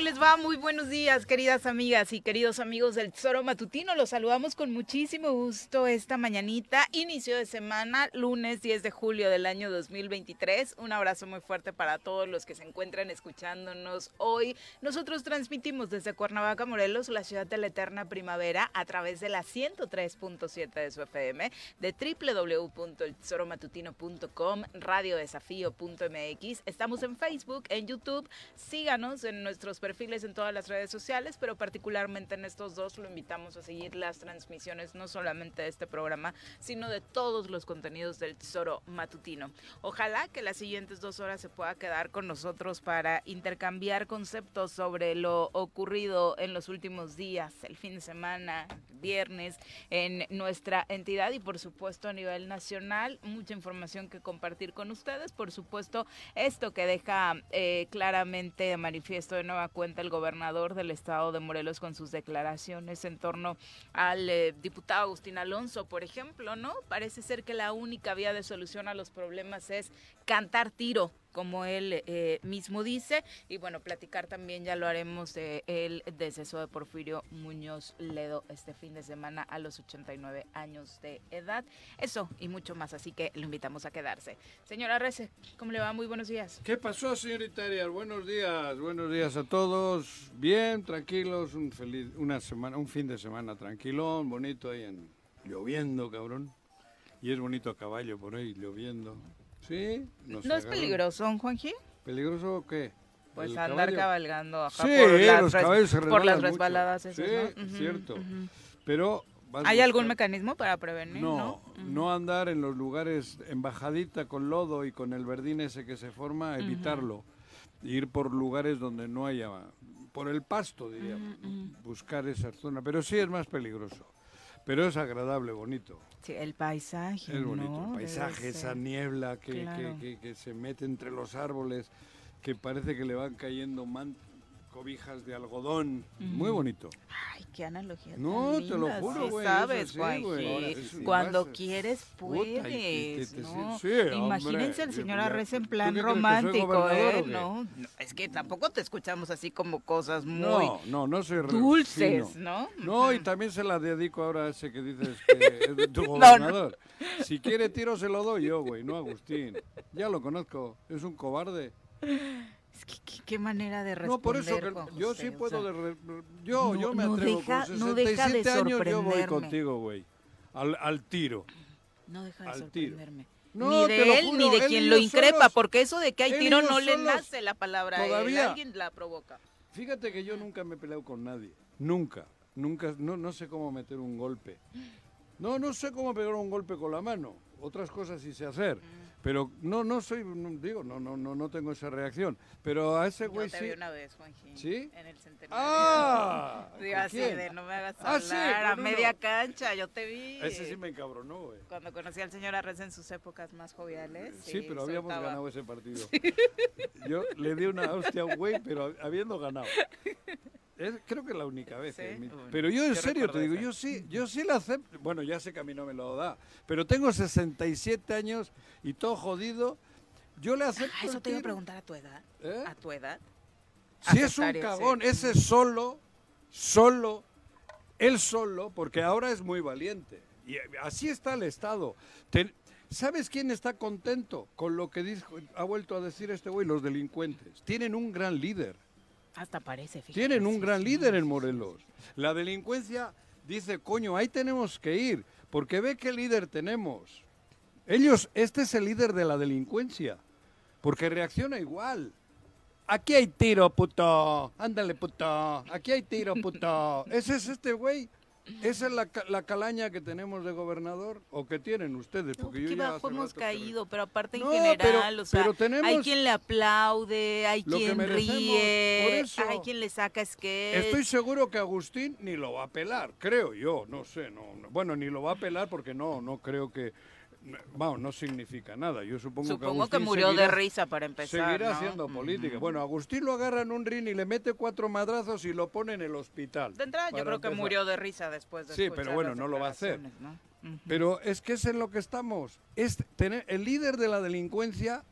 ¿Cómo les va? Muy buenos días, queridas amigas y queridos amigos del Tesoro Matutino. Los saludamos con muchísimo gusto esta mañanita, inicio de semana, lunes 10 de julio del año 2023. Un abrazo muy fuerte para todos los que se encuentran escuchándonos hoy. Nosotros transmitimos desde Cuernavaca, Morelos, la ciudad de la eterna primavera, a través de la 103.7 de su FM, de www.eltesoromatutino.com, radiodesafío.mx. Estamos en Facebook, en YouTube. Síganos en nuestros en todas las redes sociales, pero particularmente en estos dos lo invitamos a seguir las transmisiones no solamente de este programa, sino de todos los contenidos del Tesoro Matutino. Ojalá que las siguientes dos horas se pueda quedar con nosotros para intercambiar conceptos sobre lo ocurrido en los últimos días, el fin de semana, viernes, en nuestra entidad y por supuesto a nivel nacional. Mucha información que compartir con ustedes. Por supuesto, esto que deja eh, claramente de manifiesto de nueva cuenta el gobernador del estado de Morelos con sus declaraciones en torno al eh, diputado Agustín Alonso, por ejemplo, ¿no? Parece ser que la única vía de solución a los problemas es cantar tiro como él eh, mismo dice. Y bueno, platicar también ya lo haremos de el deceso de Porfirio Muñoz Ledo este fin de semana a los 89 años de edad. Eso y mucho más, así que lo invitamos a quedarse. Señora Rece, ¿cómo le va? Muy buenos días. ¿Qué pasó, señorita Arias? Buenos días, buenos días a todos. Bien, tranquilos, un feliz, una semana, un fin de semana tranquilón, bonito ahí en lloviendo, cabrón. Y es bonito a caballo por ahí, lloviendo. ¿Sí? ¿No es peligroso, Juanji? ¿Peligroso o qué? Pues ¿El andar caballo? cabalgando ajá, Sí, por, las los res- caballos se por las resbalan mucho. resbaladas esas, Sí, ¿no? Cierto. Pero... ¿Hay algún mecanismo para prevenir? No, No, no, andar en los lugares en bajadita con lodo y con el verdín ese que se forma, evitarlo. Ir por lugares donde no haya, por el pasto, diríamos, ¿no? buscar esa zona. Pero sí es más peligroso. Pero es agradable, bonito. Sí, el paisaje. Es bonito ¿no? el Debe paisaje, esa ser. niebla que, que- que- que se mete entre los árboles, que parece que le van cayendo man- cobijas de algodón. Muy bonito. Ay, qué analogía. tan No, te lo juro, güey, Sabes, sí, güey, sí, Cuando quieres, Puta, y- y puedes. Imagínense al señor Arreza en ¿tú plan romántico, ¿eh? No, no, es que tampoco te escuchamos así como cosas muy No, no, no soy dulces. ¿no? No, y también se la dedico ahora a ese que dices que es de tu no. gobernador. Si quiere tiro se lo doy yo, güey, no Agustín. Ya lo conozco, es un cobarde. Qué, qué manera de responder. No, por eso que yo José, sí o puedo sea, de re- yo no- yo me no atrevo deja- con no deja de 67 años yo voy contigo, güey. Al, al tiro. No deja de al tiro. sorprenderme. No, ni de él juro, ni de él quien lo increpa, solos. porque eso de que hay tiro no le nace la palabra a él, Todavía. alguien la provoca. Fíjate que yo nunca me he peleado con nadie. Nunca. Nunca, no, no sé cómo meter un golpe. No, no sé cómo pegar un golpe con la mano. Otras cosas sí sé hacer. Pero no, no soy, no, digo, no, no, no, no tengo esa reacción. Pero a ese Yo güey te sí. vi una vez, Juanji. ¿Sí? En el centenario. ¡Ah! ¿Con así quién? de no me hagas Ah, sí, a media cancha, yo te vi. Ese sí me encabronó, güey. Cuando conocí al señor Arreza en sus épocas más joviales. Sí, pero habíamos soltaba. ganado ese partido. Yo le di una hostia güey, pero habiendo ganado. Es, creo que la única vez. Sí, mi- bueno, pero yo en serio te digo, yo sí, yo sí la acepto. Bueno, ya sé que a mí no me lo da, pero tengo 67 años y todo jodido. Yo le acepto. Ah, eso te iba a preguntar a tu edad. ¿Eh? A tu edad. Si es un cagón, ese solo, solo, él solo, porque ahora es muy valiente. Y así está el Estado. ¿Sabes quién está contento con lo que dijo, ha vuelto a decir este güey? Los delincuentes. Tienen un gran líder. Hasta parece, fíjate. Tienen un gran líder en Morelos. La delincuencia dice, coño, ahí tenemos que ir, porque ve qué líder tenemos. Ellos, este es el líder de la delincuencia, porque reacciona igual. Aquí hay tiro, puto. Ándale, puto. Aquí hay tiro, puto. Ese es este güey. Esa es la, la calaña que tenemos de gobernador, o que tienen ustedes, No, porque yo qué ya bajo hemos que- caído, pero aparte en No, general, pero- o sea, pero tenemos hay quien le aplaude, hay que quien ríe, eso. hay quien le saca sketch. Estoy seguro que Agustín ni lo va a pelar, creo yo, no sé, no, no- bueno, ni lo va a pelar porque no, no creo que, vamos, no significa nada. Yo supongo, que Supongo que murió de seguirá- risa para empezar, Seguirá ¿no? haciendo política. Bueno, Agustín lo agarra en un ring y le mete cuatro madrazos y lo pone en el hospital. De entrada, yo creo que murrió de risa después de Sí, pero bueno, no lo va a hacer. Pero es que es en lo que estamos. Es tener el líder de la delincuencia.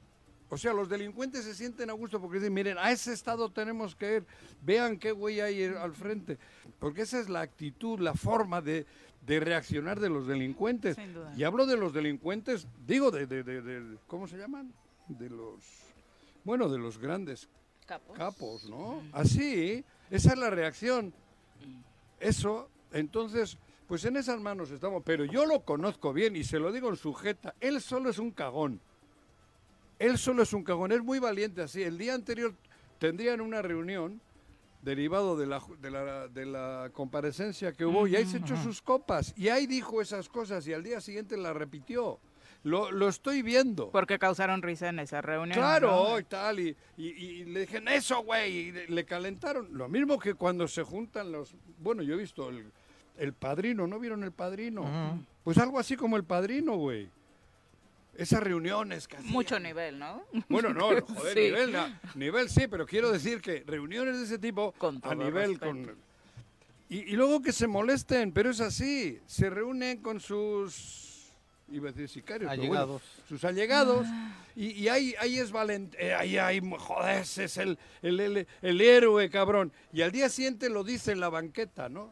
O sea, los delincuentes se sienten a gusto porque dicen, miren, a ese estado tenemos que ir, vean qué güey hay al frente. Porque esa es la actitud, la forma de, de reaccionar de los delincuentes. Sin duda. Y hablo de los delincuentes, digo, de, de, de- de- ¿cómo se llaman? De los, bueno, de los grandes Capos. capos, ¿no? Así, esa es la reacción. Eso, entonces, pues en esas manos estamos. Pero yo lo conozco bien y se lo digo en sujeta. Él solo es un cagón. Él solo es un cagón. Es muy valiente así. El día anterior tendrían una reunión derivado de la, de la, de la comparecencia que hubo y ahí se echó sus copas y ahí dijo esas cosas y al día siguiente la repitió. Lo, lo estoy viendo. Porque causaron risa en esa reunión. Claro, ¿no? y tal, y, y- y le dije, eso, güey, y le, le calentaron. Lo mismo que cuando se juntan los... Bueno, yo he visto el, el padrino, ¿no vieron el padrino? Pues algo así como el padrino, güey. Esas reuniones que hacían. Mucho nivel, ¿no? Bueno, no, joder, Sí. nivel, na- nivel sí, pero quiero decir que reuniones de ese tipo Con a nivel respeto. con... Y, y luego que se molesten, pero es así, se reúnen con sus... Iba a decir sicarios, pero bueno, Allegados. sus allegados, y, y ahí, ahí es valente, ahí, ahí, joder, ese es el, el, el, el héroe, cabrón. Y al día siguiente lo dice en la banqueta, ¿no?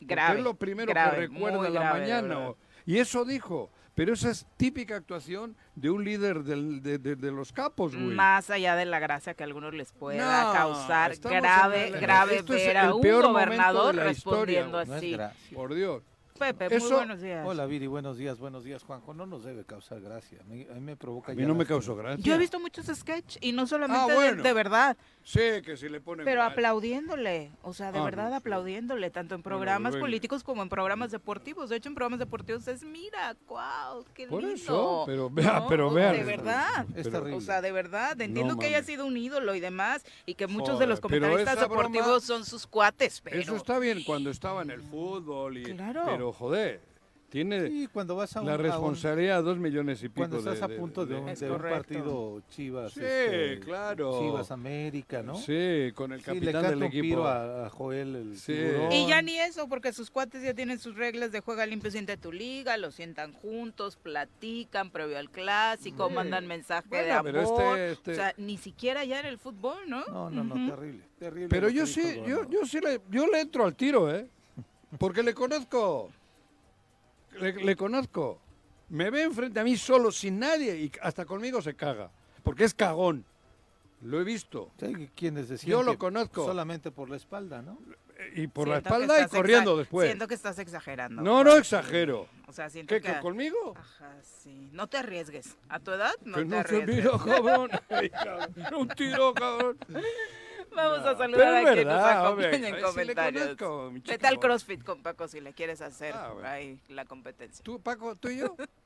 Porque es lo primero grave, que recuerda la grave, mañana. y eso dijo. Pero esa es típica actuación de un líder del- de, de- de los capos, güey. Más allá de la gracia que a algunos les pueda No, causar, grave, el- grave esto es ver a el un gobernador historia, respondiendo. No así. Por Dios. Pepe, muy Eso- buenos días. Hola Viri, buenos días, buenos días Juanjo. No nos debe causar gracia. A mí me provoca A mí no me causó gracia. Yo he visto muchos sketch y no solamente Ah, de- bueno. de, verdad, Sí, que si le ponen... pero mal. aplaudiéndole, o sea, de Ah, verdad no, sí. aplaudiéndole, tanto en Bueno, programas bueno. políticos como en programas deportivos. De hecho, en programas deportivos es, mira, wow, qué Por lindo. eso, pero vea- ¿no? pero vean. De verdad. Es Pero- terrible. O sea, de verdad, entiendo No que haya mames. sido un ídolo y demás, y que muchos de Joder, los pero comentaristas esa broma- deportivos son sus cuates, pero... Eso está bien cuando estaba en el fútbol y... Claro. Pero, joder, tiene Sí, cuando vas a un, la a un- responsabilidad de dos millones y pico cuando estás de- a punto de, un, de un partido Chivas, Sí, este, claro. Chivas América, ¿no? Sí, con el Sí, le capitán canta del un equipo. piro a, a Joel el Sí. Y ya ni eso, porque sus cuates ya tienen sus reglas de juega limpio, siente tu liga, lo sientan juntos, platican previo al clásico, Sí. mandan mensaje Bueno, de amor. pero este- este- O sea, ni siquiera ya en el fútbol, ¿no? No, no, no, terrible, terrible. Pero yo sí, yo, yo sí le, yo le entro al tiro, ¿eh? Porque le conozco. Le, le conozco. Me ve enfrente a mí solo, sin nadie, y hasta conmigo se caga. Porque es cagón. Lo he visto. Sí, quienes decían Yo lo conozco. Solamente por la espalda, ¿no? Y por la Siento espalda y corriendo después. Siento que estás exagerando. No, no exagero. O sea, siento ¿Qué, que... conmigo? Ajá, sí. No te arriesgues. A tu edad, no que te no se arriesgues. mira, cabrón. Ay, cabrón. Un tiro, cabrón. Vamos a saludar a quien nos acompaña en comentarios. conozco, mi ¿Qué tal CrossFit con Paco si le quieres hacer Ah, ahí la competencia? ¿Tú, Paco, tú y yo?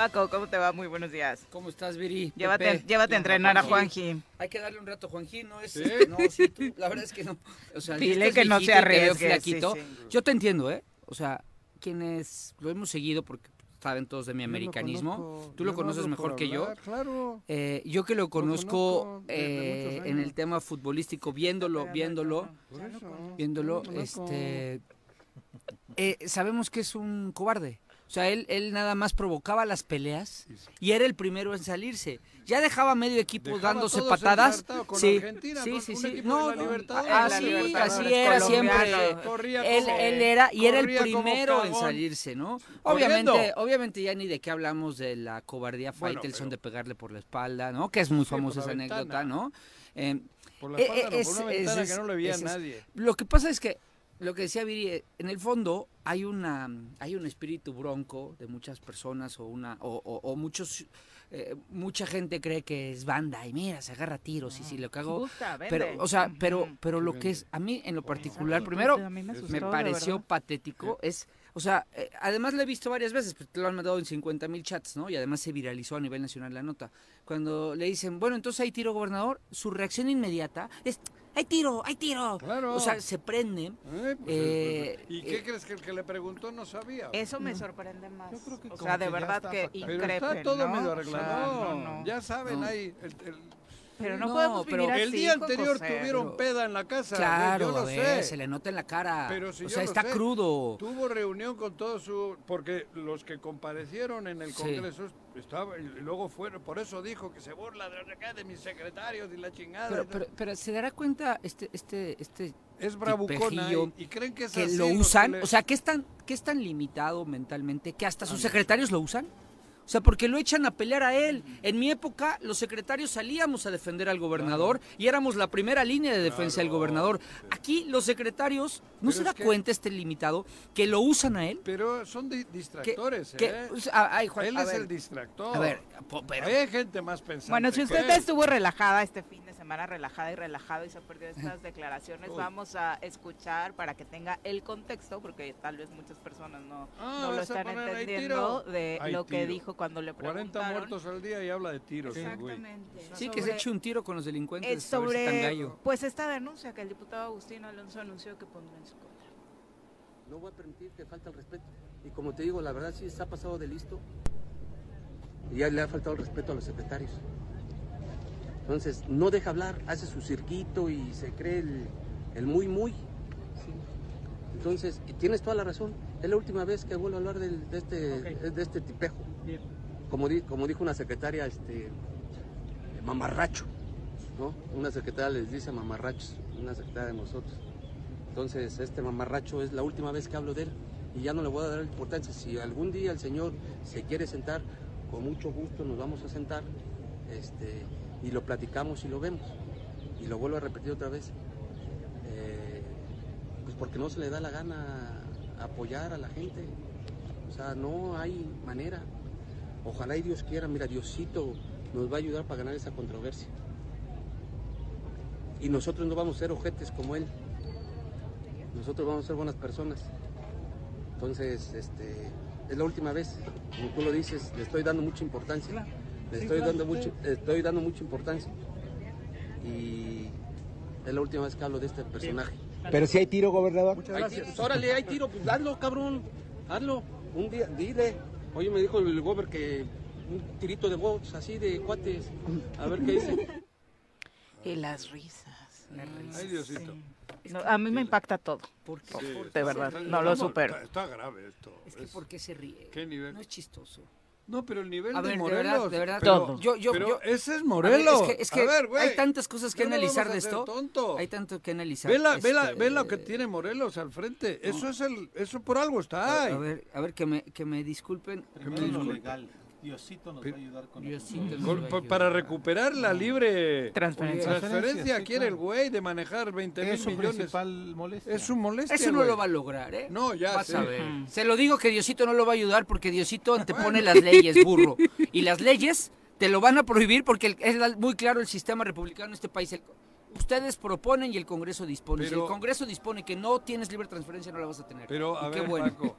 Paco, ¿cómo te va? Muy buenos días. ¿Cómo estás, Viri? Llévate, Pepe. llévate a entrenar a Juanji. Hay que darle un rato a Juanji, ¿no es? ¿Sí? No, sí, tú- la verdad es que no. O sea, Dile que no se arriesgue, sí, sí. Yo te entiendo, ¿eh? O sea, quienes lo hemos seguido porque saben todos de mi Yo lo americanismo. conozco, Tú lo conoces mejor que yo. Claro. Eh, yo que lo conozco, eh, en el tema futbolístico, viéndolo, viéndolo, viéndolo, este, eh, sabemos que es un cobarde. O sea, él, él nada más provocaba las peleas y era el primero en salirse. Ya dejaba medio equipo Dejaba dándose patadas. con Sí, sí, sí, sí. No, no, así, era siempre. Él, él era y era el primero en salirse, ¿no? Corriendo. Obviamente, obviamente ya ni de qué hablamos de la cobardía Bueno, Faitelson pero- de pegarle por la espalda, ¿no? Que es muy Sí, famosa esa anécdota. ¿no? Eh, Por la eh, espalda, no, es- por una es- ventana es- que no le veía a nadie. Lo que pasa es que lo que decía Viri, eh, en el fondo hay una hay un espíritu bronco de muchas personas o una o, o- o muchos eh, mucha gente cree que es banda y mira se agarra tiros y si lo cago Gusta, pero o sea pero pero lo que es a mí en lo particular primero A mí me asustó, me de pareció patético es o sea eh, además lo he visto varias veces pues te lo han mandado en 50 mil chats no y además se viralizó a nivel nacional la nota. Cuando le dicen bueno entonces hay tiro gobernador su reacción inmediata es hay tiro hay tiro Claro. o sea se prende Eh, pues, Eh, pues, ¿Y eh, qué crees que el que le preguntó no sabía? Eso me sorprende más. Yo creo que o sea, de que ya verdad está que fatal. Pero está todo ¿no? medio O sea, arreglado. no, no. Ya saben, No. ahí. el- el- Pero no, No, podemos pero- vivir así, el día anterior José. tuvieron pero- peda en la casa. Claro, yo lo a ver, sé. se le nota en la cara. Pero si o yo sea, lo está sé. crudo. Tuvo reunión con todo su... Porque los que comparecieron en el Sí. Congreso estaba y luego fueron... Por eso dijo que se burla de, de mis secretarios y la chingada. Pero, pero, pero se dará cuenta este, este, este es bravucona y, y creen que es que así lo que usan, le- o sea, que es tan, que es tan limitado mentalmente que hasta sus secretarios lo usan. O sea, porque lo echan a pelear a él. En mi época, los secretarios salíamos a defender al gobernador y éramos la primera línea de defensa del gobernador. Aquí los secretarios, ¿no Pero se da que- cuenta este limitado que lo usan a él? Pero son di- Que, distractores, que- ¿eh? o sea, ay, Juan, Él es ver, el distractor. a ver, pero- Hay gente más pensante. Bueno, si que usted estuvo relajada este fin de semana, relajada y relajado y se perdió estas declaraciones, Uy. vamos a escuchar para que tenga el contexto, porque tal vez muchas personas no, Ah, no lo están poner, "Hay entendiendo tiro". de Hay lo que tiro. dijo cuando le 40 preguntaron. muertos al día y habla de tiros. Exactamente. Sí, que se eche un tiro con los delincuentes. es si sobre gallo. pues esta denuncia que el diputado Agustín Alonso anunció que pondrá en su contra. No voy a permitir que falte el respeto. Y como te digo, la verdad sí se ha pasado de listo. Y ya le ha faltado el respeto a los secretarios. Entonces, no deja hablar, hace su cirquito y se cree el, el muy, muy. ¿sí? Entonces, y tienes toda la razón. Es la última vez que vuelvo a hablar de, este, de este tipejo. Como, di- como dijo una secretaria, este, mamarracho. ¿no? Una secretaria les dice mamarrachos, una secretaria de nosotros. Entonces, este mamarracho es la última vez que hablo de él y ya no le voy a dar importancia. Si algún día el señor se quiere sentar, con mucho gusto nos vamos a sentar este, y lo platicamos y lo vemos. Y lo vuelvo a repetir otra vez. Eh, pues porque no se le da la gana apoyar a la gente. O sea, no hay manera. Ojalá y Dios quiera, mira, Diosito nos va a ayudar para ganar esa controversia. Y nosotros no vamos a ser ojetes como él. Nosotros vamos a ser buenas personas. Entonces, este, es la última vez, como tú lo dices, le estoy dando mucha importancia. Le estoy dando mucho, estoy dando mucha importancia. Y es la última vez que hablo de este personaje. Pero si hay tiro, gobernador. Hay tiro, órale, hay tiro, pues hazlo, cabrón. Hazlo. Un día, dile. Oye, me dijo el gober que un tirito de box, así de cuates. A ver qué dice. Y las risas. las risas, Ay, Diosito. sí. No, a mí me impacta todo. ¿Por qué? Sí, De verdad, no lo supero. Está, está grave esto. Es que Es- ¿por qué se ríe? ¿Qué nivel? No es chistoso. No, pero el nivel A de ver, de Morelos. verdad, de verdad. pero- Todo. Yo, yo, pero yo- ese es a ver, Morelos. es que, es que a ver, güey. hay tantas cosas que no analizar de esto. tonto. Hay tanto que analizar. Ve, la, ve, la- Este, ve lo que tiene Morelos al frente. Eso es el, eso por algo está A, ahí. a ver, a ver, que me, que me disculpen. Primero lo legal. Diosito nos Pe- va a ayudar con Diosito la para recuperar la libre Transferencia. transferencia sí, quiere el güey de manejar 20 mil Es su millones. principal molestia. Es un molestia, Eso no güey. lo va a lograr, ¿eh? No, ya Vas a ver. Se lo digo que Diosito no lo va a ayudar porque Diosito antepone las leyes, burro. Y las leyes te lo van a prohibir porque es muy claro el sistema republicano en este país. El- ustedes proponen y el Congreso dispone. si Pero- el Congreso dispone que no tienes libre transferencia, no la vas a tener. Pero, a Y qué ver, bueno. Paco,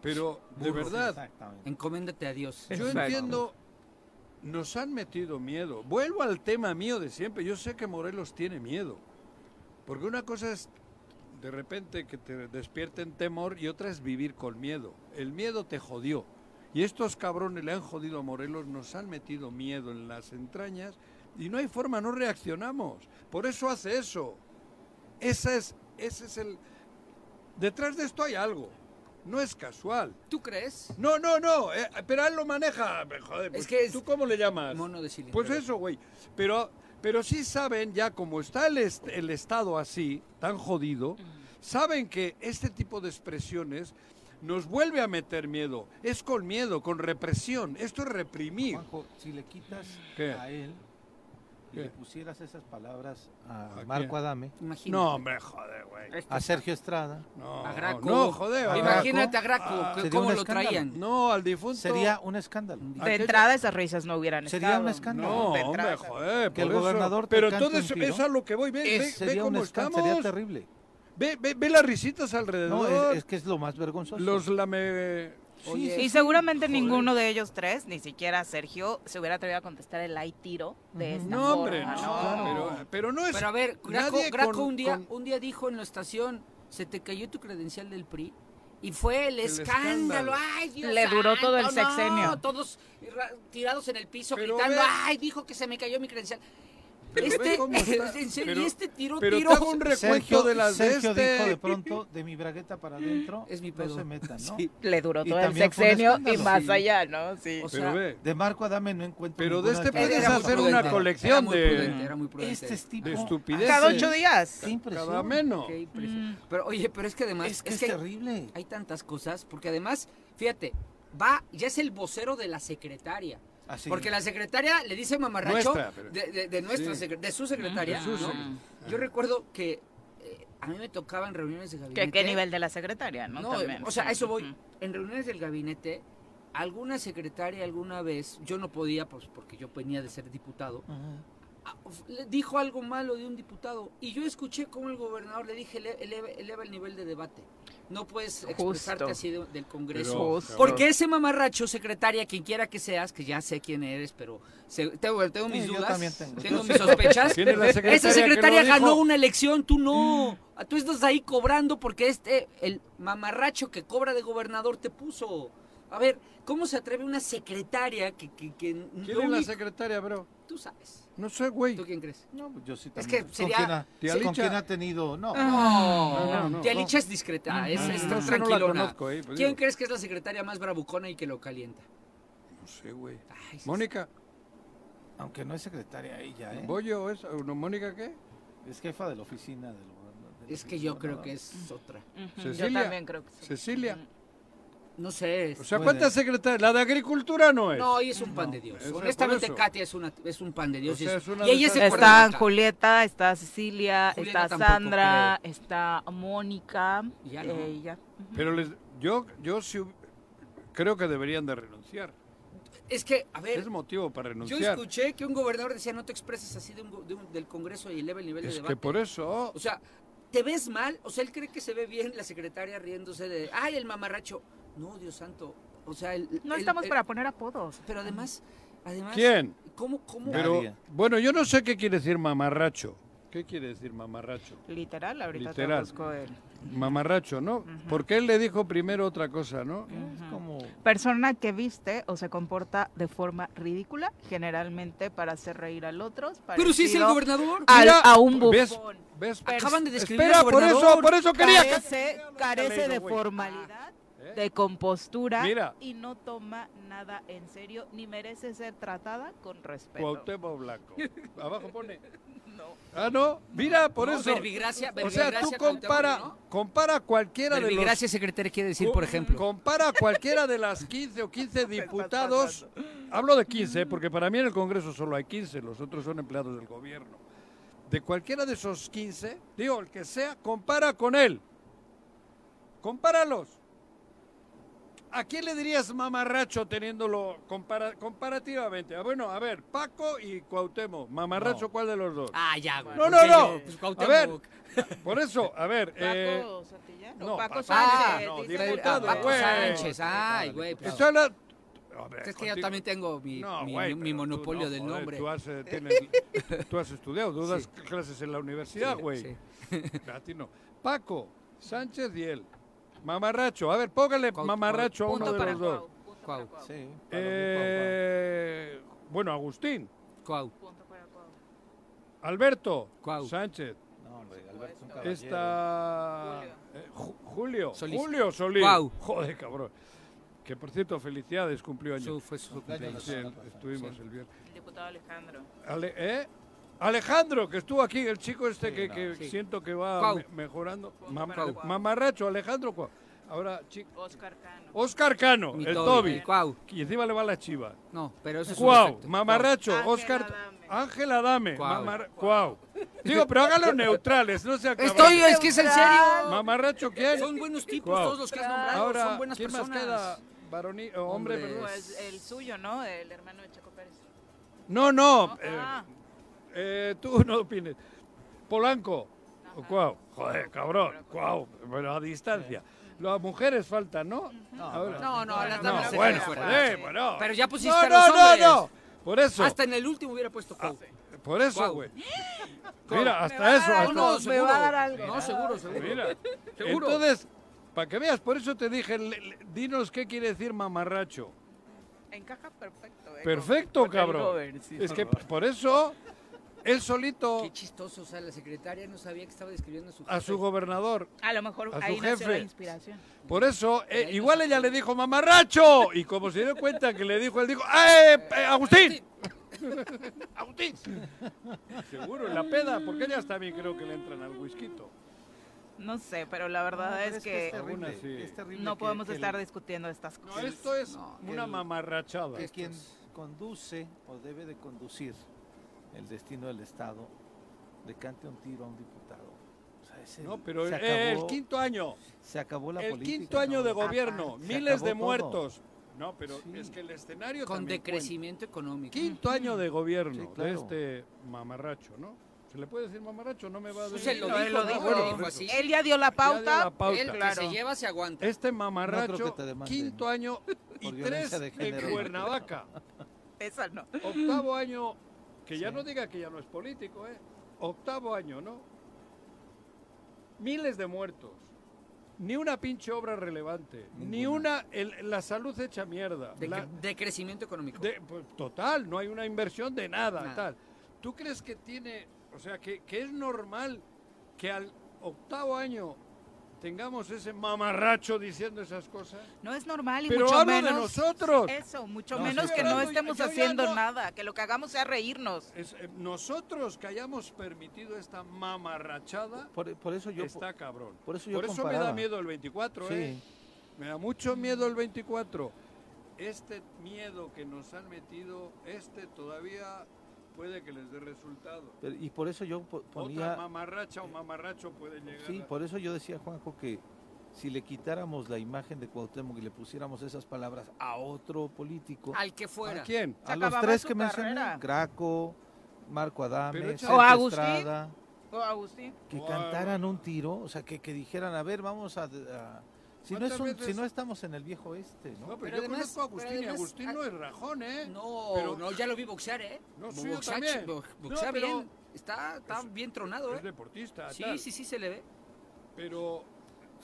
pero de Burro. verdad. Encoméndate a Dios. yo entiendo, nos han metido miedo. Vuelvo al tema mío de siempre. Yo sé que Morelos tiene miedo. Porque una cosa es de repente que te despierten temor y otra es vivir con miedo. El miedo te jodió. Y estos cabrones le han jodido a Morelos, nos han metido miedo en las entrañas y no hay forma, no reaccionamos. Por eso hace eso. Esa es, ese es el... Detrás de esto hay algo. No es casual. ¿Tú crees? No, no, no, eh, pero él lo maneja. Joder, pues, Es que es- ¿tú cómo le llamas? Mono de cilindro. Pues eso, güey. Pero, pero sí saben ya, como está el, est- el Estado así, tan jodido, saben que este tipo de expresiones nos vuelve a meter miedo. Es con miedo, con represión. Esto es reprimir. Juanjo, si le quitas ¿Qué? a él le pusieras esas palabras ¿A a Marco quién? Adame, Imagínate. No, hombre, joder, güey. a Sergio Estrada, No, A Graco. no, joder. a Imagínate a Graco. Ah, cómo un lo escándalo. traían. No, al difunto. sería un escándalo. De entrada esas risas no hubieran Sería estado. un escándalo. No, de hombre, joder. Que el eso- gobernador te Pero entonces un tiro. es a lo que voy. Ve, ve, ve sería un cómo escándalo, estamos. sería terrible. Ve, ve, ve las risitas alrededor. No, es, es que es lo más vergonzoso. Los lame... Oye, Y seguramente ninguno de ellos tres, ni siquiera Sergio, se hubiera atrevido a contestar el ay tiro de esta No, hombre, forma, no, pero, pero no es... Pero a ver, Graco, Graco con- un, día, con- un día dijo en la estación, se te cayó tu credencial del PRI. Y fue el, El escándalo. escándalo. Ay, Dios Le duró todo el santo, no, sexenio. todos ra- tirados en el piso Pero gritando, ay, dijo que se me cayó mi credencial. Este, cómo está. en serio, Pero- y este tiro, pero tiro. te un recuento de las Sergio de este... dijo de pronto, de mi bragueta para adentro, Es mi no pedo. se metan, ¿no? Sí. Le duró todo el sexenio y más Sí. allá, ¿no? Sí. O sea, ve, De Marco Adame no encuentro Pero de este Era puedes hacer prudente, una era colección muy de- prudente, era muy prudente. Este es tipo... de estupideces. Cada ocho días. Qué impresión. Cada menos. Qué impresión. Pero oye, pero es que además Es que es, que hay- terrible. hay tantas cosas, porque además, fíjate, va, ya es el vocero de la secretaria. Así. Porque la secretaria le dice mamarracho Nuestra, pero- de, de- de nuestra Sí. secre- de su secretaria. Yo recuerdo que eh, a mí me tocaban reuniones de gabinete. ¿Qué, qué nivel de la secretaria, no? O sea, a eso voy. En reuniones del gabinete, alguna secretaria alguna vez, yo no podía, pues porque yo venía de ser diputado, dijo algo malo de un diputado y yo escuché cómo el gobernador le dije "Ele- eleva, eleva el nivel de debate. No puedes expresarte Justo. así de- del Congreso. Pero. Porque ese mamarracho, secretaria, quien quiera que seas, que ya sé quién eres, pero se- tengo, tengo mis Sí, yo dudas, también tengo. mis sospechas. ¿Quién es la secretaria Esa que secretaria ganó una elección, tú no. Tú estás ahí cobrando porque este, el mamarracho que cobra de gobernador te puso. A ver, ¿cómo se atreve una secretaria que... que, que ¿Quién es la secretaria, bro? Tú sabes. No sé, güey. ¿Tú quién crees? No, pues yo sí Es también. que sería- ¿Con quién ha, Tía con quién ha tenido? No. No, no, no. Tía Licha es discreta, es, es no, no la tranquilona. conozco, eh, pues ¿Quién digo. crees que es la secretaria más bravucona y que lo calienta? No sé, güey. Ay, sí, Mónica, Aunque no es secretaria ella, ¿eh? ¿Bollo es? ¿No, ¿Mónica qué? Es jefa de la oficina del gobernador. Es que yo creo que es otra. Yo Cecilia. también creo que sí. Cecilia. No sé. O sea, Puede. ¿cuántas secretarias? La de Agricultura no es. No, ella es un pan de Dios. Honestamente. Katia es, una, es un pan de Dios. O sea, y, es una y ella se Está. Julieta, está Cecilia, Julieta está Sandra, está Mónica. Ya no. ya. Pero les, yo, yo sí creo que deberían de renunciar. Es que, a ver, Es motivo para yo renunciar. escuché que un gobernador decía no te expreses así de un go- de un- del Congreso y eleva el nivel de Es debate. que por eso... O sea, ¿te ves mal? O sea, él cree que se ve bien la secretaria riéndose de, ay, el mamarracho. No, Dios santo. O sea, el, No el- estamos el- para poner apodos. Pero además, además... ¿Quién? ¿Cómo, cómo? Pero, bueno, yo no sé qué quiere decir mamarracho. ¿Qué quiere decir mamarracho? Literal, ahorita Literal. te busco el... Mamarracho, ¿no? Porque él le dijo primero otra cosa, ¿no? Es como... Persona que viste o se comporta de forma ridícula, generalmente para hacer reír al otro. Pero sí es el gobernador. al- Mira, a un bufón. ¿Ves? Acaban de describir Espera, al por eso, por eso quería que... Carece, carece de formalidad. De compostura Mira. y no toma nada en serio ni merece ser tratada con respeto. Cuauhtémoc Blanco. Abajo pone. Ah, no. Mira, por No, eso. Verbigracia, O sea, tú compara, Cuauhtémoc, compara cualquiera de los... Verbigracia secretaria quiere decir, por ejemplo. Compara cualquiera de las 15 o 15 diputados hablo de 15, porque para mí en el Congreso solo hay 15, los otros son empleados del gobierno. De cualquiera de esos 15, digo, el que sea, compara con él. Compáralos. ¿A quién le dirías mamarracho teniéndolo compara- comparativamente? Ah, bueno, a ver, Paco y Cuauhtémoc. ¿Mamarracho No. cuál de los dos? Ah, ya, güey. No, ¿por no, no. Pues, A Cuauhtémoc. ver, por eso, a ver. eh, Paco Santillán. no, Paco Pa- Ah, Sánchez. no, diputado, Paco güey. Sánchez. Ay, güey. pues, estoy hablando- A ver, es que yo también tengo mi, No, mi- güey, mi pero tú monopolio no, del joder, nombre. Tú has, eh, tienes- tú has estudiado, tú das Sí. clases en la universidad, Sí, güey. sí. A ti no. Paco, Sánchez y él. Mamarracho. A ver, póngale Cuau- mamarracho a uno Punto de para los dos. Cuau. Punto Cuau. para Cuau. Sí. Eh, bueno, Agustín. Cuau. Alberto. Cuau. Sánchez. No, hombre, Alberto es un caballero. Esta. Julio. eh, Ju- Julio. Solís. Julio Solís. Cuau. Joder, cabrón. Que por cierto, felicidades, cumplió años. Su- fue su cumpleaños. Sí, estuvimos el viernes. El diputado Alejandro. Ale- ¿eh? Alejandro, que estuvo aquí, el chico este Sí, que, no. que Sí. siento que va me- mejorando. Mam- Cuau. mamarracho, Alejandro. Cuau. Ahora, chico. Oscar Cano. Oscar Cano, Mi el Toby. Cuau. Y encima le va la chiva. No, pero eso es un Cuau, mamarracho, Oscar. Adame. Ángela Dame. Cuau. mamar- Cuau. Digo, pero háganlo neutrales, no sea Estoy, es que es en serio. Mamarracho, ¿quién? Son buenos tipos Cuau. todos los que has nombrado. Ahora, son buenas ¿quién personas. más queda? Varoní, o hombre, Hombre. perdón. Pues el suyo, ¿no? El hermano de Checo Pérez. No, no. ¿No? eh, Ah. Eh, tú no opines. Polanco. Cuau. Joder, cabrón. Cuau. Bueno, a distancia. Las mujeres faltan, ¿no? Ahora. No, no, las No, damas se bueno, fuera. joder, bueno. Pero ya pusiste no, a no, los no, hombres. no. Por eso. Hasta en el último hubiera puesto Cuau. Por eso, güey. Mira, Me hasta a eso. algo, No, me seguro. va a dar algo. No, seguro, seguro. Mira. Seguro. Entonces, para que veas, por eso te dije, le- le- dinos qué quiere decir mamarracho. Encaja perfecto. ¿eh? Perfecto, Con- con el cabrón. cover, sí. Es que por eso, él solito, Qué chistoso, o sea, la secretaria no sabía que estaba describiendo a su a su gobernador, A lo mejor A su ahí nació jefe. la inspiración. Por eso, eh, igual ella le dijo mamarracho. Y como se dio cuenta que le dijo, él dijo, ¡eh, eh, Agustín! ¡Agustín! Seguro, en la peda, porque ella también creo que le entran al whisky. No sé, pero la verdad No, es, que, es terrible, es no que- podemos que el- estar discutiendo estas No, cosas. esto es No, una el- mamarrachada. que quien conduce o debe de conducir el destino del Estado le cante un tiro a un diputado. O sea, ese- No, pero eh, el quinto año, se acabó la el política. quinto año de ¿no? gobierno, miles de todo. muertos. No, pero Sí. es que el escenario Con cuenta. decrecimiento económico. Quinto año de gobierno Sí, claro. de este mamarracho, ¿no? ¿Se le puede decir mamarracho? No me va a decir. se lo No, él dijo, lo ¿no? dijo. Bueno, por dijo eso. así. Él ya dio la dio pauta. la pauta. Él que se lleva se aguanta. Este No mamarracho, demanden. quinto año y tres de en. Cuernavaca. Esa no. Octavo año, que ya Sí. no diga que ya no es político, ¿eh? Octavo año, ¿no? Miles de muertos. Ni una pinche obra relevante. Ni una. el- la salud hecha mierda. De, La- decrecimiento económico. de- pues, total, no hay una inversión de nada, Nada. tal. ¿Tú crees que tiene, o sea, que, que es normal que al octavo año tengamos ese mamarracho diciendo esas cosas? No es normal y Pero mucho de menos. nosotros. Eso, mucho No, menos que no estemos yo haciendo no- nada, que lo que hagamos sea reírnos. Es, eh, nosotros que hayamos permitido esta mamarrachada, Por, por eso yo. está cabrón. por eso yo me da miedo el 24, Sí. ¿eh? Me da mucho miedo el 24. Este miedo que nos han metido, este todavía puede que les dé resultado. pero- y por eso yo po- Otra ponía. mamarracha o mamarracho puede llegar. Sí, a- por eso yo decía, Juanjo, que si le quitáramos la imagen de Cuauhtémoc y le pusiéramos esas palabras a otro político, Al que ¿A fuera. quién? Se a los tres que mencioné. Graco, Marco Adame, O Agustín. Estrada, O Agustín. que a- cantaran un tiro, o sea, que, que dijeran, a ver, vamos a... a- si, no es ¿Cuántas un- veces- si no estamos en el viejo este, ¿no? No, pero, Pero yo además- conozco a Agustín y Agustín no es rajón, ¿eh? No, Pero- no, ya lo vi boxear, ¿eh? No, sí, yo boxea, también. bo- No, boxea pero- bien. Está, está bien tronado, Es ¿eh? deportista, Sí, tal. sí, sí, se le ve. Pero...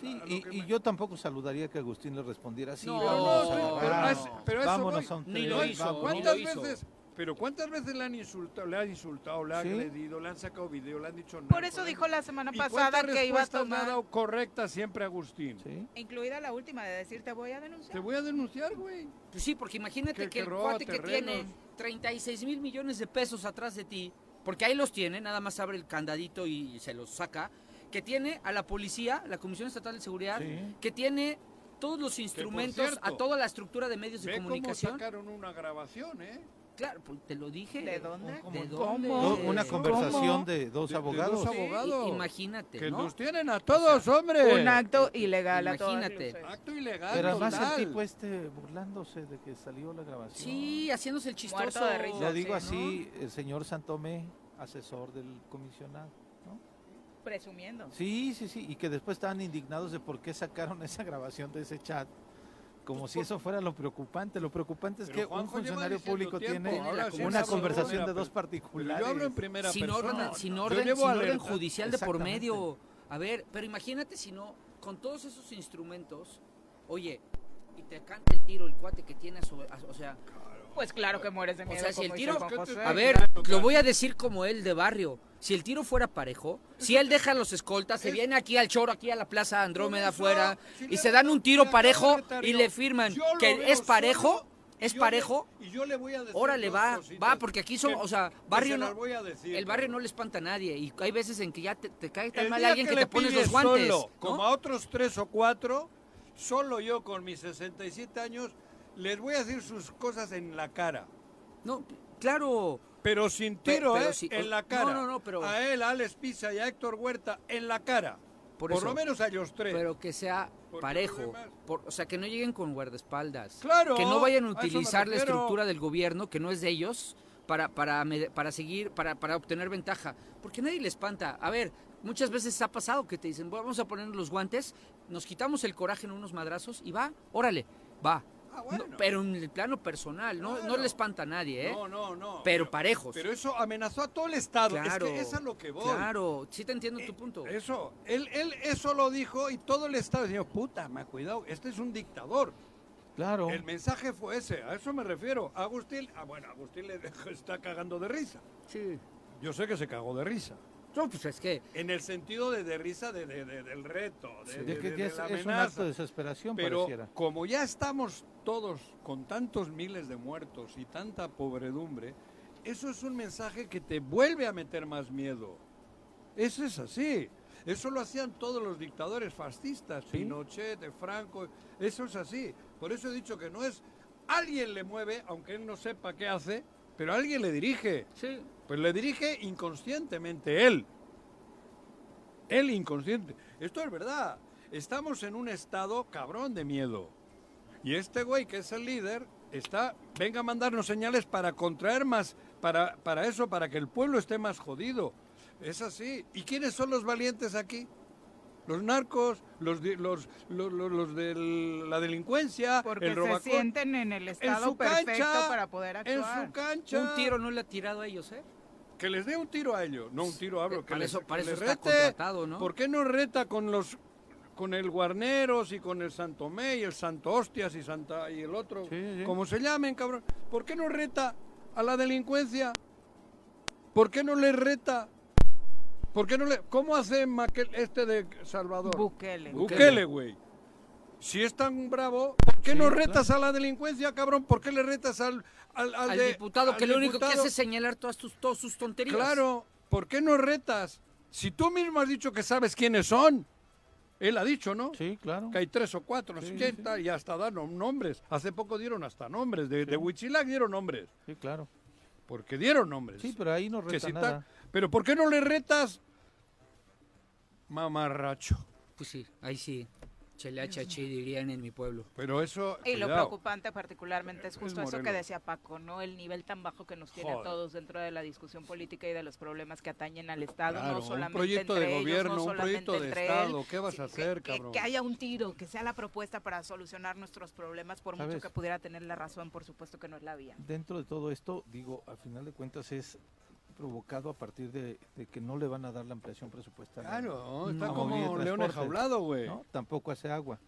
Sí, y, yo tampoco saludaría que Agustín le respondiera así. No, Pero no, vámonos, pero- a- pero vámonos, pero eso vámonos voy. a un Ni lo hizo, vámonos. ni ¿Cuántas lo hizo. veces? Pero ¿cuántas veces le han insultado, le han insultado, le han ¿Sí? agredido, le han sacado video, le han dicho nada? Por eso dijo la semana ¿Y pasada que iba a tomar, dado correcta siempre Agustín? Sí. incluida la última de decir te voy a Te denunciar. voy a denunciar, güey. Pues sí, porque imagínate Que- que, que el cuate que tiene 36 mil millones de pesos atrás de ti, porque ahí los tiene, nada más abre el candadito y se los saca, que tiene a la policía, la Comisión Estatal de Seguridad, Sí. que tiene todos los instrumentos, a toda la estructura de medios de Ve cómo comunicación. sacaron una grabación, ¿eh? Claro, pues, te lo dije. ¿De dónde? ¿De ¿Cómo? dónde? No, una conversación de dos De- dos abogados. Imagínate, Que ¿no? nos tienen a todos, hombre. Un acto ilegal a Imagínate. luces. Acto ilegal. Pero además total. el tipo este burlándose de que salió la grabación. Sí, haciéndose el chistoso. De risa. Lo digo Sí, así, el señor Santomé, asesor del comisionado. ¿no? Presumiendo. Sí, sí, sí, y que después estaban indignados de por qué sacaron esa grabación de ese chat. Como si eso fuera lo preocupante. Lo preocupante es Pero que un Juanjo funcionario público tiempo, tiene ahora sí una conversación de dos particulares. Yo hablo en primera sin persona. orden, sin orden, sin orden judicial de por medio. A ver, pero imagínate si no, con todos esos instrumentos, oye, y te canta el tiro el cuate que tiene a su, a- o sea, Pues claro que mueres de O miedo. sea, si el tiro- a ver, lo voy a decir como él de barrio. Si el tiro fuera parejo, si él deja los escoltas, se viene aquí al choro, aquí a la Plaza Andrómeda afuera, y se dan un tiro parejo y le firman que es parejo, es parejo, y yo le voy a decir órale va, cositas va, porque aquí son, que- o sea, barrio se no, decir, el barrio no le espanta a nadie y hay veces en que ya te, te cae tan mal alguien que, te pones los guantes, solo, ¿no? como a otros tres o cuatro, solo yo con mis 67 años les voy a decir sus cosas en la cara. No, claro, Pero sin tiro, pero ¿eh? en la no, cara. no, no, pero- A él, a Alex Pisa y a Héctor Huerta, en la cara. Por Por, eso. lo menos a ellos tres. pero que sea Porque parejo, por- o sea, que no lleguen con guardaespaldas. Claro, que no vayan a utilizar la estructura del gobierno, que no es de ellos, para, para, para seguir, para, para obtener ventaja. Porque nadie le espanta. A ver, muchas veces ha pasado que te dicen, vamos a poner los guantes, nos quitamos el coraje en unos madrazos y va, órale, va. Ah, bueno. No, pero en el plano personal, no, no le espanta a nadie, ¿eh? No, no, no. Pero parejos. Pero eso amenazó a todo el Estado. Claro, es que es a lo que voy. Claro, sí te entiendo tu punto. Eso, él, él eso lo dijo y todo el Estado dijo, puta, me ha cuidado, este es un dictador. Claro. El mensaje fue ese, a eso me refiero. Agustín, ah, bueno, Agustín le dejó- está cagando de risa. Sí. Yo sé que se cagó de risa. No, pues es que En el sentido de, de risa de, de- de- del reto, de, De de- que de- ya de es, la es un amenaza. acto de desesperación, Pero pareciera. como ya estamos todos con tantos miles de muertos y tanta pobredumbre, eso es un mensaje que te vuelve a meter más miedo. Eso es así. Eso lo hacían todos los dictadores fascistas, Pinochet, de Franco. Eso es así. Por eso he dicho que no es alguien le mueve, aunque él no sepa qué hace, pero alguien le dirige. sí, Pues le dirige inconscientemente él. Él inconsciente. Esto es verdad. Estamos en un estado cabrón de miedo. Y este güey que es el líder está, venga a mandarnos señales para contraer más, para, para eso, para que el pueblo esté más jodido. Es así. ¿Y quiénes son los valientes aquí? Los narcos, los, di- los, los, los- los de la delincuencia, Porque el se sienten en el En estado su perfecto cancha, para poder en actuar. su cancha. un tiro no le ha tirado a ellos, ¿eh? Que les dé un tiro a ellos, no un tiro hablo, que Para les, eso- que para eso les está rete. contratado, ¿no? ¿Por qué no reta con los con el Guarneros y con el Santomé y el Santo Hostias y Santa y el otro, Sí, sí. como se llamen, cabrón? ¿Por qué no reta a la delincuencia? ¿Por qué no le reta? ¿Por qué no le cómo hace Maquel, este de Salvador? Bukele. Bukele, güey. Si es tan bravo, ¿por qué no retas a la delincuencia, cabrón? ¿Por qué le retas al al, al Al de- diputado al que lo único que hace es señalar todas, tus, todas sus tonterías. Claro, ¿por qué no retas? Si tú mismo has dicho que sabes quiénes son. Él ha dicho, ¿no? Sí, claro. Que hay tres o cuatro, no sé qué, tal, y hasta dan nom- nombres. Hace poco dieron hasta nombres. De, de Huitzilac dieron nombres. Sí, claro. Porque dieron nombres. Sí, pero ahí no Que reta si nada. Pero ¿por qué no le retas? Mamarracho. Pues sí, ahí sí. Cheleachachi dirían en mi pueblo. Pero eso. Y lo cuidado. preocupante particularmente es Es justo eso que decía Paco, ¿no? El nivel tan bajo que nos tiene a Joder. todos dentro de la discusión política y de los problemas que atañen al Estado, Claro, no un solamente proyecto entre de ellos, gobierno, no un proyecto de Estado, él, ¿qué vas a hacer, que, cabrón? que haya un tiro, que sea la propuesta para solucionar nuestros problemas, por mucho ¿Sabes? que pudiera tener la razón, por supuesto que no es la vía. Dentro de todo esto, digo, al final de cuentas es provocado a partir de, de que no le van a dar la ampliación presupuestal. a- Claro, está a como león enjaulado, güey. ¿no? Tampoco hace agua.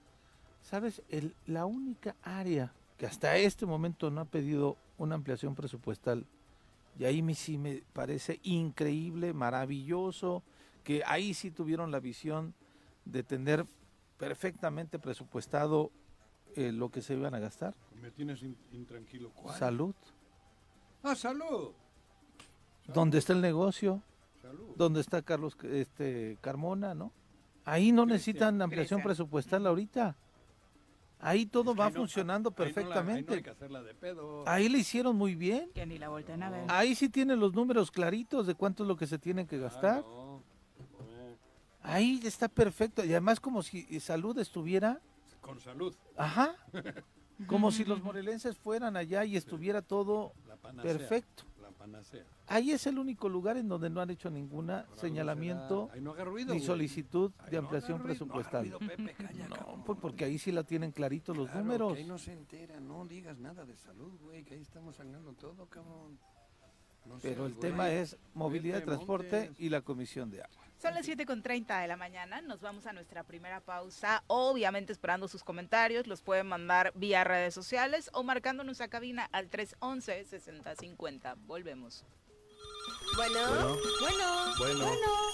¿Sabes? El, la única área que hasta este momento no ha pedido una ampliación presupuestal, y ahí me, sí me parece increíble, maravilloso, que ahí sí tuvieron la visión de tener perfectamente presupuestado eh, lo que se iban a gastar. Me tienes in- intranquilo. ¿Cuál? Salud. Ah, salud. ¿Dónde está el negocio? ¿Dónde está Carlos este, Carmona, no? Ahí no necesitan ampliación presupuestal ahorita. Ahí todo va Ahí no- funcionando ahí no la- ahí no perfectamente. hay que hacerla de pedo. Ahí le hicieron muy bien. Que ni la volteen a ver. Ahí sí tienen los números claritos de cuánto es lo que se tienen que gastar. Eh, Ahí está perfecto. Y además como si salud estuviera, Con salud. ajá, como si los morelenses fueran allá y estuviera todo perfecto. Panacea. Ahí es el único lugar en donde no han hecho ninguna señalamiento no ruido, ni solicitud Ahí de no ampliación ruido, no haga presupuestal. ruido, Pepe, calla, No, cabrón. pues porque ahí sí la tienen claritos los números. que ahí no se entera, no digas nada de salud, güey, que ahí estamos sangrando todo, cabrón. No Pero el güey. tema es movilidad de transporte montes. y la comisión de agua. Son las 7.30 de la mañana, nos vamos a nuestra primera pausa, obviamente esperando sus comentarios, los pueden mandar vía redes sociales o marcándonos a cabina al 311-6050. Volvemos. Bueno, bueno, Bueno,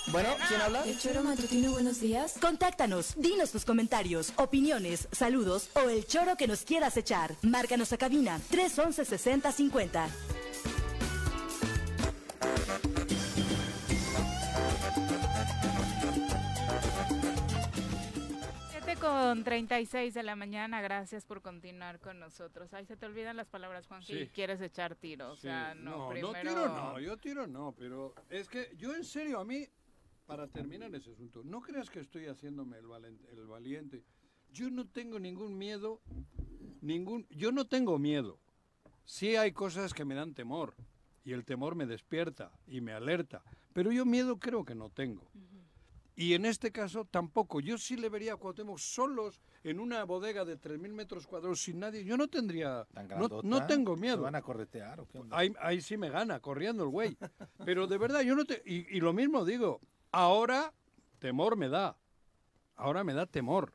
bueno, ¿quién habla? El choro matutino, buenos días. Contáctanos, dinos tus comentarios, opiniones, saludos o el choro que nos quieras echar. Márcanos a cabina 311 6050. Con 36 de la mañana, gracias por continuar con nosotros. Ahí se te olvidan las palabras, Juan, Sí. y quieres echar tiro. O sea, no, no, primero... no tiro no, yo tiro no, pero es que yo en serio a mí, para terminar ese asunto, no creas que estoy haciéndome el, valen- el valiente. Yo no tengo ningún miedo, ningún, yo no tengo miedo. Sí hay cosas que me dan temor y el temor me despierta y me alerta, pero yo miedo creo que no tengo. Y en este caso tampoco. Yo sí le vería a Cuauhtémoc solos en una bodega de 3.000 metros cuadrados sin nadie. Yo no tendría... Tan No, grandota, no tengo ¿se miedo. van a corretear o qué onda? Ahí, ahí sí me gana, corriendo el güey. Pero de verdad, yo no te... Y, y lo mismo digo, ahora temor me da. Ahora me da temor.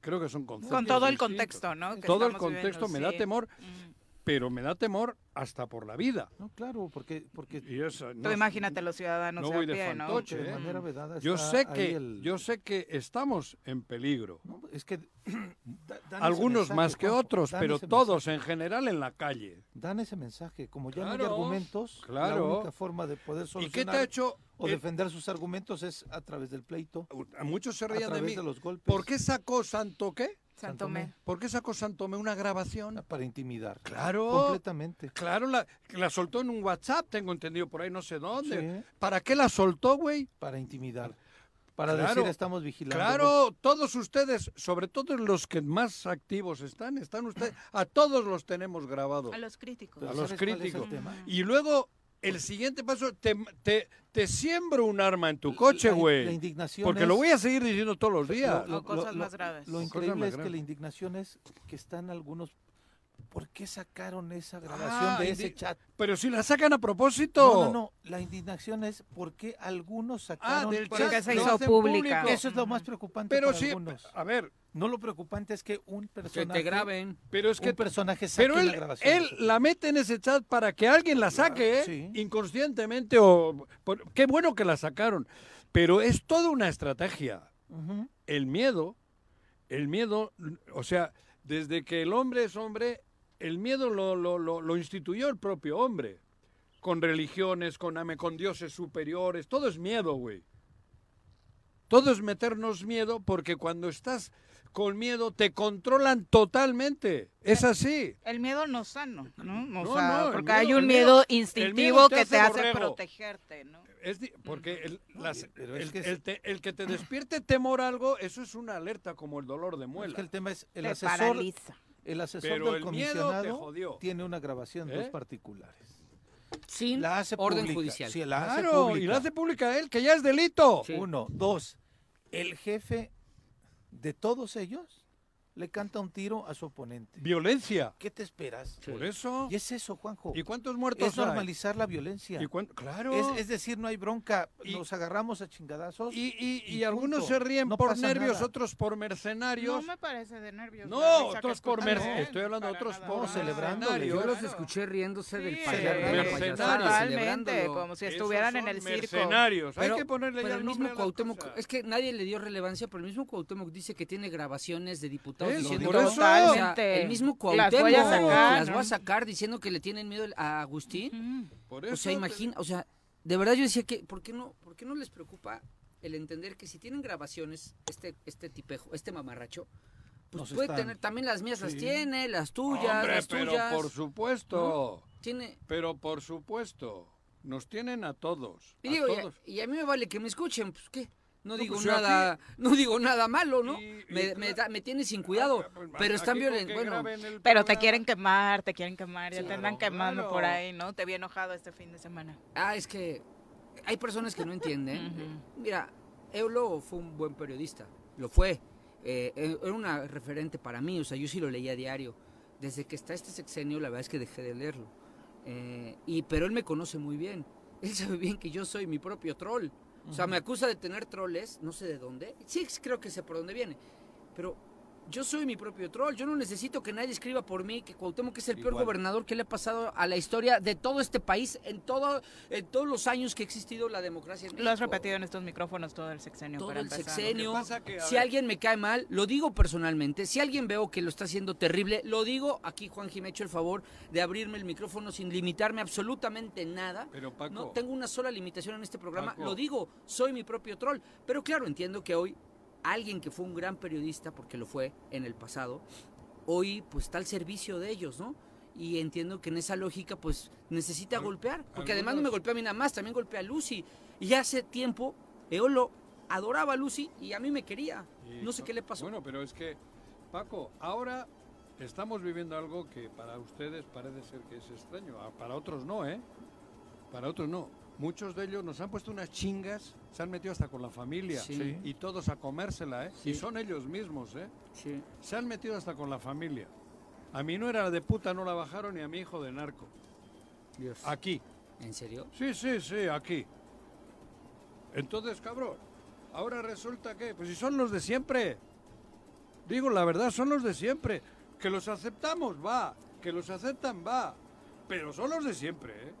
Creo que son conceptos Con todo el contexto, ¿no? que Todo el contexto viviendo, me da temor, Mm. Pero me da temor hasta por la vida. No, claro, porque, porque Y eso, Tú no- imagínate los ciudadanos no voy de pie, ¿no? fantoche, de ¿eh? manera vedada Yo sé que el- yo sé que estamos en peligro. No, es que da- Algunos mensaje, más que Juanjo, otros, dan pero todos en general en la calle. dan ese mensaje. Como ya no hay argumentos, la claro. única forma de poder ¿Y solucionar qué te ha hecho? o eh, defender sus argumentos es a través del pleito, a muchos se reían de través mí. de los golpes. ¿Por qué sacó Santo qué? Santomé. ¿Por qué sacó Santomé una grabación? Para intimidar. Claro. Completamente. Claro, la, la soltó en un WhatsApp, tengo entendido por ahí, no sé dónde. Sí. ¿Para qué la soltó, güey? Para intimidar. Para Claro, decir estamos vigilando. Claro, todos ustedes, sobre todo los que más activos están, están ustedes, a todos los tenemos grabados. A los críticos. A los ¿sabes cuál es el críticos. Y luego, el siguiente paso, te, te, te siembro un arma en tu coche, güey. La indignación Porque es- lo voy a seguir diciendo todos los días. O cosas más graves. Lo increíble es que la indignación es que están algunos. ¿Por qué sacaron esa grabación Ah, de ese chat? Pero si la sacan a propósito. No, no, no. La indignación es por qué algunos sacaron. Ah, del Porque chat se lo hizo pública. público. Eso es lo más preocupante Pero para sí, algunos. a ver, No lo preocupante es que un Que personaje. te graben. pero es que un personaje saque Pero él, la grabación. él la mete en ese chat para que alguien la saque, ¿eh? sí. inconscientemente o... por- qué bueno que la sacaron. Pero es toda una estrategia. El miedo, el miedo, o sea, desde que el hombre es hombre, el miedo lo, lo, lo, lo instituyó el propio hombre. Con religiones, con, con dioses superiores, todo es miedo, güey. Todo es meternos miedo porque cuando estás con miedo te controlan totalmente. Es así. El miedo no sano, ¿no? O No, sea, no, porque miedo- hay un miedo, instintivo miedo te que te hace hace borrego. protegerte, ¿no? Es porque el, las- pero es el- que es- el te- el que te despierte temor a algo, eso es una alerta como el dolor de Es muela. que el tema es el Te asesor. paraliza. El asesor Pero del el miedo te comisionado jodió. tiene una grabación, ¿Eh? dos particulares. Sin La hace orden pública. judicial. Sí, la hace Claro, pública. y la hace pública él, que ya es delito. Sí. Uno, dos. El jefe de todos ellos le canta un tiro a su oponente. Violencia. ¿Qué te esperas? Por eso. Y es eso, Juanjo. ¿Y cuántos muertos Es hay? normalizar la violencia. ¿Y cuán- Claro. Es, es decir, no hay bronca. Y- Nos agarramos a chingadazos. y, y- y y algunos se ríen No por nervios, nada. otros por mercenarios. No me parece de nervios. No, otros por escuché, merce- ¿eh? estoy hablando de otros nada. por celebrando, mercenarios. Yo los escuché riéndose del Sí, payaso, celebrando. de la payasada, Mercenarios. Totalmente, como si estuvieran en el circo. mercenarios. Pero- Hay que ponerle pero ya el el mismo Cuauhtémoc, es que nadie le dio relevancia, pero el mismo Cuauhtémoc dice que tiene grabaciones de diputados ¿Eh? diciendo Por que- eso. o sea, Totalmente. el mismo Las Cuauhtémoc voy a sacar, las ¿no? va a sacar diciendo que le tienen miedo a Agustín. Por O sea, te- imagina, o sea, de verdad yo decía que ¿por qué no por qué no les preocupa el entender que si tienen grabaciones este este tipejo, este mamarracho pues Nos puede están- tener, también las mías las tiene, las tuyas, Hombre, las pero tuyas. por supuesto. Tiene, Pero por supuesto. Nos tienen a todos. y, a digo, y a- todos. y a mí me vale que me escuchen, pues qué. No No, digo pues, nada, no digo nada malo, ¿no? Y- y me, me, me tiene sin cuidado, Ah, pues, pero están violentos. Bueno, Pero te quieren quemar, te quieren quemar, ya te andan quemando claro. por ahí, ¿no? Te vi enojado este fin de semana. ah, es que hay personas que no entienden. Mira, Eolo fue un buen periodista, lo fue. Eh, eh, era una referente para mí, o sea, yo sí lo leía a diario. Desde que está este sexenio, la verdad es que dejé de leerlo. Eh, y, pero él me conoce muy bien. Él sabe bien que yo soy mi propio troll. O sea, me acusa de tener troles, no sé de dónde. Sí, creo que sé por dónde viene. Pero yo soy mi propio troll. Yo no necesito que nadie escriba por mí que Cuauhtémoc es el peor gobernador que le ha pasado a la historia de todo este país en, todo, en todos los años que ha existido la democracia en Lo has repetido en estos micrófonos todo el sexenio. todo para el empezar. sexenio. Que si ver- alguien me cae mal, lo digo personalmente. Si alguien veo que lo está haciendo terrible, lo digo. Aquí Juan me ha hecho el favor de abrirme el micrófono sin limitarme absolutamente nada. Pero Paco, No tengo una sola limitación en este programa. Paco. Lo digo, soy mi propio troll. Pero claro, entiendo que hoy alguien que fue un gran periodista, porque lo fue en el pasado, hoy pues está al servicio de ellos, ¿no? Y entiendo que en esa lógica pues necesita Al- golpear, porque además no me golpea a mí nada más, también golpea a Lucy. Y hace tiempo Eolo adoraba a Lucy y a mí me quería. y- No sé qué le pasó. Bueno, pero es que, Paco, ahora estamos viviendo algo que para ustedes parece ser que es extraño. Para otros no, ¿eh? Para otros no. Muchos de ellos nos han puesto unas chingas, se han metido hasta con la familia. Sí. Y todos a comérsela, ¿eh? Sí. Y son ellos mismos, ¿eh? Sí. Se han metido hasta con la familia. A mi nuera de puta no la bajaron ni a mi hijo de narco. Dios. Aquí. ¿En serio? Sí, sí, sí, aquí. Entonces, cabrón, ahora resulta que, pues si son los de siempre. Digo, la verdad, son los de siempre. Que los aceptamos, va. Que los aceptan, va. Pero son los de siempre, ¿eh?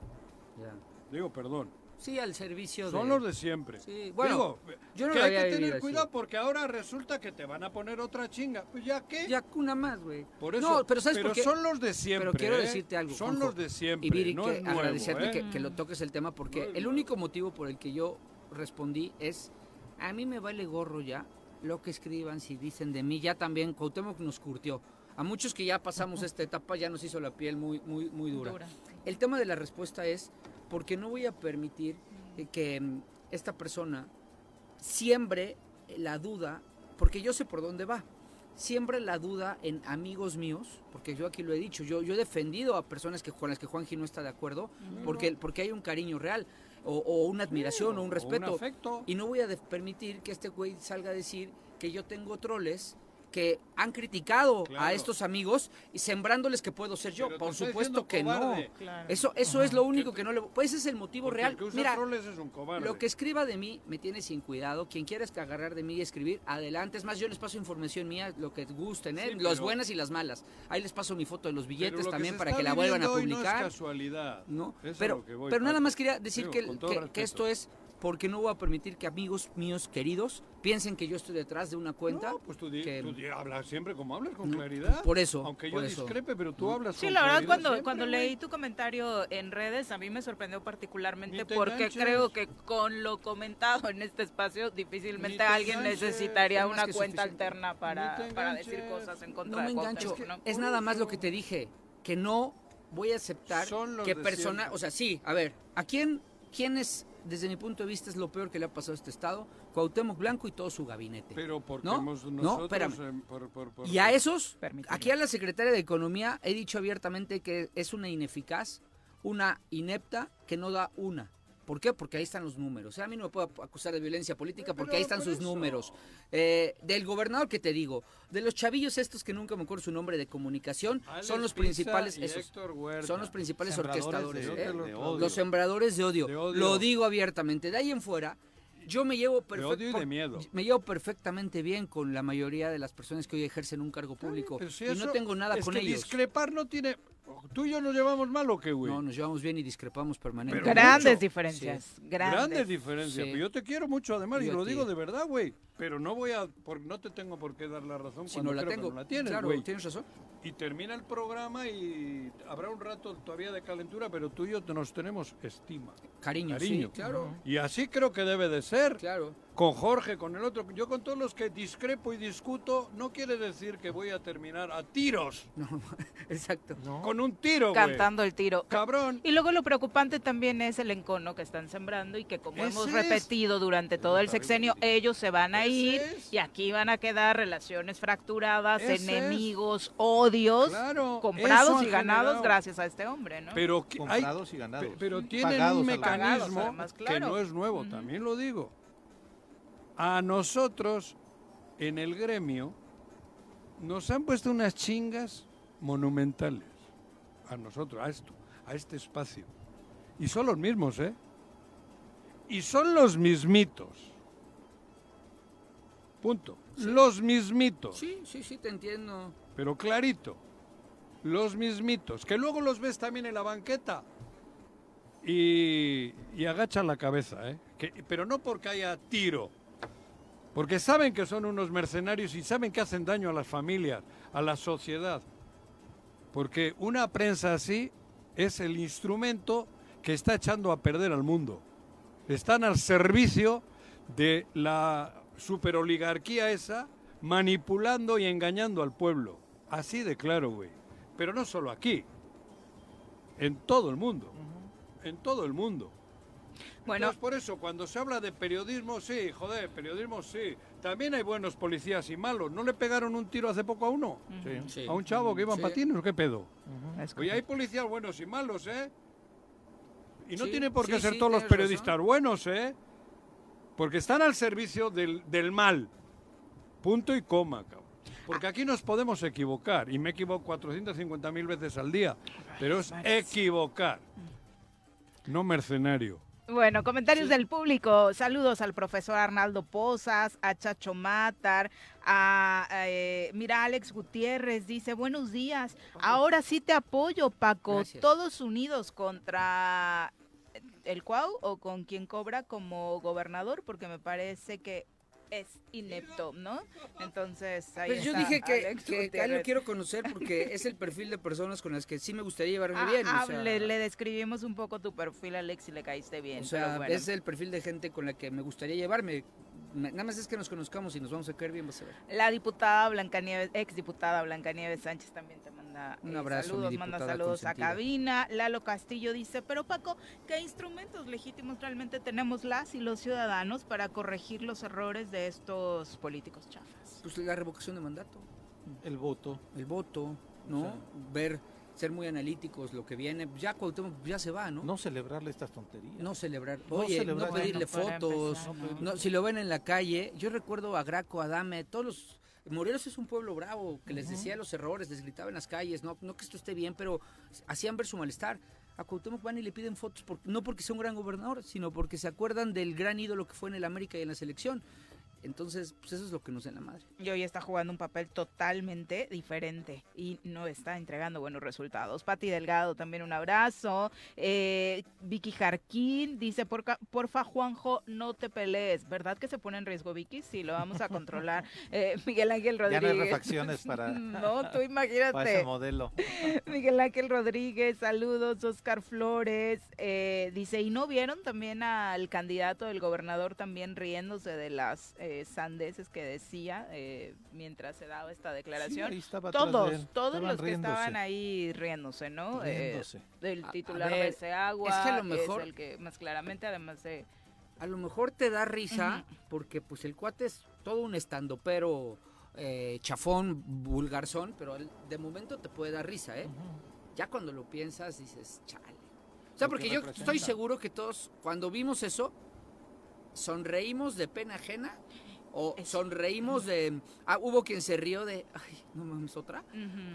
Ya. Digo, perdón. Sí, al servicio Son de... los de siempre. Sí, bueno, Digo, yo no que lo hay que tener así. cuidado porque ahora resulta que te van a poner otra chinga. Pues ya qué. Ya una más, güey. Por eso. No, pero ¿sabes por qué? son los de siempre. Pero quiero ¿eh? decirte algo. Son Juanjo. los de siempre. Y Viri, no que es nuevo, agradecerte ¿eh? que, que lo toques el tema, porque No el único motivo por el que yo respondí es, a mí me vale gorro ya lo que escriban, si dicen de mí, ya también Cuauhtémoc nos curtió. A muchos que ya pasamos esta etapa ya nos hizo la piel muy, muy, muy dura. Dura. El tema de la respuesta es porque no voy a permitir eh, que mm, esta persona siembre la duda, porque yo sé por dónde va. Siembre la duda en amigos míos, porque yo aquí lo he dicho, yo, yo he defendido a personas que, con las que Juanji no está de acuerdo, porque, porque hay un cariño real, o, o una admiración, o un respeto. afecto. Y no voy a permitir que este güey salga a decir que yo tengo troles que han criticado a estos amigos y sembrándoles que puedo ser yo. Pero Por supuesto que cobarde. no. Claro. Eso, eso es lo único que no le... Pues ese es el motivo Porque real. el que usa Mira, es un cobarde. lo que escriba de mí me tiene sin cuidado. Quien quiera es que agarrar de mí y escribir, adelante. Es más, yo les paso información mía, lo que gusten, ¿eh? Sí, las pero- buenas y las malas. Ahí les paso mi foto de los billetes lo también para que la vuelvan a No publicar. es casualidad. No, Es a pero, lo que voy, pero nada más quería decir Digo, que, que esto es porque no voy a permitir que amigos míos queridos piensen que yo estoy detrás de una cuenta. No, pues tú, di- que- tú di- hablas siempre como hablas, con No, claridad. por eso, Aunque yo eso. discrepe, pero tú hablas Sí, con la verdad, claridad cuando, siempre, cuando leí tu comentario en redes, a mí me sorprendió particularmente porque enganches. creo que con lo comentado en este espacio, difícilmente te alguien enganches, necesitaría una cuenta suficiente. alterna para, para decir cosas en No contra me de engancho. Cuauhtémoc, ¿no? Es nada más lo que te dije, que no voy a aceptar Son los que de persona, siempre. o sea, sí, a ver, ¿a quién, quién es, desde mi punto de vista, es lo peor que le ha pasado a este estado? Cuauhtémoc Blanco y todo su gabinete. Pero porque ¿No? hemos No, nosotros... por- por- por- Y a esos, Permíteme. aquí a la secretaria de Economía he dicho abiertamente que es una ineficaz, una inepta que no da una. ¿Por qué? Porque ahí están los números. O sea, a mí no me puedo acusar de violencia política porque ahí están por sus eso. números. Eh, del gobernador que te digo, de los chavillos estos que nunca me acuerdo su nombre de comunicación, Alex son los Pizza principales, esos, son los principales orquestadores. de- ¿eh? de odio. Los sembradores de odio. De odio. Lo digo abiertamente. De ahí en fuera, yo me llevo De odio y perfecto. de miedo. Me llevo perfectamente bien con la mayoría de las personas que hoy ejercen un cargo público. Pero si y no tengo nada es con que ellos. discrepar no tiene... ¿Tú y yo nos llevamos mal o qué, güey? No, nos llevamos bien y discrepamos permanentemente. Grandes mucho. diferencias, grandes. Grandes diferencias. Sí. pero Yo te quiero mucho además y lo digo de verdad, güey. pero no voy a, por, no te tengo por qué dar la razón Si cuando no la creo que tengo. no la tienes, claro, güey. tienes razón. Y termina el programa y habrá un rato todavía de calentura, pero tú y yo te- nos tenemos estima. Cariño, Cariño. sí, claro. Y así creo que debe de ser. Claro. Con Jorge, con el otro. Yo con todos los que discrepo y discuto, no quiere decir que voy a terminar a tiros. Exacto. Con un tiro, güey. Cantando el tiro. Cabrón. Y luego lo preocupante también es el encono que están sembrando y que como hemos es. repetido durante todo el sexenio, ellos se van a ir es. y aquí van a quedar relaciones fracturadas, Ese es. enemigos, odios, Claro, comprados y ganados generado. gracias a este hombre, ¿no? Pero que hay- Comprados y ganados. pe- pero tienen Pagados un mecanismo además, que no es nuevo, también lo digo. A nosotros, en el gremio, nos han puesto unas chingas monumentales. A nosotros, a esto, a este espacio. Y son los mismos, ¿eh? Y son los mismitos. Punto. Los mismitos. Sí, sí, sí, te entiendo. Pero clarito. Los mismitos. Que luego los ves también en la banqueta. Y, y agachan la cabeza, ¿eh? Que- pero no porque haya tiro. Porque saben que son unos mercenarios y saben que hacen daño a las familias, a la sociedad. Porque una prensa así es el instrumento que está echando a perder al mundo. Están al servicio de la superoligarquía esa, manipulando y engañando al pueblo. Así de claro, güey. Pero no solo aquí, en todo el mundo. En todo el mundo. Bueno. Entonces, por eso, cuando se habla de periodismo, sí, joder, periodismo sí. También hay buenos policías y malos. ¿No le pegaron un tiro hace poco a uno? Sí. A un chavo que iba en Sí. patines, ¿o qué pedo? Es Oye, hay policías buenos y malos, ¿eh? Y no Sí, tienen por qué sí, ser sí, todos los periodistas buenos, ¿eh? Porque están al servicio del, del mal. Punto y coma, cabrón. Porque aquí nos podemos equivocar. Y me equivoco 450 mil veces al día. Pero es equivocar. No mercenario. Bueno, comentarios del público. Saludos al profesor Arnaldo Pozas, a Chacho Matar, a, eh, mira Alex Gutiérrez dice, buenos días. Ahora sí te apoyo, Paco. Gracias. Todos unidos contra el Cuau o con quien cobra como gobernador, porque me parece que es inepto, ¿no? Entonces, ahí Pues yo está dije que, Alex que a él lo quiero conocer porque es el perfil de personas con las que sí me gustaría llevarme Ah, bien. o ah, sea, le, le describimos un poco tu perfil, Alex, y le caíste bien. o sea, pero bueno. es el perfil de gente con la que me gustaría llevarme. Me- Nada más es que nos conozcamos y nos vamos a caer bien, vas a ver. La diputada Blancanieves, ex diputada Blancanieves Sánchez también te manda Un eh, abrazo, saludos, manda saludos a cabina. Lalo Castillo dice, pero Paco, ¿qué instrumentos legítimos realmente tenemos las y los ciudadanos para corregir los errores de estos políticos chafas? Pues la revocación de mandato, El voto. el voto, ¿no? sea- Ver, ser muy analíticos, lo que viene. Ya Cuauhtémoc ya se va, ¿no? No celebrarle estas tonterías. No celebrar, No oye, celebrar. no pedirle Bueno, fotos, empezar, no, si lo ven en la calle, yo recuerdo a Graco, a Dame, todos los... Morelos es un pueblo bravo, que les decía los errores, les gritaba en las calles, no, no que esto esté bien, pero hacían ver su malestar. A Cuauhtémoc van y le piden fotos, por- no porque sea un gran gobernador, sino porque se acuerdan del gran ídolo que fue en el América y en la selección. Entonces, pues eso es lo que nos da la madre. Y hoy está jugando un papel totalmente diferente y no está entregando buenos resultados. Pati Delgado, también un abrazo. Eh, Vicky Jarquín dice, "Porca- porfa Juanjo, no te pelees. ¿Verdad que se pone en riesgo Vicky? Sí, lo vamos a controlar. Eh, Miguel Ángel Ya no hay Rodríguez. refacciones para, No, tú para ese imagínate. modelo. Miguel Ángel Rodríguez, saludos. Oscar Flores eh, dice, ¿y no vieron también al candidato del gobernador también riéndose de las eh, sandeces que decía eh, mientras se daba esta declaración? todos, él, todos estaban los que riéndose. estaban ahí riéndose, ¿no? Eh, el A- a titular ver, de ese agua es que a lo mejor- el que más claramente, además de... A lo mejor te da risa porque pues el cuate es todo un estando, pero chafón, vulgarzón, pero él de momento te puede dar risa, ¿eh? Ya cuando lo piensas dices, chale. O sea, porque que yo representa. estoy seguro que todos cuando vimos eso sonreímos de pena ajena o sonreímos de ah, hubo quien se rió de ay, no mames otra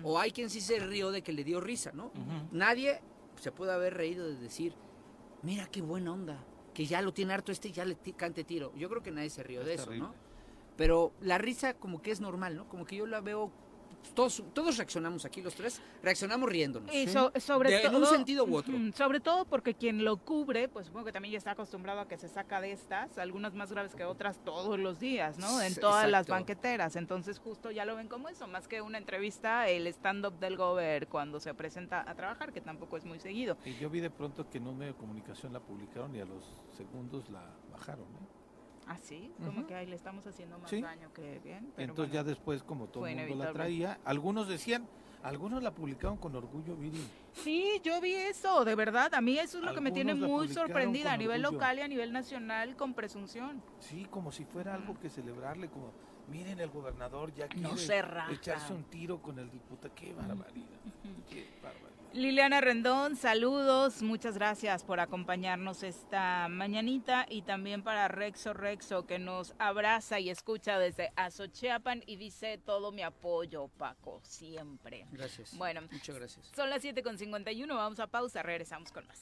o hay quien sí se rió de que le dio risa, ¿no? Nadie se puede haber reído de decir, mira qué buena onda, que ya lo tiene harto este y ya le cante tiro. Yo creo que nadie se rió de Es eso. ¿no? Pero la risa como que es normal, ¿no? Como que yo la veo Todos, todos reaccionamos aquí, los tres, reaccionamos riéndonos. Y so- sobre De- en todo, un sentido u otro. Sobre todo porque quien lo cubre, pues supongo que también ya está acostumbrado a que se saca de estas, algunas más graves que otras todos los días, ¿no? En todas las banqueteras. Entonces justo ya lo ven como eso, más que una entrevista, el stand-up del gober cuando se presenta a trabajar, que tampoco es muy seguido. Y yo vi de pronto que en un medio de comunicación la publicaron y a los segundos la bajaron. ¿eh? Ah, sí, como Ujú. que ahí le estamos haciendo más Sí. daño que bien. pero Entonces bueno. ya después, como todo el mundo la inevitable. traía, algunos decían, algunos la publicaron con orgullo, Viri. Sí, yo vi eso, de verdad. A mí eso es lo que me tiene Algunos la muy sorprendida a nivel orgullo. local y a nivel nacional con presunción. Sí, como si fuera algo que celebrarle, como, miren, el gobernador ya quiere No echarse un tiro con el diputado. Qué barbaridad, qué barbaridad. Liliana Rendón, saludos, muchas gracias por acompañarnos esta mañanita y también para Rexo Rexo que nos abraza y escucha desde Azochiapan y dice todo mi apoyo, Paco, siempre. Gracias. Bueno, Muchas gracias. son las 7.51, vamos a pausa, regresamos con más.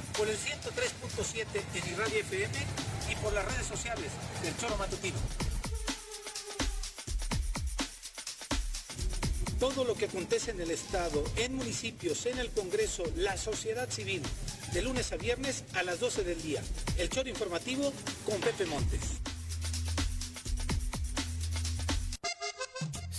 por el 103.7 en Irradia FM y por las redes sociales del Choro Matutino. Todo lo que acontece en el Estado, en municipios, en el Congreso, la sociedad civil, de lunes a viernes a las 12 del día. El Choro Informativo con Pepe Montes.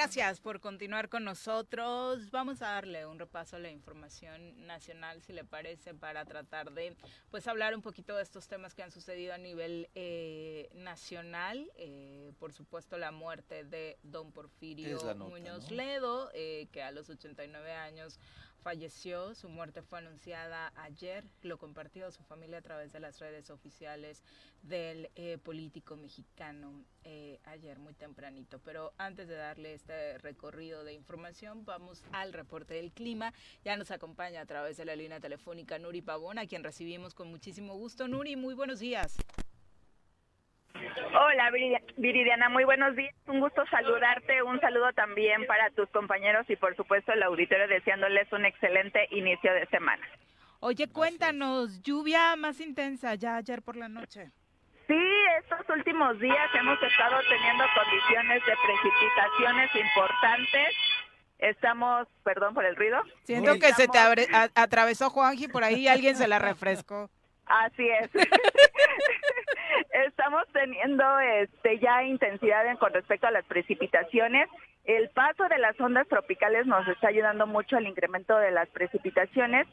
Gracias por continuar con nosotros. Vamos a darle un repaso a la información nacional, si le parece, para tratar de pues hablar un poquito de estos temas que han sucedido a nivel eh, nacional. Eh, por supuesto, la muerte de don Porfirio nota, Muñoz ¿no? Ledo, eh, que a los 89 años falleció. Su muerte fue anunciada ayer. Lo compartió su familia a través de las redes oficiales del eh, político mexicano eh, ayer muy tempranito. Pero antes de darle este recorrido de información, vamos al reporte del clima. Ya nos acompaña a través de la línea telefónica Nuri Pavón, a quien recibimos con muchísimo gusto. Nuri, muy buenos días. Hola Viri- Viridiana, muy buenos días. Un gusto saludarte. Un saludo también para tus compañeros y por supuesto el auditorio deseándoles un excelente inicio de semana. Oye, cuéntanos, lluvia más intensa ya ayer por la noche. Sí, estos últimos días hemos estado teniendo condiciones de precipitaciones importantes. Estamos, perdón por el ruido. Siento que se te abre- a- atravesó Juanji por ahí y alguien se la refrescó. Así es. Estamos teniendo este ya intensidad en- con respecto a las precipitaciones. El paso de las ondas tropicales nos está ayudando mucho al incremento de las precipitaciones,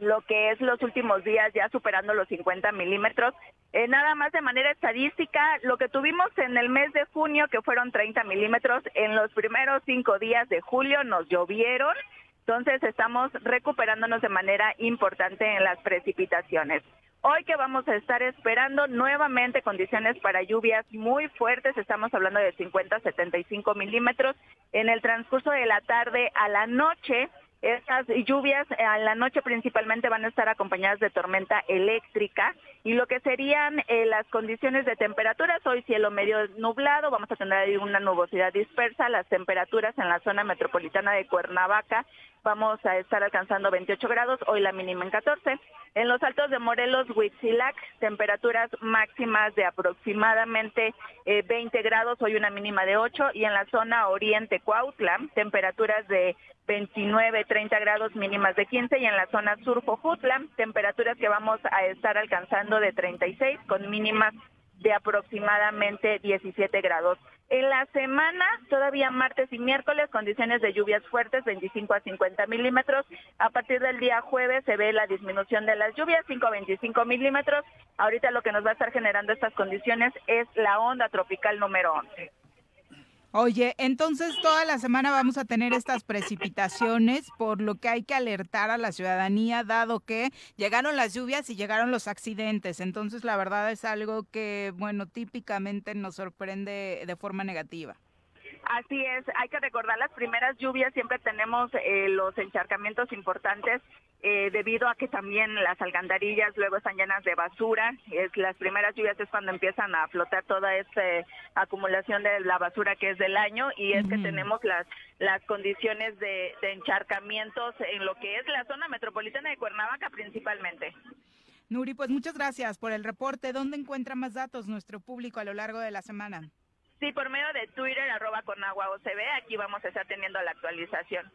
lo que es los últimos días ya superando los 50 milímetros. Eh, nada más de manera estadística, lo que tuvimos en el mes de junio, que fueron 30 milímetros, en los primeros cinco días de julio nos llovieron. Entonces estamos recuperándonos de manera importante en las precipitaciones. Hoy que vamos a estar esperando nuevamente condiciones para lluvias muy fuertes, estamos hablando de 50 a 75 milímetros. En el transcurso de la tarde a la noche, esas lluvias eh, a la noche principalmente van a estar acompañadas de tormenta eléctrica y lo que serían eh, las condiciones de temperaturas, hoy cielo medio nublado, vamos a tener ahí una nubosidad dispersa, las temperaturas en la zona metropolitana de Cuernavaca vamos a estar alcanzando 28 grados, hoy la mínima en 14. En los altos de Morelos, Huitzilac, temperaturas máximas de aproximadamente eh, 20 grados, hoy una mínima de 8. Y en la zona oriente, Cuautla, temperaturas de 29, 30 grados mínimas de 15. Y en la zona sur, Jojutla, temperaturas que vamos a estar alcanzando de 36 con mínimas de aproximadamente 17 grados. En la semana, todavía martes y miércoles, condiciones de lluvias fuertes, 25 a 50 milímetros. A partir del día jueves se ve la disminución de las lluvias, 5 a 25 milímetros. Ahorita lo que nos va a estar generando estas condiciones es la onda tropical número 11. Oye, entonces toda la semana vamos a tener estas precipitaciones, por lo que hay que alertar a la ciudadanía, dado que llegaron las lluvias y llegaron los accidentes. Entonces, la verdad es algo que, bueno, típicamente nos sorprende de forma negativa. Así es, hay que recordar las primeras lluvias, siempre tenemos eh, los encharcamientos importantes eh, debido a que también las alcantarillas luego están llenas de basura. Es, las primeras lluvias es cuando empiezan a flotar toda esta acumulación de la basura que es del año y es que tenemos las, las condiciones de, de encharcamientos en lo que es la zona metropolitana de Cuernavaca principalmente. Nuri, pues muchas gracias por el reporte. ¿Dónde encuentra más datos nuestro público a lo largo de la semana? Sí, por medio de Twitter, arroba Conagua OCB, aquí vamos a estar teniendo la actualización.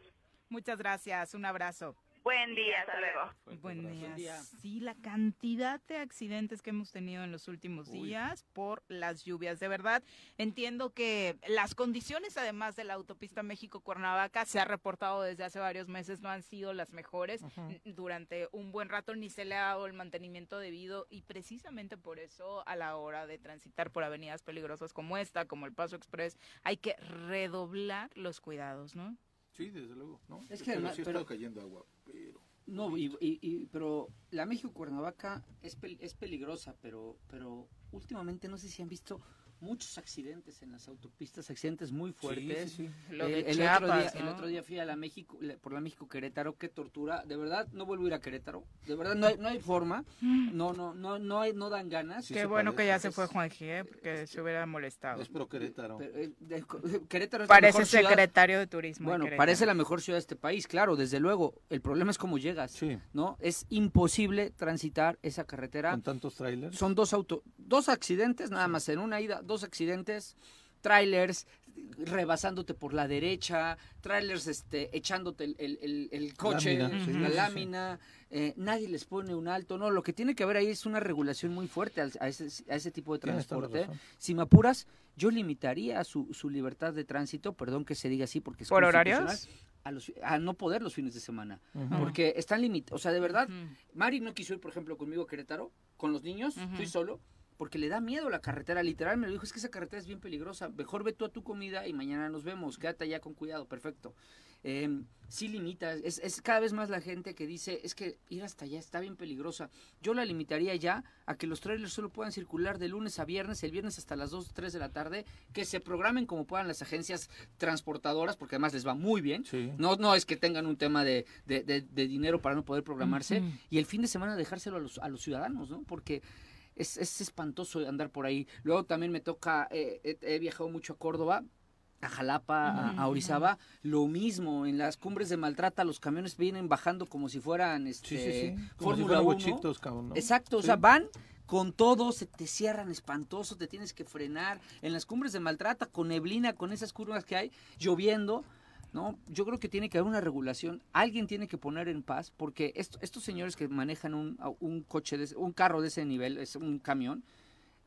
Muchas gracias, un abrazo. Buen día, hasta luego. Buen día. Sí, la cantidad de accidentes que hemos tenido en los últimos días por las lluvias. De verdad, entiendo que las condiciones, además de la autopista México-Cuernavaca, se ha reportado desde hace varios meses, no han sido las mejores. Durante un buen rato ni se le ha dado el mantenimiento debido y precisamente por eso a la hora de transitar por avenidas peligrosas como esta, como el Paso Express, hay que redoblar los cuidados, ¿no? Sí, desde luego, ¿no? Es que pero además- sí está cayendo agua, pero... No, y, y- y- pero la México Cuernavaca es, pel- es peligrosa, pero, pero últimamente no sé si han visto muchos accidentes en las autopistas, accidentes muy fuertes. sí, Lo Eh, de el, otro día, el ¿no? otro día fui a la México, la- por la México Querétaro, qué tortura. De verdad, no vuelvo a ir a Querétaro. De verdad, no hay, no hay forma. No, no, no, no, hay, no dan ganas. Qué bueno que ya se fue Juanji, ¿eh? porque se hubiera molestado. Es pro Querétaro. Pero, eh, de- Querétaro es la Parece mejor ciudad- secretario de turismo. Bueno, parece la mejor ciudad de este país, claro, desde luego. El problema es cómo llegas, ¿no? Es imposible transitar esa carretera. ¿Con tantos trailers? Son dos auto, dos accidentes nada más en una ida, dos accidentes, trailers rebasándote por la derecha, trailers este, echándote el, el- el- el coche, Lámina, sí, la sí, sí. lámina, eh, nadie les pone un alto, no, lo que tiene que haber ahí es una regulación muy fuerte al- a ese, a ese tipo de transporte. Si me apuras, yo limitaría su, su libertad de tránsito, perdón que se diga así porque es ¿Por horarios? A, los, a no poder los fines de semana, porque están limitados, o sea, de verdad, Mari no quiso ir, por ejemplo, conmigo a Querétaro, con los niños, fui solo, porque le da miedo la carretera, literal, me lo dijo, es que esa carretera es bien peligrosa, mejor ve tú a tu comida y mañana nos vemos, quédate allá con cuidado, perfecto. Eh, sí limita, es, es cada vez más la gente que dice, es que ir hasta allá está bien peligrosa. Yo la limitaría ya a que los trailers solo puedan circular de lunes a viernes, el viernes hasta las 2, 3 de la tarde, que se programen como puedan las agencias transportadoras, porque además les va muy bien. No, no es que tengan un tema de, de- de- de dinero para no poder programarse. Y el fin de semana dejárselo a los, a los ciudadanos, ¿no? Porque es, es espantoso andar por ahí. Luego también me toca, eh, he, he viajado mucho a Córdoba. A Jalapa, a-. Orizaba, lo mismo, en las cumbres de Maltrata los camiones vienen bajando como si fueran este, Sí, sí, sí. Si Fórmula fueran 1. huechitos, cabrón, ¿no? Exacto, o sea, van con todo, se te cierran espantoso, te tienes que frenar. En las cumbres de Maltrata, con neblina, con esas curvas que hay, lloviendo, ¿no? Yo creo que tiene que haber una regulación. Alguien tiene que poner en paz, porque esto- estos señores que manejan un, un coche, de un carro de ese nivel, es un camión,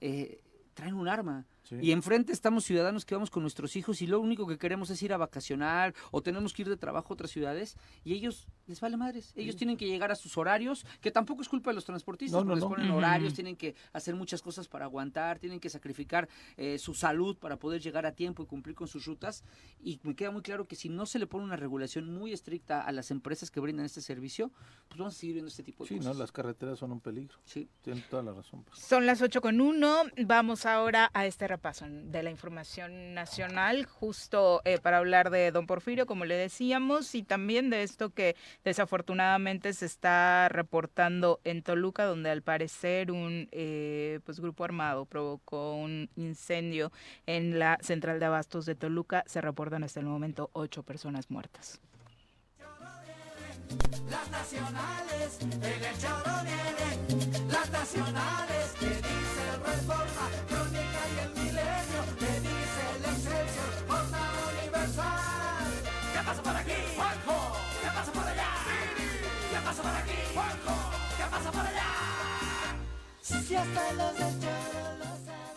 eh, traen un arma. Sí. Y enfrente estamos ciudadanos que vamos con nuestros hijos y lo único que queremos es ir a vacacionar o tenemos que ir de trabajo a otras ciudades y ellos les vale madres. Ellos tienen que llegar a sus horarios, que tampoco es culpa de los transportistas, No, no, les ponen horarios, tienen que hacer muchas cosas para aguantar, tienen que sacrificar eh, su salud para poder llegar a tiempo y cumplir con sus rutas. Y me queda muy claro que si no se le pone una regulación muy estricta a las empresas que brindan este servicio, pues vamos a seguir viendo este tipo de Sí, cosas. no, las carreteras son un peligro. Sí. Tienen toda la razón. pues. Son las 8 con 1. Vamos ahora a este repaso de la información nacional, justo eh, para hablar de don Porfirio, como le decíamos, y también de esto que desafortunadamente se está reportando en Toluca, donde al parecer un eh, pues grupo armado provocó un incendio en la central de abastos de Toluca. Se reportan hasta el momento ocho personas muertas. Las nacionales, en el. Las nacionales, que dice el Juanjo. ¿Qué pasa por allá? Si hasta los lo saben.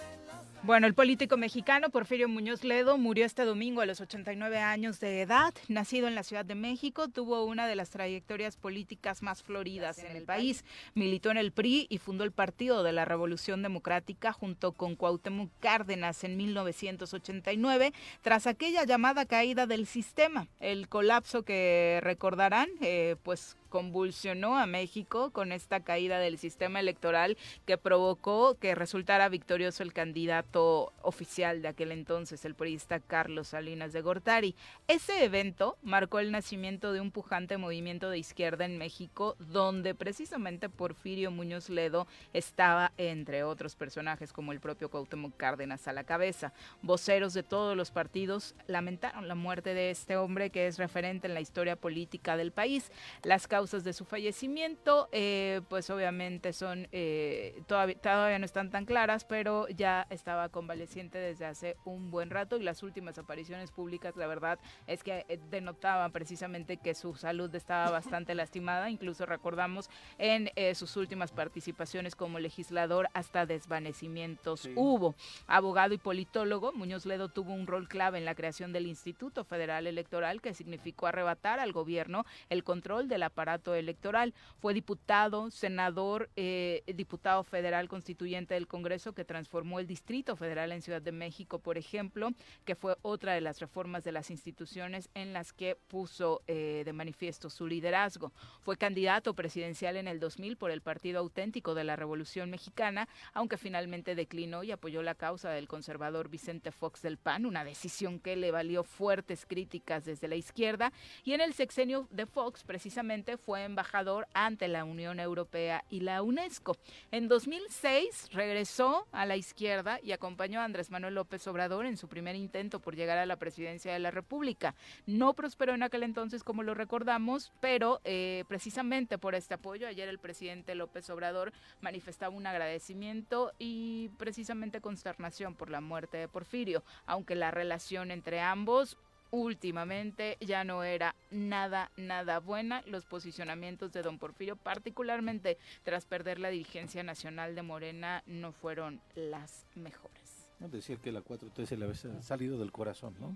Bueno, el político mexicano Porfirio Muñoz Ledo murió este domingo a los 89 años de edad. Nacido en la Ciudad de México, tuvo una de las trayectorias políticas más floridas en el país. Militó en el PRI y fundó el Partido de la Revolución Democrática junto con Cuauhtémoc Cárdenas en 1989, tras aquella llamada caída del sistema. El colapso que recordarán, eh, pues convulsionó a México con esta caída del sistema electoral que provocó que resultara victorioso el candidato oficial de aquel entonces, el periodista Carlos Salinas de Gortari. Ese evento marcó el nacimiento de un pujante movimiento de izquierda en México, donde precisamente Porfirio Muñoz Ledo estaba entre otros personajes como el propio Cuauhtémoc Cárdenas a la cabeza. Voceros de todos los partidos lamentaron la muerte de este hombre que es referente en la historia política del país. Las de su fallecimiento, eh, pues obviamente son eh, todavía, todavía no están tan claras, pero ya estaba convaleciente desde hace un buen rato y las últimas apariciones públicas, la verdad, es que eh, denotaban precisamente que su salud estaba bastante lastimada. Incluso recordamos en sus últimas participaciones como legislador hasta desvanecimientos hubo. Abogado y politólogo, Muñoz Ledo tuvo un rol clave en la creación del Instituto Federal Electoral que significó arrebatar al gobierno el control del aparato electoral. Fue diputado, senador, eh, diputado federal constituyente del Congreso que transformó el Distrito Federal en Ciudad de México, por ejemplo, que fue otra de las reformas de las instituciones en las que puso eh, de manifiesto su liderazgo. Fue candidato presidencial en el 2000 por el Partido Auténtico de la Revolución Mexicana, aunque finalmente declinó y apoyó la causa del conservador Vicente Fox del PAN, una decisión que le valió fuertes críticas desde la izquierda. Y en el sexenio de Fox, precisamente, fue embajador ante la Unión Europea y la UNESCO. En 2006 regresó a la izquierda y acompañó a Andrés Manuel López Obrador en su primer intento por llegar a la presidencia de la República. No prosperó en aquel entonces, como lo recordamos, pero eh, precisamente por este apoyo, ayer el presidente López Obrador manifestaba un agradecimiento y precisamente consternación por la muerte de Porfirio, aunque la relación entre ambos últimamente ya no era nada, nada buena. Los posicionamientos de don Porfirio, particularmente tras perder la dirigencia nacional de Morena, no fueron las mejores. Decir que la 4T se le ha salido del corazón, ¿no?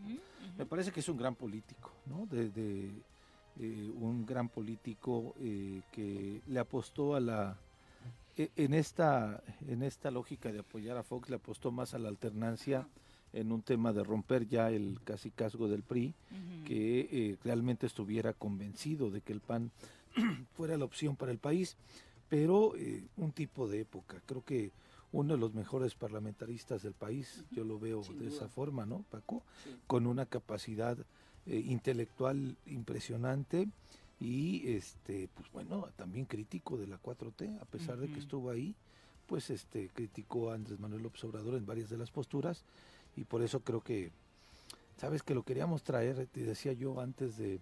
Me parece que es un gran político, ¿no? De, eh, un gran político eh, que le apostó a la e, en esta en esta lógica de apoyar a Fox le apostó más a la alternancia en un tema de romper ya el casi casgo del PRI, que eh, realmente estuviera convencido de que el PAN fuera la opción para el país, pero eh, un tipo de época. Creo que uno de los mejores parlamentaristas del país, yo lo veo de esa forma, ¿no, Paco? Con una capacidad eh, intelectual impresionante y, este, pues bueno, también crítico de la 4T, a pesar de que estuvo ahí, pues este, criticó a Andrés Manuel López Obrador en varias de las posturas y por eso creo que, sabes que lo queríamos traer, te decía yo antes de,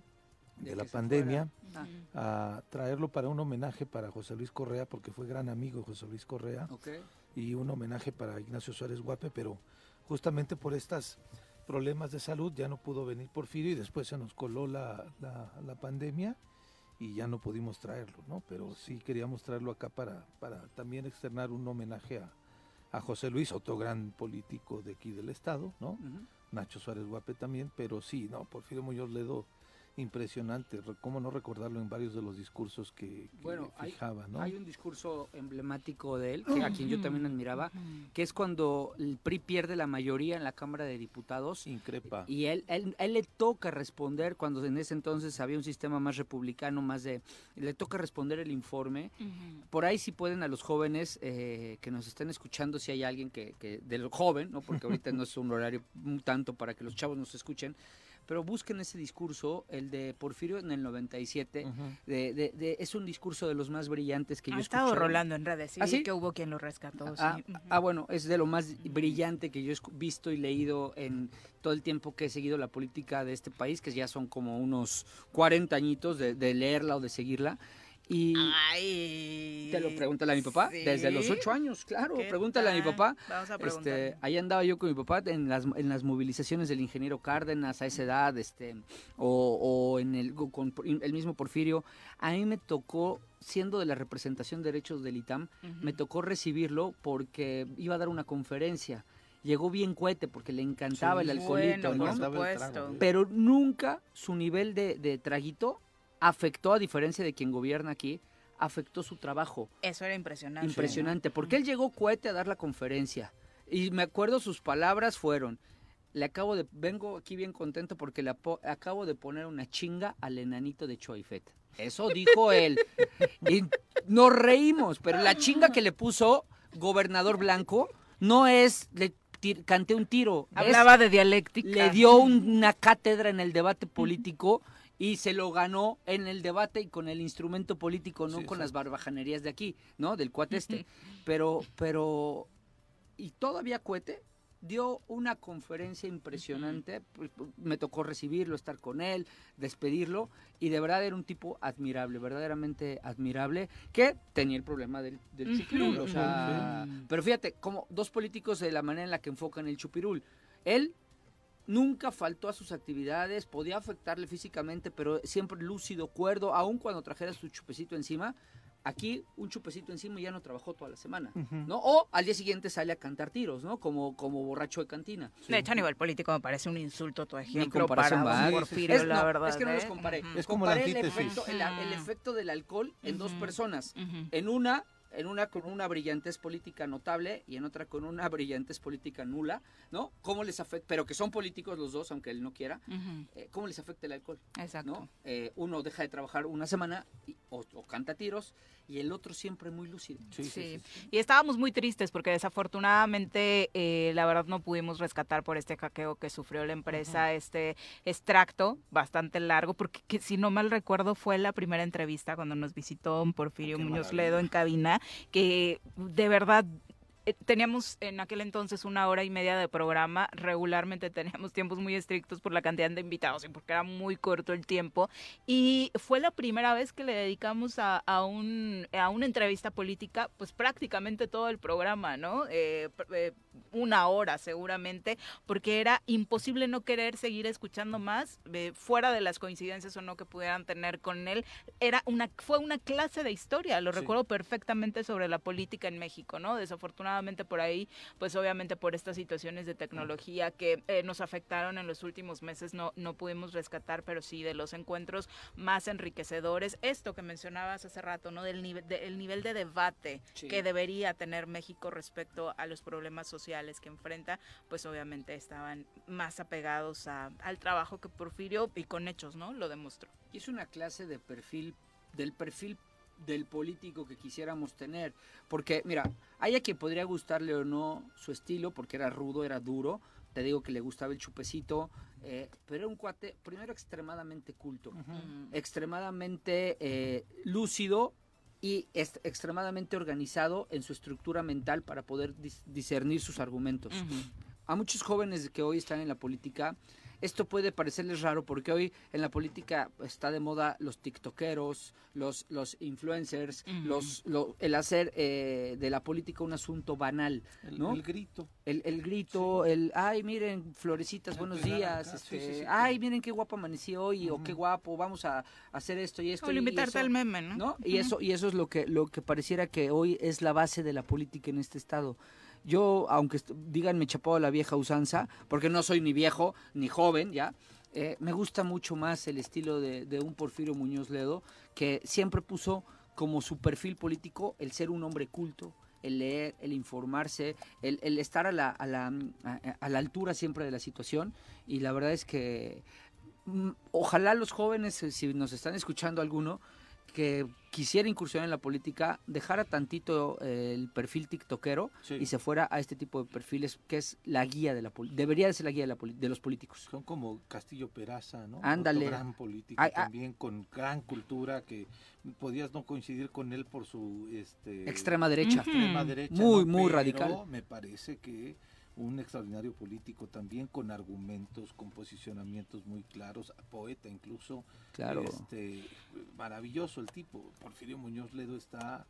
la pandemia, a traerlo para un homenaje para José Luis Correa, porque fue gran amigo de José Luis Correa, y un homenaje para Ignacio Suárez Guape, pero justamente por estos problemas de salud ya no pudo venir Porfirio y después se nos coló la, la, pandemia y ya no pudimos traerlo, ¿no? Pero sí queríamos traerlo acá para, para también externar un homenaje a, a José Luis, otro gran político de aquí del estado, ¿no? Nacho Suárez Guape también, pero sí, no, Porfirio Muñoz Ledo impresionante, cómo no recordarlo en varios de los discursos que, bueno, fijaba, hay, ¿no? Hay un discurso emblemático de él, que, a quien yo también admiraba, que es cuando el PRI pierde la mayoría en la Cámara de Diputados. Increpa. Y él, él, él le toca responder, cuando en ese entonces había un sistema más republicano, más de... Le toca responder el informe. Por ahí si pueden a los jóvenes eh, que nos estén escuchando, si hay alguien que, que del joven, ¿no? porque ahorita no es un horario tanto para que los chavos nos escuchen, pero busquen ese discurso, el de Porfirio en el 97, de, de, es un discurso de los más brillantes que yo he escuchado. estado rolando en redes, ¿Ah, sí, que hubo quien lo rescató. Ah, ah, bueno, es de lo más brillante que yo he visto y leído en todo el tiempo que he seguido la política de este país, que ya son como unos 40 añitos de, de leerla o de seguirla. Y te lo pregúntale a mi papá, desde los ocho años, claro, pregúntale a mi papá. este, ahí andaba yo con mi papá en las, en las movilizaciones del ingeniero Cárdenas a esa edad, este, o, o en el, con el mismo Porfirio. A mí me tocó siendo de la representación de derechos del ITAM, me tocó recibirlo porque iba a dar una conferencia llegó bien cohete porque le encantaba Sí, el alcoholito, bueno, ¿no? por supuesto. Pero nunca su nivel de, de traguito afectó, a diferencia de quien gobierna aquí, afectó su trabajo. Eso era impresionante. Impresionante, porque él llegó cohete a dar la conferencia. Y me acuerdo sus palabras fueron, le acabo de, vengo aquí bien contento porque le acabo de poner una chinga al enanito de Choifet. Eso dijo él. Y nos reímos, pero la chinga que le puso gobernador blanco no es, le canté un tiro. es- Hablaba de dialéctica. le dio un- una cátedra en el debate político y se lo ganó en el debate y con el instrumento político, no Sí, con las barbajanerías de aquí, ¿no? Del cuate este. Pero, pero, y todavía cuete dio una conferencia impresionante. pues, Me tocó recibirlo, estar con él, despedirlo y de verdad era un tipo admirable, verdaderamente admirable, que tenía el problema del, del chupirul. O sea, pero fíjate, como dos políticos de la manera en la que enfocan el chupirul. Él nunca faltó a sus actividades, podía afectarle físicamente, pero siempre lúcido, cuerdo, aun cuando trajera su chupecito encima. Aquí un chupecito encima y ya no trabajó toda la semana. ¿no? O al día siguiente sale a cantar tiros, ¿no? Como, como borracho de cantina. De hecho, a nivel político me parece un insulto tu ejemplo para Porfirio, Es- la no, verdad. es que no los ¿eh? comparé. Es como la Comparé el antítesis. efecto, el, el efecto del alcohol en dos personas. En una, en una con una brillantez política notable y en otra con una brillantez política nula, ¿no? ¿Cómo les afecta? Pero que son políticos los dos, aunque él no quiera. Eh, ¿Cómo les afecta el alcohol? Exacto. ¿no? Eh, uno deja de trabajar una semana y- o, o canta tiros y el otro siempre muy lúcido. Sí, y estábamos muy tristes porque desafortunadamente eh, la verdad no pudimos rescatar por este hackeo que sufrió la empresa este extracto bastante largo porque que, si no mal recuerdo fue la primera entrevista cuando nos visitó don Porfirio Muñoz Ledo en cabina que de verdad eh, teníamos en aquel entonces una hora y media de programa, regularmente teníamos tiempos muy estrictos por la cantidad de invitados y porque era muy corto el tiempo y fue la primera vez que le dedicamos a, a un, a una entrevista política pues prácticamente todo el programa, ¿no? Eh, eh, una hora seguramente, porque era imposible no querer seguir escuchando más, eh, fuera de las coincidencias o no que pudieran tener con él. Era una, fue una clase de historia, lo Sí. recuerdo perfectamente sobre la política en México, ¿no? Desafortunadamente por ahí, pues obviamente por estas situaciones de tecnología que eh, nos afectaron en los últimos meses, no, no pudimos rescatar, pero sí de los encuentros más enriquecedores. Esto que mencionabas hace rato, ¿no? Del nivel, del nivel de debate Sí. que debería tener México respecto a los problemas sociales que enfrenta, pues obviamente estaban más apegados a- al trabajo que Porfirio y con hechos, ¿no? Lo demostró. Y es una clase de perfil, del perfil del político que quisiéramos tener. Porque, mira, hay a quien podría gustarle o no su estilo, porque era rudo, era duro. Te digo que le gustaba el chupecito, eh, pero era un cuate, primero, extremadamente culto, extremadamente eh, lúcido y est- extremadamente organizado en su estructura mental para poder dis- discernir sus argumentos. A muchos jóvenes que hoy están en la política, esto puede parecerles raro porque hoy en la política está de moda los tiktokeros, los, los influencers, los, lo- el hacer eh, de la política un asunto banal, El- ¿no? el grito. El, el grito, el, ay, miren, florecitas, buenos pegar días, acá. este, Sí, sí, sí. ay, miren qué guapo amanecí hoy, o qué guapo, vamos a hacer esto y esto. O y- eso, al meme, ¿no? Y eso, y eso es lo que, lo que pareciera que hoy es la base de la política en este estado. Yo, aunque díganme chapado a la vieja usanza, porque no soy ni viejo ni joven, ya, eh, me gusta mucho más el estilo de, un Porfirio Muñoz Ledo, que siempre puso como su perfil político el ser un hombre culto, el leer, el informarse, el, el estar a la, a, la, a- la altura siempre de la situación. Y la verdad es que mm, ojalá los jóvenes, si nos están escuchando alguno, que quisiera incursionar en la política, dejara tantito eh, el perfil tiktokero Sí. y se fuera a este tipo de perfiles que es la guía de la poli- debería de ser la guía de, la de los políticos. Son como Castillo Peraza, ¿no? Ándale. Otro gran político Ay, ah. también con gran cultura que podías no coincidir con él por su este Extrema derecha. extrema Ujú. derecha, Muy, ¿no? muy Pero radical. Me parece que un extraordinario político también con argumentos, con posicionamientos muy claros, poeta incluso. Claro. Este, maravilloso el tipo. Porfirio Muñoz Ledo está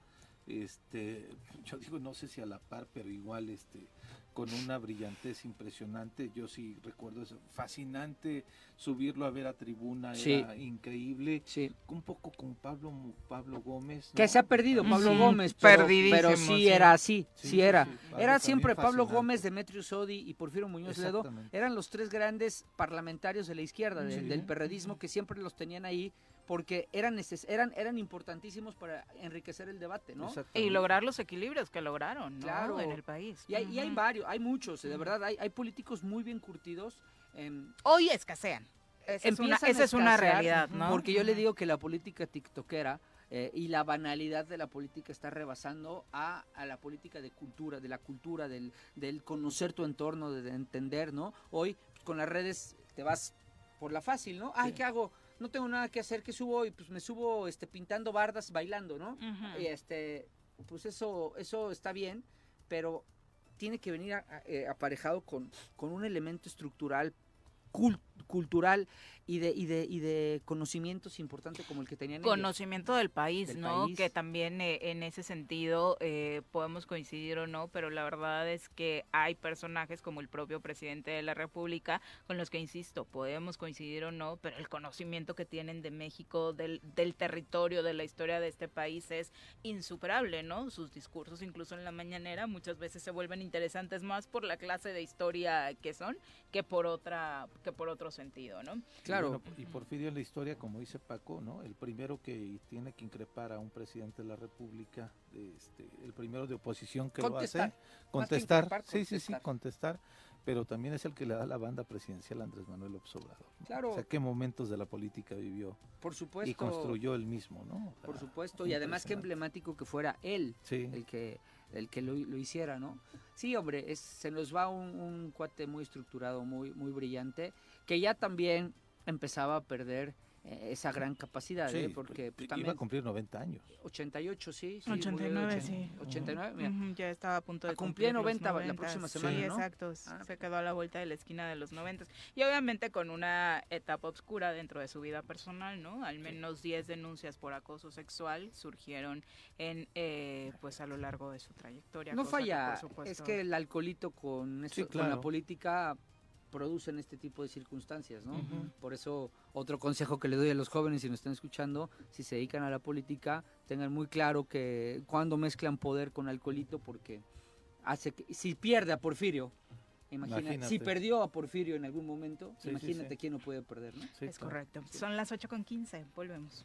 este yo digo no sé si a la par pero igual este con una brillantez impresionante. Yo sí recuerdo eso. Fascinante subirlo a ver a tribuna, Sí. era increíble. Sí. Un poco con Pablo Pablo Gómez. Que se ha perdido Pablo Sí. Gómez, pero, Perdidísimo, pero sí, era así, sí, era. Era siempre Pablo. Gómez, Demetrio Sodi y Porfirio Muñoz Ledo. Eran los tres grandes parlamentarios de la izquierda, de- Sí. del perredismo, que siempre los tenían ahí porque eran, neces- eran, eran importantísimos para enriquecer el debate, ¿no? Y lograr los equilibrios que lograron, ¿no? Claro. En el país. Y hay, y hay Ujú. varios, hay muchos, de verdad, hay, hay políticos muy bien curtidos. em, Hoy escasean. Esa es una, esa es realidad, ¿no? Porque yo le digo que la política tiktokera eh, y la banalidad de la política está rebasando a, a la política de cultura, de la cultura, del, del conocer tu entorno, de, de entender, ¿no? Hoy pues, con las redes te vas por la fácil, ¿no? Ay, ¿qué hago? No tengo nada que hacer, ¿qué subo? Y pues me subo este, pintando bardas, bailando, ¿no? Y este, pues eso, eso está bien, pero tiene que venir a- a- eh, aparejado con, con un elemento estructural, cul- cultural y de, y, de, y de conocimientos importante como el que tenían ellos. conocimiento del país, Del ¿no? país. Que también eh, en ese sentido eh, podemos coincidir o no, pero la verdad es que hay personajes como el propio presidente de la República con los que, insisto, podemos coincidir o no, pero el conocimiento que tienen de México, del, del territorio, de la historia de este país es insuperable, ¿no? Sus discursos, incluso en la mañanera, muchas veces se vuelven interesantes más por la clase de historia que son que por otra que por otro sentido, ¿no? Y bueno, y Porfirio en la historia, como dice Paco, ¿no? El primero que tiene que increpar a un presidente de la República, este, el primero de oposición que Contestar. lo hace, contestar, sí, sí, sí, contestar. contestar, pero también es el que le da la banda presidencial a Andrés Manuel López Obrador. ¿no? Claro. O sea, qué momentos de la política vivió. Por supuesto. Y construyó él mismo, ¿no? O sea, Por supuesto, y además qué emblemático que fuera él Sí. el que el que lo, lo hiciera, ¿no? Sí, hombre, es, se nos va un, un cuate muy estructurado, muy muy brillante, que ya también empezaba a perder eh, esa gran capacidad, Sí, ¿eh? porque pues, iba también a cumplir 90 años. 88, sí, sí, murió de 89, ochen- sí. 89, mira. Ujú, ya estaba a punto de Ah, cumplir los 90 la 90, próxima sí, semana, ¿no? exacto, Ah. se quedó a la vuelta de la esquina de los 90 y obviamente con una etapa oscura dentro de su vida personal, ¿no? Al menos 10 denuncias por acoso sexual surgieron en eh, pues a lo largo de su trayectoria. No cosa que, falla, por supuesto, es que el alcoholito con, esto- Sí, con la política producen este tipo de circunstancias, ¿no? Por eso otro consejo que le doy a los jóvenes si nos están escuchando, si se dedican a la política, tengan muy claro que cuando mezclan poder con alcoholito porque hace que si pierde a Porfirio, imagina, Imagínate. si perdió a Porfirio en algún momento, Sí, imagínate sí. quién no puede perder, ¿no? Sí, es claro. correcto. Son las 8 con 15, volvemos.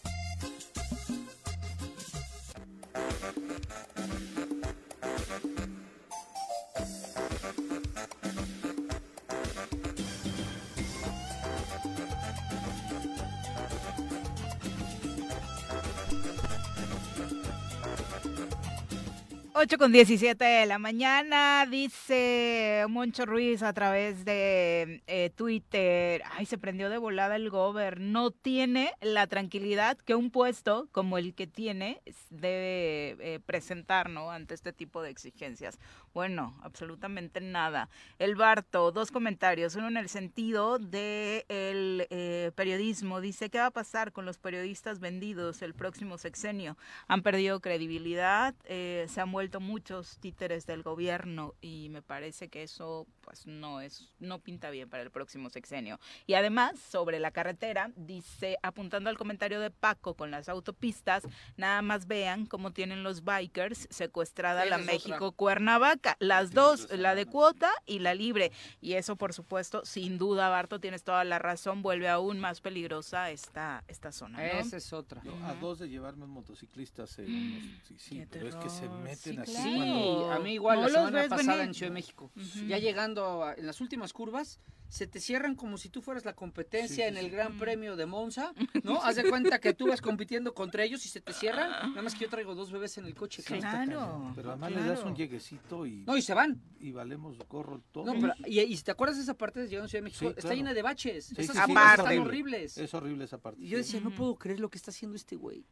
Ocho con 17 de la mañana, dice Moncho Ruiz a través de eh, Twitter, ay, se prendió de volada el gober, no tiene la tranquilidad que un puesto como el que tiene debe eh, presentar. Ante este tipo de exigencias. Bueno, absolutamente nada. El Barto, dos comentarios, uno en el sentido de el eh, periodismo, dice, ¿qué va a pasar con los periodistas vendidos el próximo sexenio? Han perdido credibilidad, eh, se han vuelto muchos títeres del gobierno y me parece que eso pues no es no pinta bien para el próximo sexenio. Y además, sobre la carretera, dice, apuntando al comentario de Paco con las autopistas, nada más vean cómo tienen los bikers secuestrada la. México Cuernavaca, las dos, la de cuota y la libre. Y eso, por supuesto, sin duda, Barto, tienes toda la razón, vuelve aún más peligrosa esta, esta zona. ¿no? Esa es otra. Yo a dos de llevarme motociclistas. eh, unos- sí, pero es que se meten sí, así. Sí, cuando- a mí igual No la los semana pasada venir. en Ciudad de México. Ya llegando a- en las últimas curvas, se te cierran como si tú fueras la competencia Sí, sí, en el sí. Gran Premio de Monza, ¿no? Haz de cuenta que tú vas compitiendo contra ellos y se te cierran. Nada más que yo traigo dos bebés en el coche. Sí, Claro. Pero además le das claro. un lleguecito y, No, y se van. y valemos gorro todo. No, pero, y, y si te acuerdas de esa parte de llegando a Ciudad de México, Sí, está claro. llena de baches. Sí, Esas están es horrible. horribles. Es horrible esa parte. Y yo decía, no puedo creer lo que está haciendo este güey.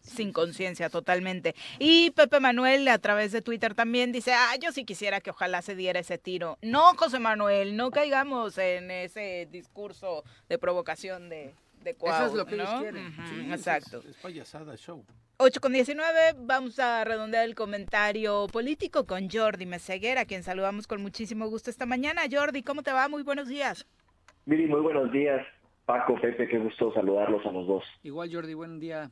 Sin conciencia totalmente. Y Pepe Manuel a través de Twitter también dice, ah, yo sí quisiera que ojalá se diera ese tiro. No, José Manuel, no caigamos en ese discurso de provocación de, de Eso Cuau, es lo que ellos ¿no? quieren. Ujú, Sí, es- exacto. Es, payasada, show. 8 con 19, vamos a redondear el comentario político con Jordi Meseguer, a quien saludamos con muchísimo gusto esta mañana. Jordi, ¿cómo te va? Muy buenos días. Miri, muy buenos días. Paco, Pepe, qué gusto saludarlos a los dos. Igual, Jordi, buen día.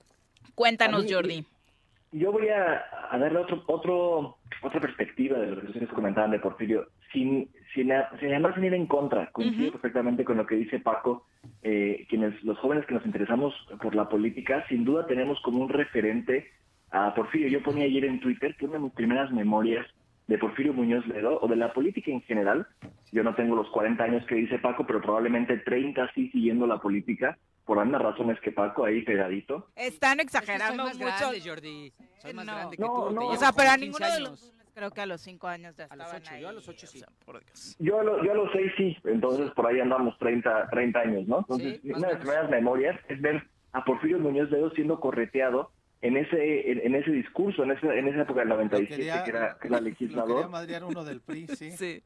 Cuéntanos, mí, Jordi. Yo voy a, a darle otro, otro, otra perspectiva de lo que ustedes comentaban de Porfirio, sin, sin, sin además venir en contra. Coincido perfectamente con lo que dice Paco. Eh, quienes, los jóvenes que nos interesamos por la política, sin duda tenemos como un referente a Porfirio. Yo ponía ayer en Twitter que una de mis primeras memorias de Porfirio Muñoz Ledo, o de la política en general, yo no tengo los 40 años que dice Paco, pero probablemente 30 sí siguiendo la política, por las razones que Paco, ahí pegadito. Están Soy exagerando más mucho. grande, Jordi. Soy más No. grande que No, tú. O sea, pero a como 15 ninguno de los creo que a los 5 años ya A los estaban 8, ahí. yo a los 8 sí. por Dios. Yo a, lo- yo a los seis sí, entonces por ahí andamos 30, 30 años, ¿no? Entonces, Sí, una de las primeras memorias es ver a Porfirio Muñoz Ledo siendo correteado en ese en, en ese discurso, en esa, en esa época del 97, quería- que era, que era Lo quería legislador. uno del PRI, sí. Sí.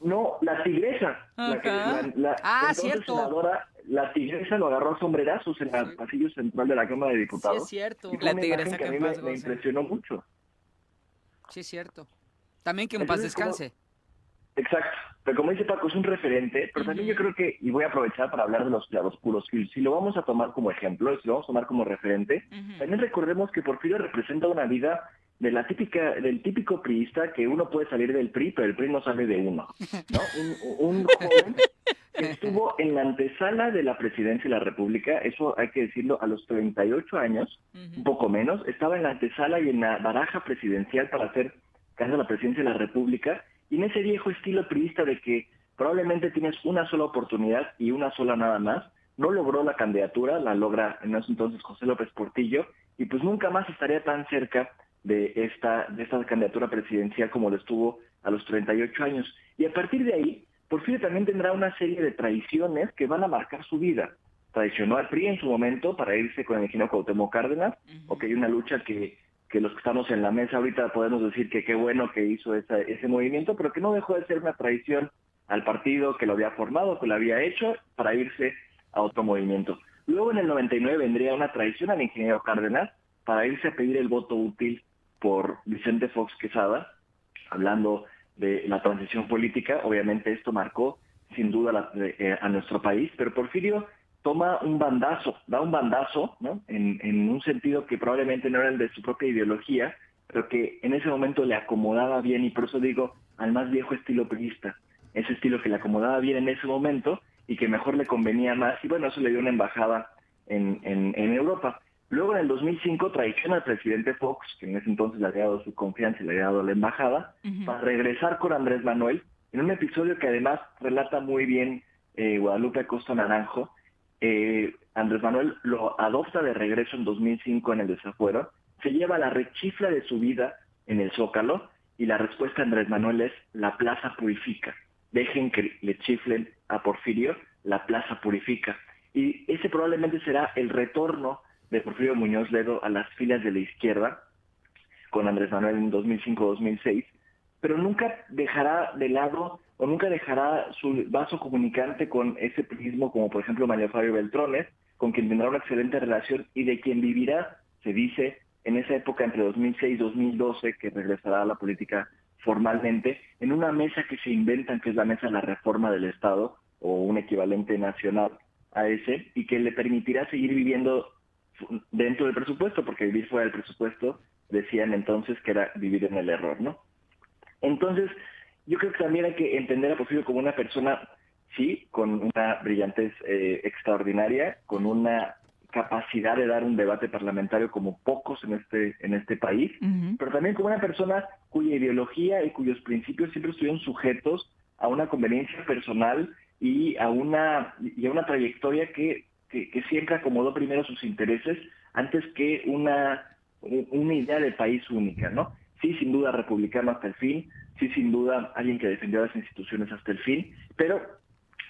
No, la tigresa. La que, la, la- Ah, entonces cierto. senadora, la tigresa lo agarró a sombrerazos en el pasillo central de la Cámara de Sí, Diputados. es cierto. Y fue La una tigresa imagen que a que mí me, paz impresionó mucho. Sí, es cierto. También que en paz Entonces, como- descanse. Exacto. Pero como dice Paco, es un referente, pero también yo creo que, y voy a aprovechar para hablar de los claroscuros, si, si lo vamos a tomar como ejemplo, si lo vamos a tomar como referente, también recordemos que Porfirio representa una vida de la típica, del típico priista que uno puede salir del PRI, pero el PRI no sale de uno. ¿no? Un, un joven que estuvo en la antesala de la presidencia de la República, eso hay que decirlo, a los 38 años, un poco menos, estaba en la antesala y en la baraja presidencial para hacer caso a la presidencia de la República, y en ese viejo estilo priista de que probablemente tienes una sola oportunidad y una sola nada más, no logró la candidatura, la logra en ese entonces José López Portillo, y pues nunca más estaría tan cerca de esta, de esta candidatura presidencial como lo estuvo a los 38 años. Y a partir de ahí, Porfirio también tendrá una serie de traiciones que van a marcar su vida. Traicionó al PRI en su momento para irse con el ingeniero Cuauhtémoc Cárdenas, o que hay una lucha que, que los que estamos en la mesa ahorita podemos decir que qué bueno que hizo esa- ese movimiento, pero que no dejó de ser una traición al partido que lo había formado, que lo había hecho, para irse a otro movimiento. Luego en el 99 vendría una traición al ingeniero Cárdenas para irse a pedir el voto útil por Vicente Fox Quesada, hablando de la transición política. Obviamente esto marcó sin duda la- eh, a nuestro país, pero Porfirio toma un bandazo, da un bandazo, ¿no? En, en un sentido que probablemente no era el de su propia ideología, pero que en ese momento le acomodaba bien, y por eso digo, al más viejo estilo priista, ese estilo que le acomodaba bien en ese momento y que mejor le convenía más, y bueno, eso le dio una embajada en, en, en Europa. Luego en el 2005 traiciona al presidente Fox, que en ese entonces le había dado su confianza y le había dado la embajada, para regresar con Andrés Manuel, en un episodio que además relata muy bien eh, Guadalupe Acosta Naranjo. Eh, Andrés Manuel lo adopta de regreso en 2005 en el desafuero, se lleva la rechifla de su vida en el Zócalo y la respuesta de Andrés Manuel es la plaza purifica. Dejen que le chiflen a Porfirio, la plaza purifica. Y ese probablemente será el retorno de Porfirio Muñoz Ledo a las filas de la izquierda con Andrés Manuel en 2005-2006, pero nunca dejará de lado o nunca dejará su vaso comunicante con ese prismo como por ejemplo Mario Fabio Beltrones, con quien tendrá una excelente relación y de quien vivirá, se dice, en esa época entre 2006 y 2012, que regresará a la política formalmente, en una mesa que se inventan, que es la mesa de la reforma del Estado, o un equivalente nacional a ese, y que le permitirá seguir viviendo dentro del presupuesto, porque vivir fuera del presupuesto, decían entonces que era vivir en el error, ¿no? Entonces, yo creo que también hay que entender a Porfirio como una persona, sí, con una brillantez eh, extraordinaria, con una capacidad de dar un debate parlamentario como pocos en este, en este país, pero también como una persona cuya ideología y cuyos principios siempre estuvieron sujetos a una conveniencia personal y a una, y a una trayectoria que, que, que siempre acomodó primero sus intereses antes que una, una idea de país única, ¿no? Sí, sin duda republicano hasta el fin, sí, sin duda alguien que defendió las instituciones hasta el fin, pero,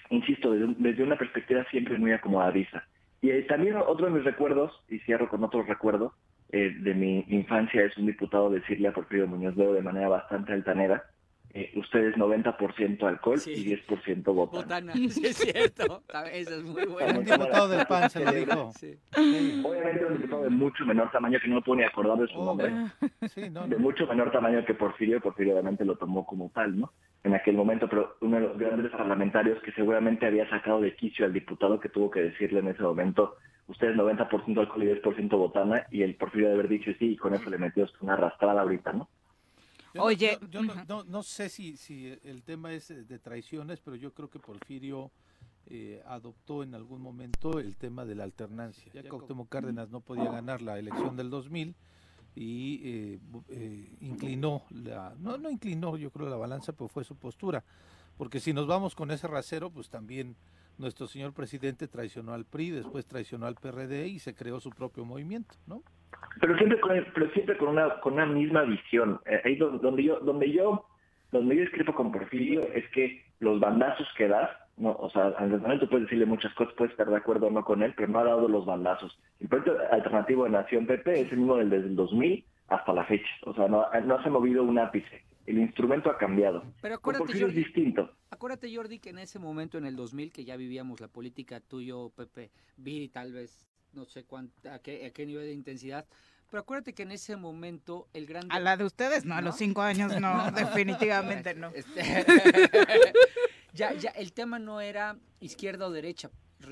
insisto, desde, desde una perspectiva siempre muy acomodadiza. Y eh, también otro de mis recuerdos, y cierro con otro recuerdo, eh, de mi infancia es un diputado decirle a Porfirio Muñoz Ledo de manera bastante altanera, eh, usted es 90% alcohol Sí. y 10% botana. Botana, sí es cierto. Eso es muy bueno. Un diputado del PAN se lo dijo. Sí. Obviamente un diputado de mucho menor tamaño que no me puedo ni acordar de su nombre. Sí, no, de no. mucho menor tamaño que Porfirio, Porfirio obviamente lo tomó como tal, ¿no? En aquel momento, pero uno de los grandes parlamentarios que seguramente había sacado de quicio al diputado que tuvo que decirle en ese momento, usted es 90% alcohol y 10% botana, y el Porfirio de haber dicho sí, y con eso le metió una arrastrada ahorita, ¿no? Yo no- Oye, yo, no, no- no sé si, si el tema es eh, de traiciones, pero yo creo que Porfirio eh, adoptó en algún momento el tema de la alternancia. Ya Cuauhtémoc Cárdenas no podía ganar la elección del 2000 y eh, eh, inclinó, la, no, no inclinó yo creo la balanza, pero fue su postura. Porque si nos vamos con ese rasero, pues también nuestro señor presidente traicionó al PRI, después traicionó al PRD y se creó su propio movimiento, ¿no? Pero siempre con, pero siempre con una con una misma visión. Eh, ahí do- donde yo donde yo donde yo discrepo con Porfirio es que los bandazos que das, no, o sea, al momento puedes decirle muchas cosas, puedes estar de acuerdo o no con él, pero no ha dado los bandazos. El proyecto alternativo de Nación PP es el mismo del desde el 2000 hasta la fecha. O sea, no, no se ha movido un ápice. El instrumento ha cambiado. Pero Con acuérdate, Porfirio es Jordi, distinto. acuérdate, Jordi, que en ese momento, en el 2000, que ya vivíamos la política tuyo, Pepe, Viri, tal vez, no sé cuánta, a qué, a qué nivel de intensidad, pero acuérdate que en ese momento el gran... A la de ustedes, no, a los cinco años no, definitivamente no. Este, ya, ya, el tema no era izquierda o derecha,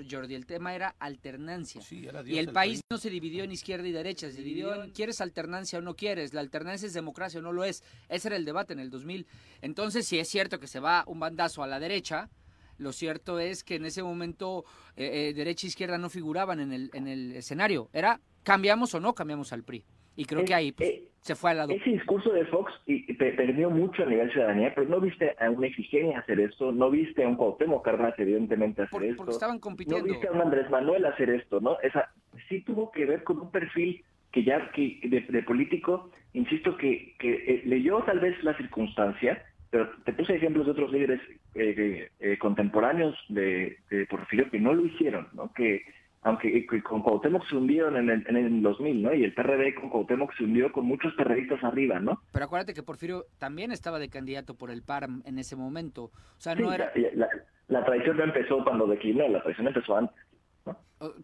Jordi, el tema era alternancia. era y el país país. no se dividió en izquierda y derecha, se dividió en quieres alternancia o no quieres. La alternancia es democracia o no lo es. Ese era el debate en el 2000. Entonces, si es cierto que se va un bandazo a la derecha, lo cierto es que en ese momento eh, eh, derecha e izquierda no figuraban en el, en el escenario. Era cambiamos o no cambiamos al PRI. Y creo que ahí pues, se fue al lado. Ese discurso de Fox y, y pe- perdió mucho a nivel ciudadanía, pero no viste a una Efigenia hacer esto, no viste a un Cuauhtémoc Cárdenas evidentemente hacer esto. porque estaban compitiendo. No viste a un Andrés Manuel hacer esto, ¿no? Esa sí tuvo que ver con un perfil que ya que de, de político, insisto que, que eh, leyó tal vez la circunstancia, pero te puse ejemplos de otros líderes eh, eh, contemporáneos de, de Porfirio que no lo hicieron, ¿no? Que aunque que con Cuauhtémoc se hundieron en el, en el 2000, ¿no? Y el PRD con Cuauhtémoc se hundió con muchos perredistas arriba, ¿no? Pero acuérdate que Porfirio también estaba de candidato por el PARM en ese momento. O sea, no Sí, era... la, la- la traición no empezó cuando declinó, la traición empezó antes.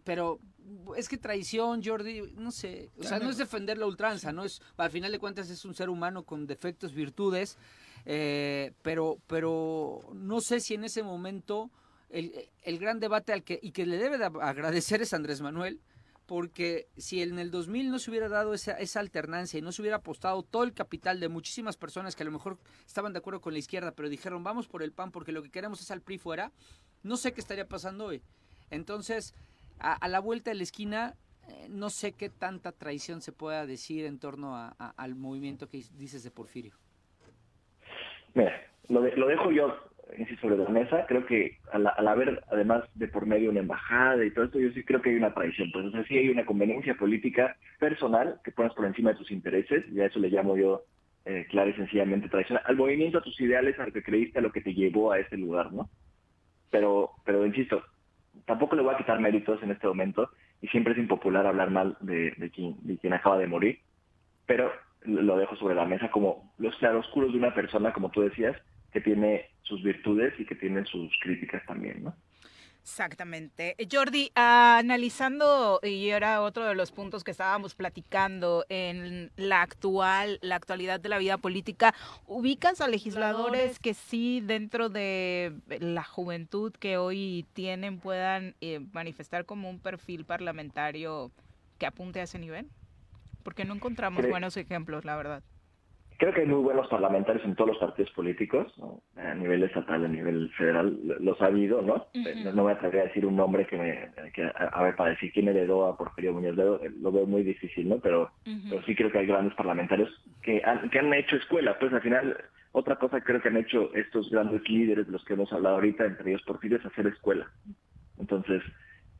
Pero es que traición, Jordi, no sé, o sea, no es defender la ultranza, no es, al final de cuentas es un ser humano con defectos, virtudes, eh, pero, pero no sé si en ese momento el, el gran debate al que y que le debe de agradecer es Andrés Manuel, porque si en el 2000 no se hubiera dado esa, esa alternancia y no se hubiera apostado todo el capital de muchísimas personas que a lo mejor estaban de acuerdo con la izquierda, pero dijeron vamos por el PAN porque lo que queremos es al PRI fuera, no sé qué estaría pasando hoy. Entonces, a, la vuelta de la esquina, eh, no sé qué tanta traición se pueda decir en torno al movimiento que dices de Porfirio. Mira, lo, de- lo dejo yo, insisto, sobre la mesa. Creo que al, haber, además de por medio una embajada y todo esto, yo sí creo que hay una traición. Pues, o sea, sí hay una conveniencia política personal que pones por encima de tus intereses, y a eso le llamo yo eh, clara y sencillamente traición. Al movimiento, a tus ideales, a lo que creíste, a lo que te llevó a ese lugar, ¿no? Pero, pero insisto, tampoco le voy a quitar méritos en este momento, y siempre es impopular hablar mal de quien, de quien acaba de morir, pero lo dejo sobre la mesa como los claroscuros de una persona, como tú decías, que tiene sus virtudes y que tiene sus críticas también, ¿no? Exactamente. Eh, Jordi, ah, analizando, y era otro de los puntos que estábamos platicando en la actual, la actualidad de la vida política, ¿ubicas a legisladores que sí dentro de la juventud que hoy tienen puedan eh, manifestar como un perfil parlamentario que apunte a ese nivel? Porque no encontramos buenos ejemplos, la verdad. Creo que hay muy buenos parlamentarios en todos los partidos políticos, ¿no? a nivel estatal, a nivel federal, lo- los ha habido, ¿no? Eh, No, no me atrevería a decir un nombre que me, que, a, a ver, para decir quién heredó a Porfirio Muñoz Ledo, eh, lo veo muy difícil, ¿no? Pero, pero sí creo que hay grandes parlamentarios que han, que han hecho escuela, pues al final, otra cosa que creo que han hecho estos grandes líderes de los que hemos hablado ahorita, entre ellos Porfirio, es hacer escuela. Entonces,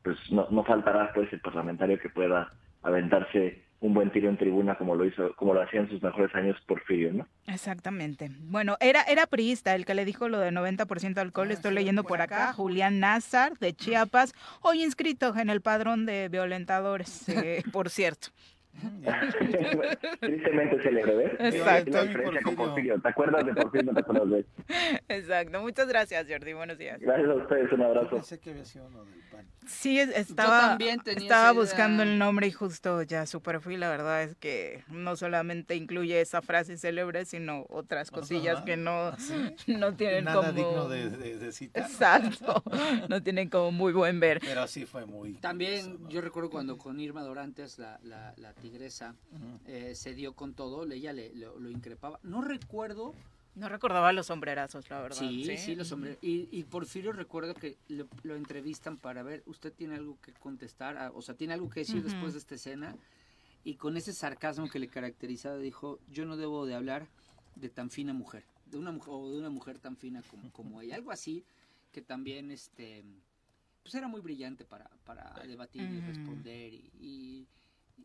pues no, no faltará pues el parlamentario que pueda aventarse un buen tiro en tribuna como lo hizo, como lo hacía en sus mejores años Porfirio, ¿no? Exactamente. Bueno, era, era priista el que le dijo lo de 90% alcohol. Estoy leyendo por acá. Julián Nazar, de Chiapas, hoy inscrito en el padrón de violentadores, eh, por cierto. Tristemente célebre, ¿ves? Exacto. La diferencia con Porfirio. ¿Te acuerdas de Porfirio? No te acuerdas de él. Exacto. Muchas gracias, Jordi. Buenos días. Gracias a ustedes, un abrazo. Pensé que había sido uno del PAN. Sí, es- estaba, también tenía estaba buscando el nombre y justo ya su perfil, la verdad es que no solamente incluye esa frase célebre, sino otras cosillas Ajá. que no, ¿Sí? no tienen Nada como... digno de, de, de citar. Exacto, no tienen como muy buen ver. Pero sí fue muy... También yo recuerdo cuando con Irma Dorantes, la, la, la tigresa, eh, se dio con todo, ella le, lo, lo increpaba. No recuerdo No recordaba los sombrerazos, la verdad. Sí, sí, los hombres. Y, y Porfirio recuerdo que lo, lo entrevistan para ver, usted tiene algo que contestar, ah, o sea, tiene algo que decir después de esta escena. Y con ese sarcasmo que le caracterizaba, dijo, yo no debo de hablar de tan fina mujer, de una mujer, o de una mujer tan fina como, como ella. Algo así que también, este, pues era muy brillante para, para debatir y responder. Y,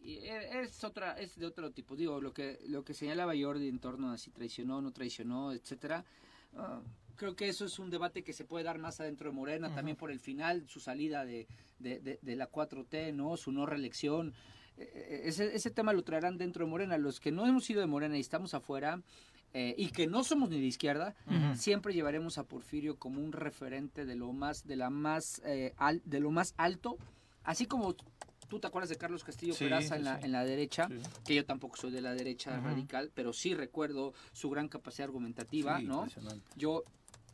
es otra, es de otro tipo. Digo, lo que, lo que señalaba Jordi en torno a si traicionó no traicionó, etcétera. Ah, creo que eso es un debate que se puede dar más adentro de Morena, también por el final, su salida de, de, de- de la 4T, ¿no? Su no reelección. Eh, eh, Ese, ese tema lo traerán dentro de Morena. Los que no hemos sido de Morena y estamos afuera, eh, y que no somos ni de izquierda, siempre llevaremos a Porfirio como un referente de lo más, de la más, eh, al- de lo más alto, así como tú te acuerdas de Carlos Castillo Sí, Peraza en sí, la, sí. en la derecha, Sí. que yo tampoco soy de la derecha Ujú. radical, pero sí recuerdo su gran capacidad argumentativa, Sí, ¿no? Yo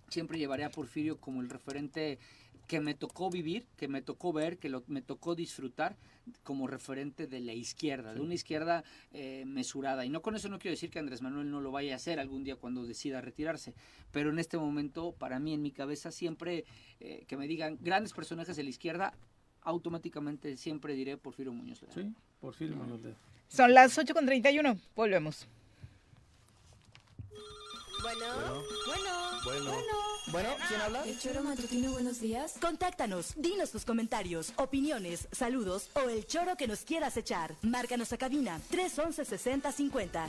siempre llevaré a Porfirio como el referente que me tocó vivir, que me tocó ver, que lo, me tocó disfrutar como referente de la izquierda, de una izquierda eh, mesurada. Y no con eso no quiero decir que Andrés Manuel no lo vaya a hacer algún día cuando decida retirarse, pero en este momento, para mí, en mi cabeza, siempre eh, que me digan grandes personajes de la izquierda, automáticamente siempre diré Porfirio Muñoz Ledo. Sí, Porfirio Muñoz Ledo. Son las 8.31, volvemos. Bueno, bueno, Bueno. Bueno, ¿quién habla? El choro matutino, buenos días. Contáctanos, dinos tus comentarios, opiniones, saludos o el choro que nos quieras echar. Márcanos a cabina 311 6050.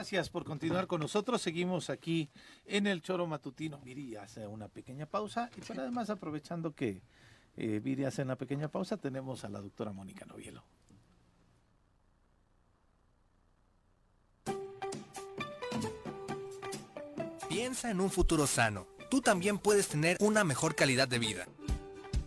Gracias por continuar con nosotros. Seguimos aquí en el Choro Matutino. Viri hace una pequeña pausa y pero además aprovechando que eh, Viri hace una pequeña pausa, tenemos a la doctora Mónica Novielo. Piensa en un futuro sano. Tú también puedes tener una mejor calidad de vida.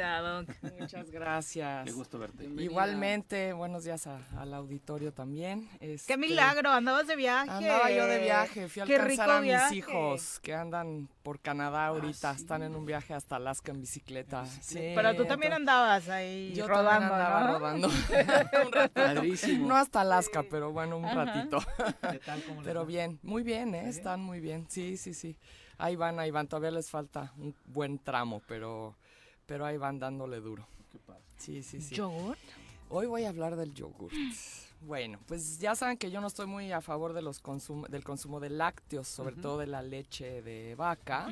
Bienvenida, Doc. Muchas gracias. Qué gusto verte. Igualmente, buenos días a- al auditorio también. ¡Qué Este, milagro! Andabas de viaje. Andaba yo de viaje, fui a Qué alcanzar a mis viaje. hijos que andan por Canadá ahorita, están en un viaje hasta Alaska en bicicleta. Sí, Pero tú también entonces- andabas ahí Yo rodando, también andaba ¿no? rodando. un ratito. No hasta Alaska, pero bueno, un Ajá. ratito. ¿Qué tal? ¿Cómo Pero bien, muy bien, ¿eh? están muy bien. Sí, sí, sí. Ahí van, ahí van. Todavía les falta un buen tramo, pero, pero ahí van dándole duro. Sí, sí, sí. ¿Yogurt? Hoy voy a hablar del yogurt. Bueno, pues ya saben que yo no estoy muy a favor de los consum- del consumo de lácteos, sobre todo de la leche de vaca.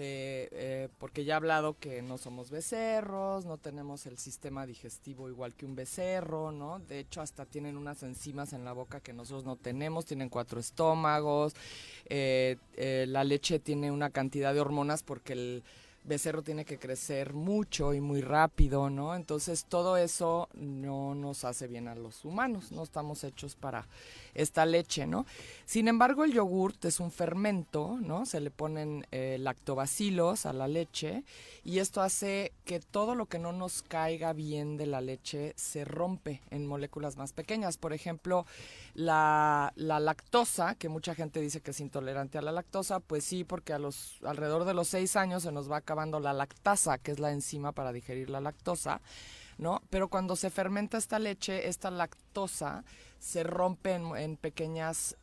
eh, porque ya he hablado que no somos becerros, no tenemos el sistema digestivo igual que un becerro, ¿no? De hecho, hasta tienen unas enzimas en la boca que nosotros no tenemos, tienen cuatro estómagos, eh, eh, la leche tiene una cantidad de hormonas porque el becerro tiene que crecer mucho y muy rápido, ¿no? Entonces todo eso no nos hace bien a los humanos, no estamos hechos para esta leche, ¿no? Sin embargo, el yogurt es un fermento, ¿no? Se le ponen eh, lactobacilos a la leche y esto hace que todo lo que no nos caiga bien de la leche se rompe en moléculas más pequeñas. Por ejemplo, la, la lactosa, que mucha gente dice que es intolerante a la lactosa, pues sí, porque a los alrededor de los seis años se nos va acabando la lactasa, que es la enzima para digerir la lactosa. ¿no? Pero cuando se fermenta esta leche, esta lactosa se rompe en, en pequeños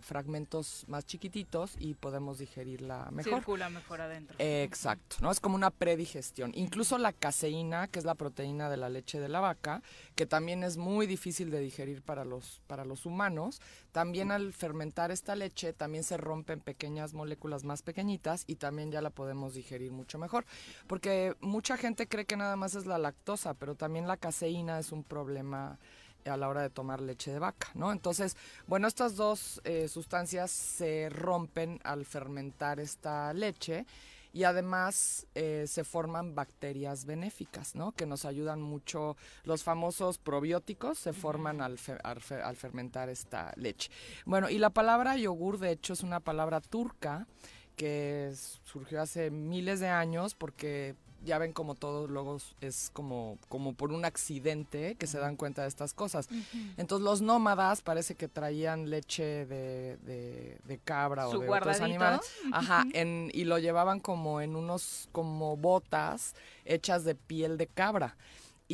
fragmentos más chiquititos y podemos digerirla mejor. Circula mejor adentro. Exacto, ¿no? Es como una predigestión. Incluso la caseína, que es la proteína de la leche de la vaca, que también es muy difícil de digerir para los, para los humanos, también al fermentar esta leche también se rompen pequeñas moléculas más pequeñitas y también ya la podemos digerir mucho mejor. Porque mucha gente cree que nada más es la lactosa, pero también la caseína es un problema a la hora de tomar leche de vaca, ¿no? Entonces, bueno, estas dos eh, sustancias se rompen al fermentar esta leche y además eh, se forman bacterias benéficas, ¿no? Que nos ayudan mucho. Los famosos probióticos se forman al, fe- al fe- al fermentar esta leche. Bueno, y la palabra yogur, de hecho, es una palabra turca que surgió hace miles de años porque ya ven como todo luego es como, como por un accidente que se dan cuenta de estas cosas. Entonces los nómadas parece que traían leche de, de- de cabra Su o de otros animales. Ajá, en, y lo llevaban como en unos como botas hechas de piel de cabra.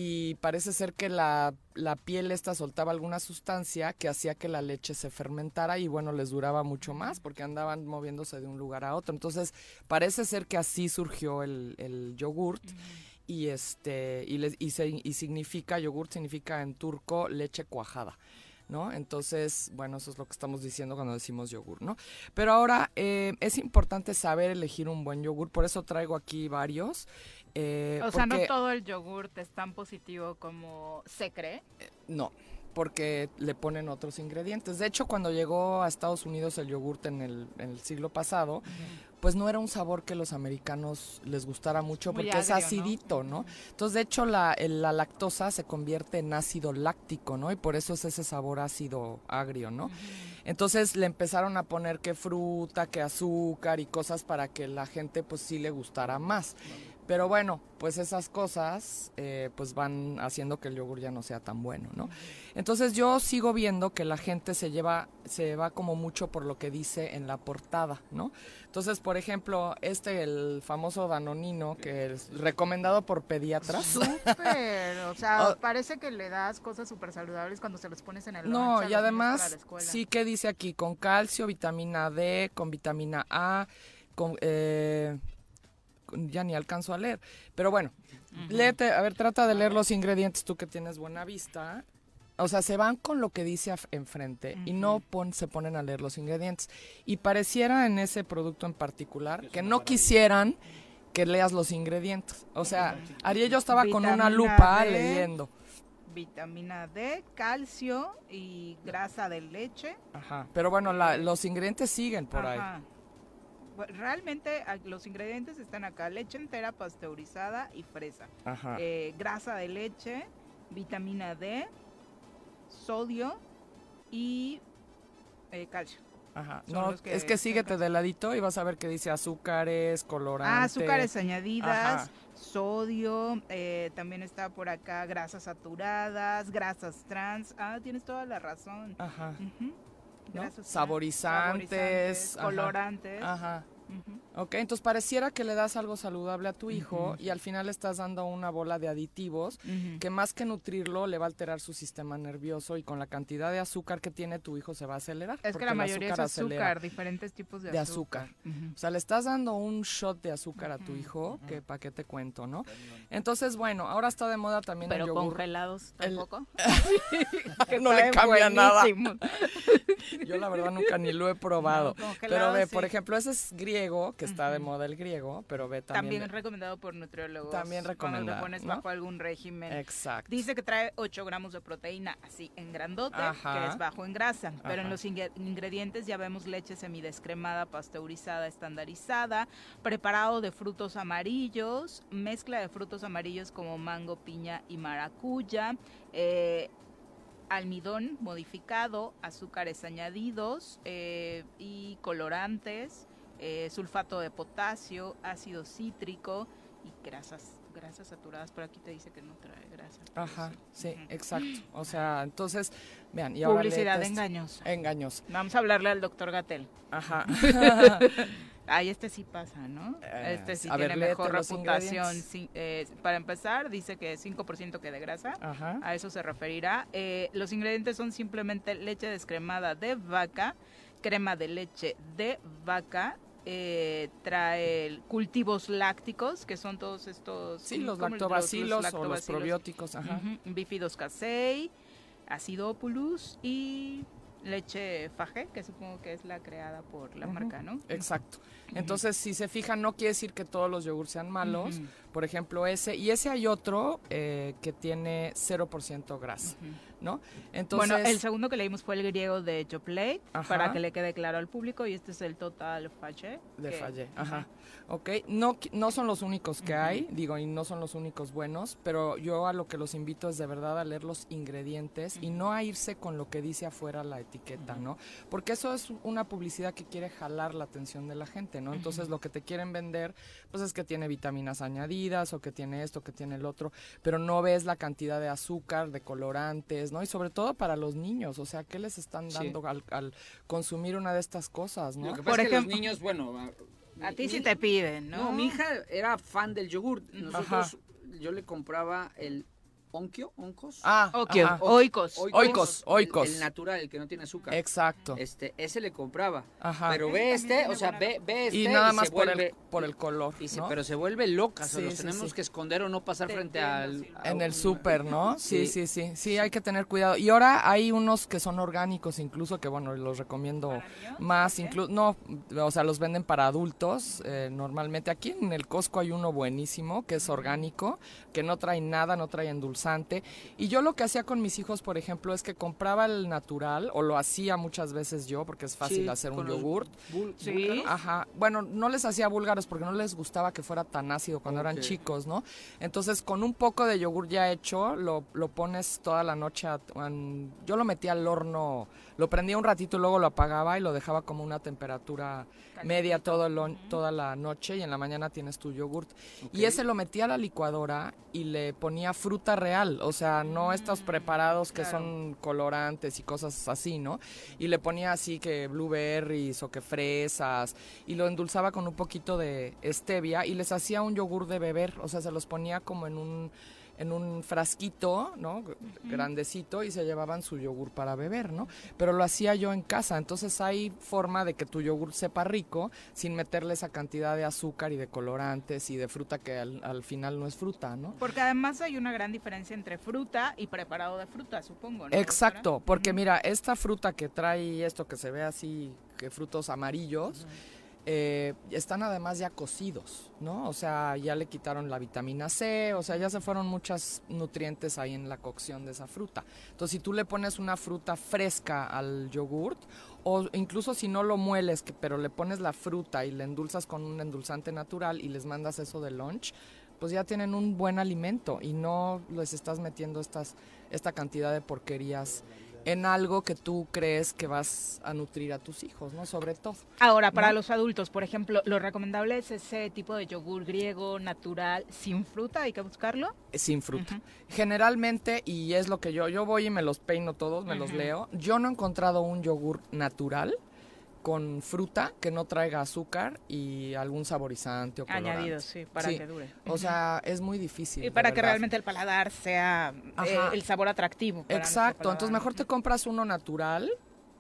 Y parece ser que la, la piel esta soltaba alguna sustancia que hacía que la leche se fermentara y bueno, les duraba mucho más porque andaban moviéndose de un lugar a otro. Entonces, parece ser que así surgió el, el yogurt. Y este y, y, se- y significa yogurt significa en turco leche cuajada. ¿no? Entonces, bueno, eso es lo que estamos diciendo cuando decimos yogur, ¿no? Pero ahora eh, es importante saber elegir un buen yogur, por eso traigo aquí varios. Eh, O sea, no todo el yogurt es tan positivo como se cree. no, porque le ponen otros ingredientes. De hecho, cuando llegó a Estados Unidos el yogurt en el, en el siglo pasado, pues no era un sabor que los americanos les gustara mucho porque es acidito, ¿no? Entonces, de hecho, la, el- la lactosa se convierte en ácido láctico, ¿no? Y por eso es ese sabor ácido agrio, ¿no? Entonces le empezaron a poner que fruta, que azúcar y cosas para que la gente pues sí le gustara más. Pero bueno, pues esas cosas eh, pues van haciendo que el yogur ya no sea tan bueno, ¿no? Entonces yo sigo viendo que la gente se lleva, se va como mucho por lo que dice en la portada, ¿no? Entonces, por ejemplo, este, el famoso Danonino, que es recomendado por pediatras. Súper, o sea, Oh. parece que le das cosas súper saludables cuando se los pones en el No, y además, sí que dice aquí, con calcio, vitamina D, con vitamina A, con... eh, ya ni alcanzo a leer. Pero bueno, léete, a ver, trata de leer los ingredientes, tú que tienes buena vista. O sea, se van con lo que dice enfrente y no pon- se ponen a leer los ingredientes. Y pareciera en ese producto en particular que no quisieran que leas los ingredientes. O sea, Ariel yo estaba con una lupa D. leyendo. Vitamina D, calcio y grasa de leche. Ajá. Pero bueno, la- los ingredientes siguen por ahí. Ajá. Bu- Realmente a- los ingredientes están acá, leche entera pasteurizada y fresa. Ajá. Eh, grasa de leche, vitamina D, sodio y eh, calcio. Ajá. No, que es que síguete de ladito y vas a ver que dice azúcares, Ah, colorantes. azúcares añadidas, Ajá. sodio, eh, también está por acá grasas saturadas, grasas trans. Ah, tienes toda la razón. Ajá. Ujú. Saborizantes. ajá. colorantes. Ajá. Ujú. Ok, entonces pareciera que le das algo saludable a tu hijo y al final le estás dando una bola de aditivos que más que nutrirlo le va a alterar su sistema nervioso y con la cantidad de azúcar que tiene tu hijo se va a acelerar. Es que la el mayoría es acelera. azúcar, diferentes tipos de, de azúcar. O sea, le estás dando un shot de azúcar a tu hijo, que para qué te cuento, ¿no? Entonces, bueno, ahora está de moda también Pero el yogur. congelados El- tampoco. que no le cambia nada. Yo la verdad nunca ni lo he probado. No, pero ve, sí. por ejemplo, ese es griego, que está de moda el griego, pero ve también. También recomendado por nutriólogos. También Cuando recomendado, te pones ¿no? bajo algún régimen. Exacto. Dice que trae 8 gramos de proteína así en grandote, Ajá. que es bajo en grasa. Pero en los ingre- ingredientes ya vemos leche semidescremada, pasteurizada, estandarizada, preparado de frutos amarillos, mezcla de frutos amarillos como mango, piña y maracuya. eh, almidón modificado, azúcares añadidos eh, y colorantes, eh, sulfato de potasio, ácido cítrico y grasas grasas saturadas, pero aquí te dice que no trae grasas. Ajá, sí, exacto. O sea, entonces, vean, y ahora Publicidad engañosa. Engañosa. Vamos a hablarle al doctor Gatel. Ajá. Ay, este sí pasa, ¿no? Eh, Este sí ver, tiene mejor reputación. Sí, eh, para empezar, dice que 5% que de grasa. Ajá. A eso se referirá. Eh, los ingredientes son simplemente leche descremada de vaca, crema de leche de vaca, eh, trae cultivos lácticos, que son todos estos... Sí, los ¿cómo- lactobacilos o los probióticos, ajá. Ujú, Bifidus casei, acidopulus y leche fage, que supongo que es la creada por la marca, ¿no? Exacto. Entonces, si se fijan, no quiere decir que todos los yogurts sean malos. Por ejemplo, ese. Y ese hay otro eh, que tiene 0% grasa, ¿no? Entonces, bueno, el segundo que leímos fue el griego de Joplate, Ajá. para que le quede claro al público, y este es el Total Fage. Le que- fallé, ajá. Ok, no, no son los únicos que hay, digo, y no son los únicos buenos, pero yo a lo que los invito es de verdad a leer los ingredientes y no a irse con lo que dice afuera la etiqueta, ¿no? Porque eso es una publicidad que quiere jalar la atención de la gente, ¿no? Entonces lo que te quieren vender, pues es que tiene vitaminas añadidas o que tiene esto, que tiene el otro, pero no ves la cantidad de azúcar, de colorantes, ¿no? Y sobre todo para los niños, o sea, ¿qué les están Sí. dando al, al consumir una de estas cosas, ¿no? Lo que pasa es que los niños, bueno... A, A ti sí te piden, ¿no? No, mi hija era fan del yogur. Nosotros, yo le compraba el onkyo, oncos. Ah, ajá. oikos. Oikos, oikos. El, el natural, el que no tiene azúcar. Exacto. Este, ese le compraba. Ajá. Pero ve este, o sea, ve, ve este y nada más por, vuelve- el, por el color, y se- ¿no? pero se vuelve loca, o sea, Sí, los sí, tenemos sí. que esconder o no pasar frente al... a En el súper, ¿no? Sí, Sí. sí, sí, sí, hay que tener cuidado. Y ahora hay unos que son orgánicos incluso, que bueno, los recomiendo más, incluso, no, o sea, los venden para adultos eh, normalmente. Aquí en el Costco hay uno buenísimo, que es orgánico, que no trae nada, no trae endulzante. Y yo lo que hacía con mis hijos, por ejemplo, es que compraba el natural, o lo hacía muchas veces yo, porque es fácil Sí, hacer un yogurt. Sí. Ajá. Bueno, no les hacía búlgaros porque no les gustaba que fuera tan ácido cuando eran chicos, ¿no? Entonces, con un poco de yogur ya hecho, lo, lo pones toda la noche. a- yo lo metía al horno, lo prendía un ratito y luego lo apagaba y lo dejaba como una temperatura media todo toda la noche y en la mañana tienes tu yogurt. Y ese lo metía a la licuadora y le ponía fruta real, o sea, no estos preparados que son colorantes y cosas así, ¿no? Y le ponía así que blueberries o que fresas y lo endulzaba con un poquito de stevia y les hacía un yogur de beber, o sea, se los ponía como en un en un frasquito, ¿no? Grandecito y se llevaban su yogur para beber, ¿no? Pero lo hacía yo en casa, entonces hay forma de que tu yogur sepa rico sin meterle esa cantidad de azúcar y de colorantes y de fruta que al, al final no es fruta, ¿no? Porque además hay una gran diferencia entre fruta y preparado de fruta, supongo, ¿no? Exacto, porque mira, esta fruta que trae esto que se ve así, que frutos amarillos, eh, están además ya cocidos, ¿no? O sea, ya le quitaron la vitamina C, o sea, ya se fueron muchos nutrientes ahí en la cocción de esa fruta. Entonces, si tú le pones una fruta fresca al yogurt, o incluso si no lo mueles, pero le pones la fruta y le endulzas con un endulzante natural y les mandas eso de lunch, pues ya tienen un buen alimento y no les estás metiendo esta cantidad de porquerías en algo que tú crees que vas a nutrir a tus hijos, ¿no? Sobre todo. Ahora, para ¿no? los adultos, por ejemplo, lo recomendable es ese tipo de yogur griego natural sin fruta, hay que buscarlo. Sin fruta. Generalmente, y es lo que yo, yo voy y me los peino todos, me los leo. Yo no he encontrado un yogur natural con fruta que no traiga azúcar y algún saborizante o colorante. Añadidos, sí, para que dure. O sea, es muy difícil. Y para que verdad. realmente el paladar sea eh, el sabor atractivo. para Exacto, entonces mejor te compras uno natural,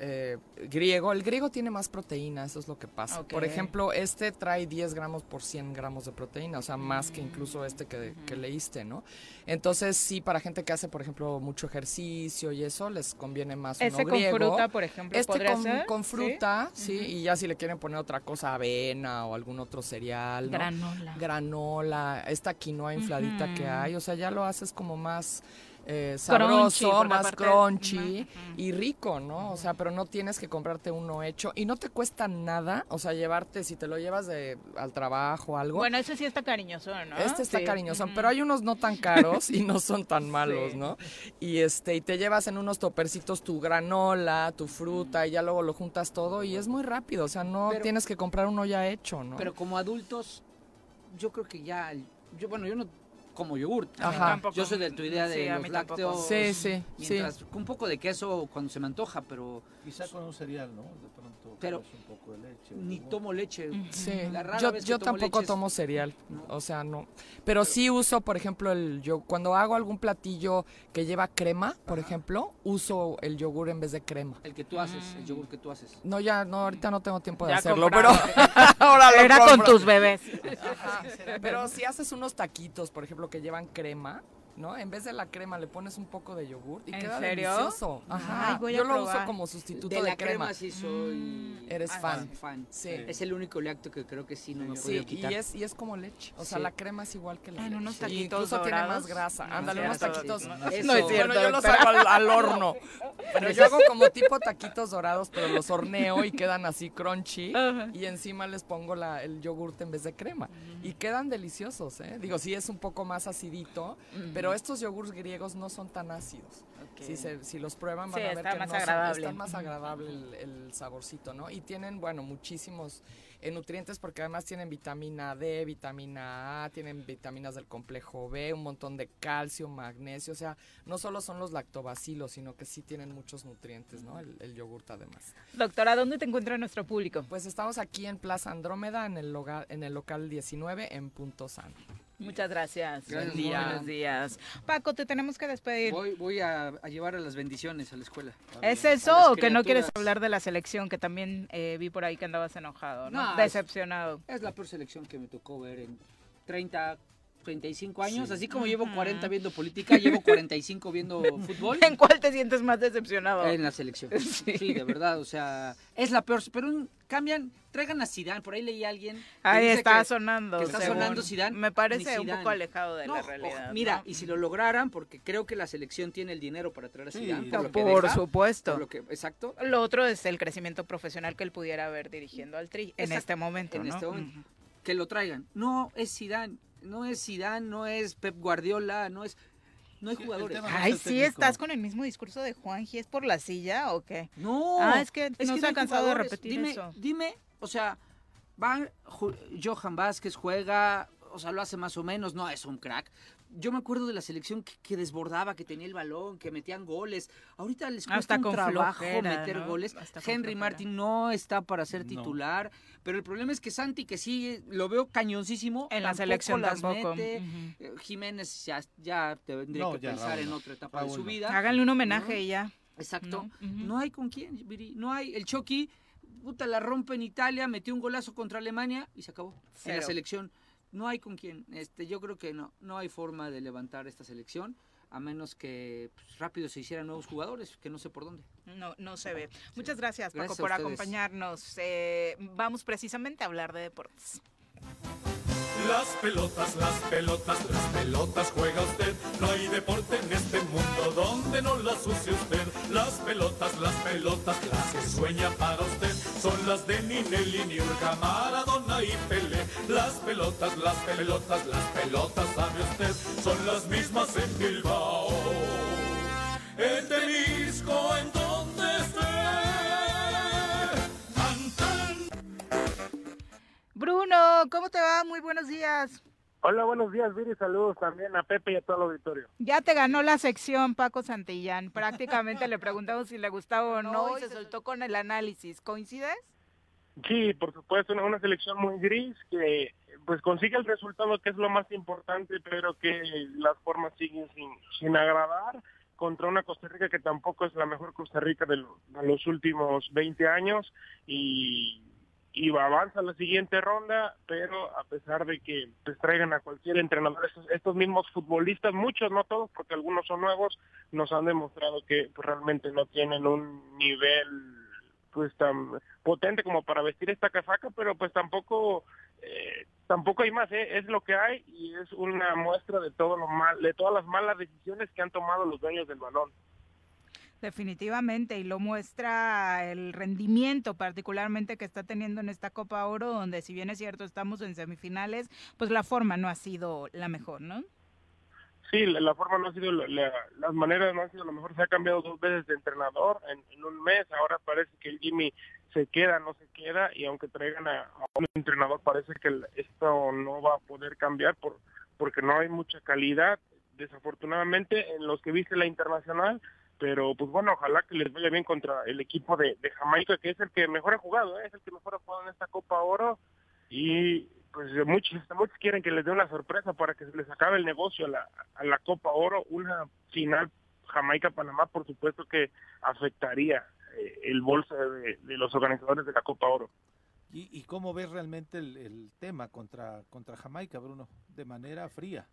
eh, griego. El griego tiene más proteína, eso es lo que pasa. Por ejemplo, este trae 10 gramos por 100 gramos de proteína, o sea, más que incluso este que, que leíste, ¿no? Entonces, sí, para gente que hace, por ejemplo, mucho ejercicio y eso, les conviene más uno con griego. fruta, por ejemplo, Este ¿podría con, ser? con ¿Sí? fruta, sí, y ya si le quieren poner otra cosa, avena o algún otro cereal, ¿no? Granola. Granola, esta quinoa infladita que hay, o sea, ya lo haces como más eh, sabroso, más crunchy y rico, ¿no? O sea, pero no tienes que comprarte uno hecho y no te cuesta nada, o sea, llevarte, si te lo llevas de, al trabajo o algo. Bueno, ese sí está cariñoso, ¿no? Este está Sí. cariñoso, pero hay unos no tan caros y no son tan malos, Sí. ¿no? Y este, y te llevas en unos topercitos tu granola, tu fruta, y ya luego lo juntas todo y es muy rápido. O sea, no Pero- tienes que comprar uno ya hecho, ¿no? Pero como adultos, yo creo que ya, yo bueno, yo no como yogurt. Ajá. Tampoco. Yo soy de tu idea de Sí, los lácteos. Sí, sí, mientras- sí. Un poco de queso cuando se me antoja, pero Quizá con un cereal, ¿no? De pronto. Pero un poco de leche. ni yogur. tomo leche. Sí, La rara yo, vez que yo tomo tampoco tomo cereal, o sea, no. Pero sí uso, por ejemplo, el yo cuando hago algún platillo que lleva crema, por ejemplo, uso el yogur en vez de crema. El que tú haces, el yogur que tú haces. No, ya, no, ahorita no tengo tiempo de Ya hacerlo, pero ahora lo Era con tus bebés. Ajá, Pero si haces unos taquitos, por ejemplo, que llevan crema, ¿no? En vez de la crema le pones un poco de yogur y ¿En queda serio? delicioso. Ajá. Ay, voy a Yo lo probar. uso como sustituto De de, la crema sí soy Eres ah, fan. fan. Sí. Es el único lácteo que creo que sí no me Sí, puedo y es, y es como leche. O sea, Sí. la crema es igual que la En leche. unos Y taquitos incluso tiene más grasa. No Ándale, unos taquitos. No, Eso. no es bueno, yo los hago al, al horno. Pero yo hago como tipo taquitos dorados, pero los horneo y quedan así crunchy. Y encima les pongo la, el yogurt en vez de crema. Y quedan deliciosos, ¿eh? Digo, sí es un poco más acidito, pero estos yogurts griegos no son tan ácidos. Si, se- si los prueban van Sí, a ver está que más no son- agradable. están más agradable el, el saborcito, ¿no? Y tienen, bueno, muchísimos eh, nutrientes porque además tienen vitamina D, vitamina A, tienen vitaminas del complejo B, un montón de calcio, magnesio, o sea, no solo son los lactobacilos, sino que sí tienen muchos nutrientes, ¿no? El, el yogurt además. Doctora, ¿dónde te encuentra nuestro público? Pues estamos aquí en Plaza Andrómeda, en el, loga- en el local 19, en Punto Sano. Muchas gracias. Gracias, Buen día. Buenos días. Paco, te tenemos que despedir. Voy, voy a, a llevar a las bendiciones a la escuela. ¿Es eso o que no quieres hablar de la selección? Que también eh, vi por ahí que andabas enojado, ¿no? No, es- Decepcionado. Es la peor selección que me tocó ver en 30, 35 años. Así como llevo 40 viendo política, llevo 45 viendo fútbol. ¿En cuál te sientes más decepcionado? En la selección. Sí. de verdad, o sea, es la peor. Pero un- cambian, traigan a Zidane. Por ahí leí a alguien. Ahí está que- sonando. Que está según. sonando Zidane. Me parece un poco alejado de No, la realidad. mira, ¿no? y si lo lograran, porque creo que la selección tiene el dinero para traer a Sí, Zidane. no, lo que por deja, supuesto. por lo que- exacto. Lo otro es el crecimiento profesional que él pudiera haber dirigiendo al Tri en Exacto. este momento, En ¿no? este momento. Que lo traigan. No es Zidane, no es Zidane, no es Pep Guardiola, no es no hay jugadores. Ay, sí, estás con el mismo discurso de Juanji. ¿Es por la silla o qué? No. Ah, es que no no se ha cansado de repetir dime, eso. Dime, o sea, van, Johan Vázquez juega, o sea, lo hace más o menos, no es un crack. Yo me acuerdo de la selección que, que desbordaba, que tenía el balón, que metían goles. Ahorita les cuesta un trabajo flojera, meter ¿no? goles. Hasta Henry. Martin no está para ser titular, pero el problema es que Santi, que sí lo veo cañoncísimo, En la selección las tampoco. mete. Eh, Jiménez ya, ya tendría No, que ya, pensar Raúl en otra etapa de su no. vida. Háganle un homenaje ¿no? y ya. Exacto. ¿no? Hay con quién, Viri. No hay. El Chucky, puta, la rompe en Italia, metió un golazo contra Alemania y se acabó. En la selección. No hay con quién. Este, yo creo que no. No hay forma de levantar esta selección. A menos que pues, rápido se hicieran nuevos jugadores, que no sé por dónde. No, no se ve. Muchas gracias, Paco, Gracias por acompañarnos. Eh, vamos precisamente a hablar de deportes. Las pelotas, las pelotas, las pelotas juega usted. No hay deporte en este mundo donde no las use usted. Las pelotas, las pelotas, las que sueña para usted. Son las de Ninelli, Niurka, Maradona y Pelé. Las pelotas, las pelotas, las pelotas, sabe usted. Son las mismas en Bilbao. En Temisco, en donde esté. Bruno, ¿cómo te va? Muy buenos días. Hola, buenos días, Viri. Saludos también a Pepe y a todo el auditorio. Ya te ganó la sección Paco Santillán. Prácticamente le preguntamos si le gustaba o no y se soltó con el análisis. ¿Coincides? Sí, por supuesto, una, una selección muy gris que pues consigue el resultado que es lo más importante, pero que las formas siguen sin, sin agradar contra una Costa Rica que tampoco es la mejor Costa Rica de, lo- de los últimos 20 años y, y va- avanza a la siguiente ronda, pero a pesar de que pues, traigan a cualquier entrenador, estos, estos mismos futbolistas, muchos, no todos, porque algunos son nuevos, nos han demostrado que pues, realmente no tienen un nivel pues tan potente como para vestir esta casaca, pero pues tampoco eh, tampoco hay más, ¿eh? es lo que hay y es una muestra de todo lo mal, de todas las malas decisiones que han tomado los dueños del balón. Definitivamente, y lo muestra el rendimiento particularmente que está teniendo en esta Copa Oro, donde si bien es cierto estamos en semifinales, pues la forma no ha sido la mejor, ¿no? Sí, la, forma no ha sido, la- la- las maneras no han sido lo mejor. Se ha cambiado dos veces de entrenador en, en un mes. Ahora parece que el Jimmy se queda, no se queda. Y aunque traigan a, a un entrenador, parece que esto no va a poder cambiar por porque no hay mucha calidad, desafortunadamente, en los que viste la internacional. Pero pues bueno, ojalá que les vaya bien contra el equipo de, de Jamaica, que es el que mejor ha jugado, ¿eh? es el que mejor ha jugado en esta Copa Oro. Y pues muchos, muchos quieren que les dé una sorpresa para que se les acabe el negocio a la, a la Copa Oro. Una final Jamaica-Panamá, por supuesto que afectaría eh, el bolso de, de los organizadores de la Copa Oro. ¿Y, y cómo ves realmente el, el tema contra, contra Jamaica, Bruno? De manera fría.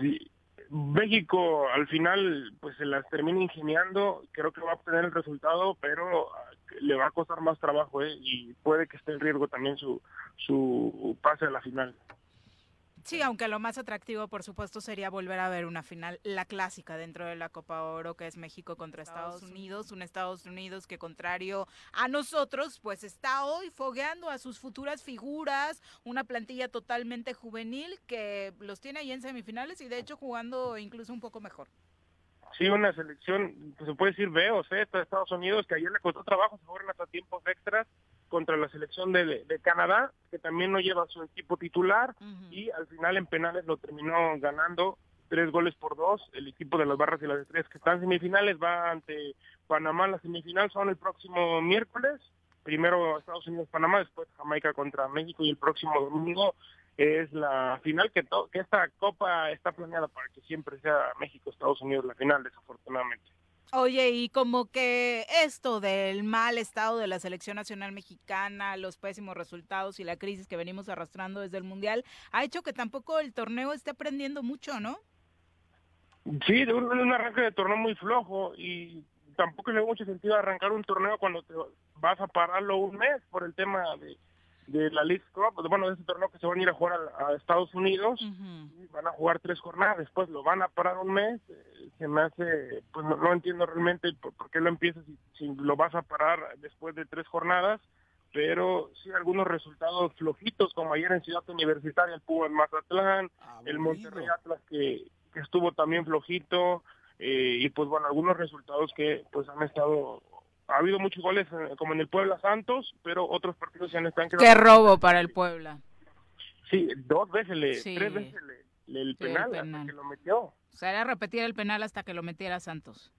Sí, México al final pues se las termina ingeniando, creo que va a obtener el resultado, pero ah, le va a costar más trabajo ¿eh? y puede que esté en riesgo también su, su pase a la final. Sí, aunque lo más atractivo, por supuesto, sería volver a ver una final, la clásica dentro de la Copa Oro, que es México contra Estados Unidos, un Estados Unidos que contrario a nosotros, pues está hoy fogueando a sus futuras figuras, una plantilla totalmente juvenil que los tiene ahí en semifinales y de hecho jugando incluso un poco mejor. Sí, una selección, pues, se puede decir B o C de Estados Unidos, que ayer le costó trabajo, se fueron hasta tiempos extras contra la selección de, de Canadá, que también no lleva su equipo titular, y al final en penales lo terminó ganando tres goles por dos. El equipo de las barras y las estrellas que están en semifinales va ante Panamá. La semifinal son el próximo miércoles. Primero Estados Unidos-Panamá, después Jamaica contra México y el próximo domingo es la final que, to- que esta copa está planeada para que siempre sea México-Estados Unidos la final, desafortunadamente. Oye, y como que esto del mal estado de la selección nacional mexicana, los pésimos resultados y la crisis que venimos arrastrando desde el Mundial, ha hecho que tampoco el torneo esté aprendiendo mucho, ¿no? Sí, de un, un arranque de torneo muy flojo y tampoco le da mucho sentido arrancar un torneo cuando te vas a pararlo un mes por el tema de, de la League Cup, bueno, de ese torneo que se van a ir a jugar a, a Estados Unidos, y van a jugar tres jornadas, después lo van a parar un mes, eh, se me hace, pues no, no entiendo realmente por, por qué lo empiezas si, si lo vas a parar después de tres jornadas, pero sí algunos resultados flojitos, como ayer en Ciudad Universitaria, el Puma en Mazatlán, el Monterrey Atlas que, que estuvo también flojito, eh, y pues bueno, algunos resultados que pues han estado, ha habido muchos goles eh, como en el Puebla Santos, pero otros partidos se han estado Qué robo para el Puebla. Sí, dos veces, le, Sí. tres veces le, le- el Sí, el penal, hasta penal. que lo metió. O sea, era repetir el penal hasta que lo metiera Santos.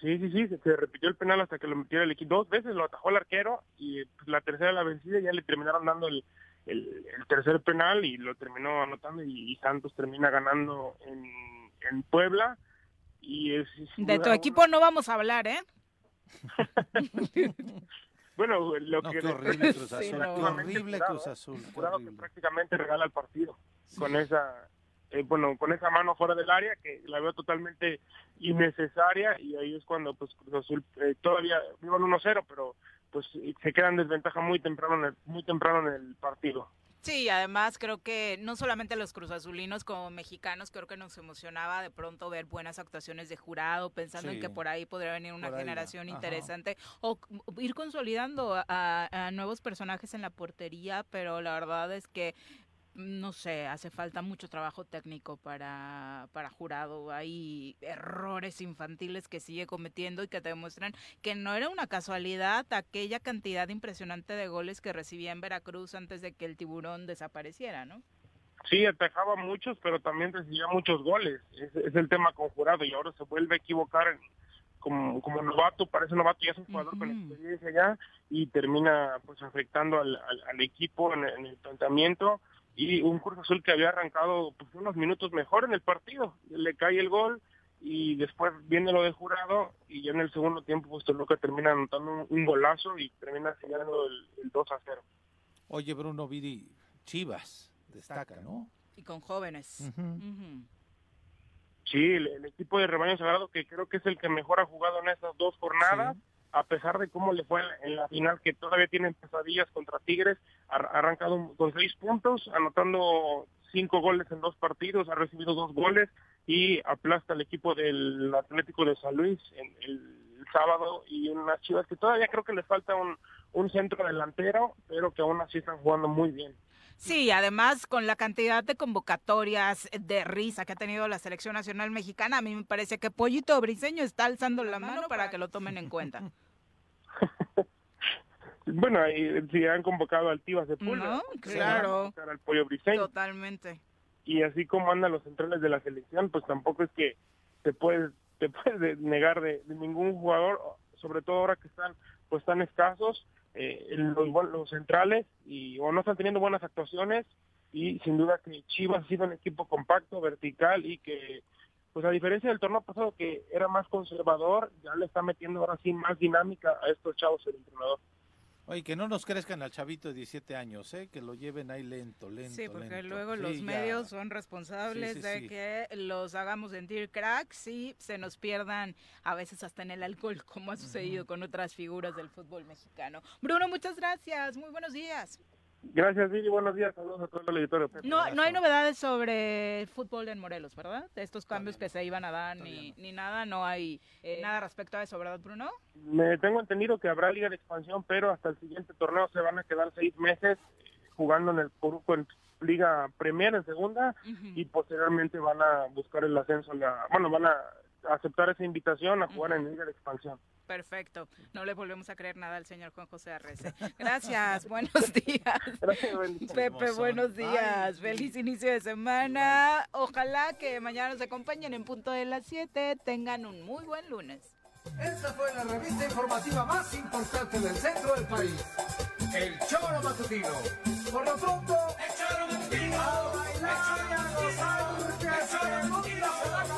Sí, sí, sí, se, se repitió el penal hasta que lo metiera el equipo. Dos veces lo atajó el arquero y pues, la tercera la vencida ya le terminaron dando el, el, el tercer penal y lo terminó anotando y, y Santos termina ganando en, en Puebla. Y es, De tu equipo no vamos a hablar, ¿eh? Bueno, lo No, que qué horrible Cruz Sí, Azul, no. qué horrible Cruz Azul, qué jurado que horrible. prácticamente regala el partido con esa eh, bueno con esa mano fuera del área que la veo totalmente innecesaria y ahí es cuando pues Cruz Azul eh, todavía iban 1-0 pero pues se queda en desventaja muy temprano en el, muy temprano en el partido. Sí, además creo que no solamente los cruzazulinos como mexicanos, creo que nos emocionaba de pronto ver buenas actuaciones de jurado, pensando en que por ahí podría venir una va, generación interesante o ir consolidando a, a nuevos personajes en la portería, pero la verdad es que no sé, hace falta mucho trabajo técnico para, para jurado. Hay errores infantiles que sigue cometiendo y que te demuestran que no era una casualidad aquella cantidad impresionante de goles que recibía en Veracruz antes de que el tiburón desapareciera, ¿no? Sí, atajaba muchos, pero también recibía muchos goles. Es, es el tema con jurado y ahora se vuelve a equivocar en- como, como novato, parece novato, ya es un jugador con experiencia ya y termina pues afectando al, al- al equipo en, en el planteamiento y un Cruz Azul que había arrancado pues unos minutos mejor en el partido, le cae el gol y después viene lo de jurado y ya en el segundo tiempo pues Toluca termina anotando un, un golazo y termina sellando el, el 2 a 0. Oye, Bruno Viri, Chivas, destaca, ¿no? Y con jóvenes. Ujú. Sí, el, el equipo de Rebaño Sagrado que creo que es el que mejor ha jugado en estas dos jornadas a pesar de cómo le fue en la final, que todavía tienen pesadillas contra Tigres, ha arrancado con seis puntos, anotando cinco goles en dos partidos, ha recibido dos goles y aplasta al equipo del Atlético de San Luis en el sábado y unas chivas que todavía creo que les falta un, un centro delantero, pero que aún así están jugando muy bien. Sí, además con la cantidad de convocatorias de risa que ha tenido la selección nacional mexicana, a mí me parece que Pollito Briseño está alzando la mano para que lo tomen en cuenta. Bueno, sí han convocado al Tivas de Pulga. No, claro. Al Pollo Briseño. Totalmente. y así como andan los centrales de la selección, pues tampoco es que te puedes te puedes negar de, de ningún jugador, sobre todo ahora que están pues tan escasos eh, los, los centrales y o no están teniendo buenas actuaciones y sin duda que Chivas ha sido un equipo compacto, vertical y que pues a diferencia del torneo pasado que era más conservador, ya le está metiendo ahora sí más dinámica a estos chavos el entrenador. Oye, que no nos crezcan al chavito de 17 años, ¿eh? que lo lleven ahí lento, lento. Sí, porque lento. luego Sí, los ya. medios son responsables Sí, sí, de que los hagamos sentir cracks y se nos pierdan a veces hasta en el alcohol, como ha sucedido con otras figuras del fútbol mexicano. Bruno, muchas gracias. Muy buenos días. Gracias, Viri. Buenos días. Saludos a todo el auditorio. No, no hay novedades sobre el fútbol en Morelos, ¿verdad? De estos cambios que se iban a dar ni, ni nada, no hay eh, nada respecto a eso, ¿verdad, Bruno? Me tengo entendido que habrá liga de expansión, pero hasta el siguiente torneo se van a quedar seis meses jugando en el grupo en Liga Premier en segunda y posteriormente van a buscar el ascenso, en la, bueno, van a aceptar esa invitación a jugar en Liga de Expansión. Perfecto. No le volvemos a creer nada al señor Juan José Arrece. Gracias. buenos días. Gracias, Pepe, buenos días. Feliz inicio de semana. Ojalá que mañana nos acompañen en punto de las 7. Tengan un muy buen lunes. Esta fue la revista informativa más importante del centro del país. El Choro Matutino. Por lo pronto, el Choro Matutino. A bailar, Matutino. A gozar, Matutino.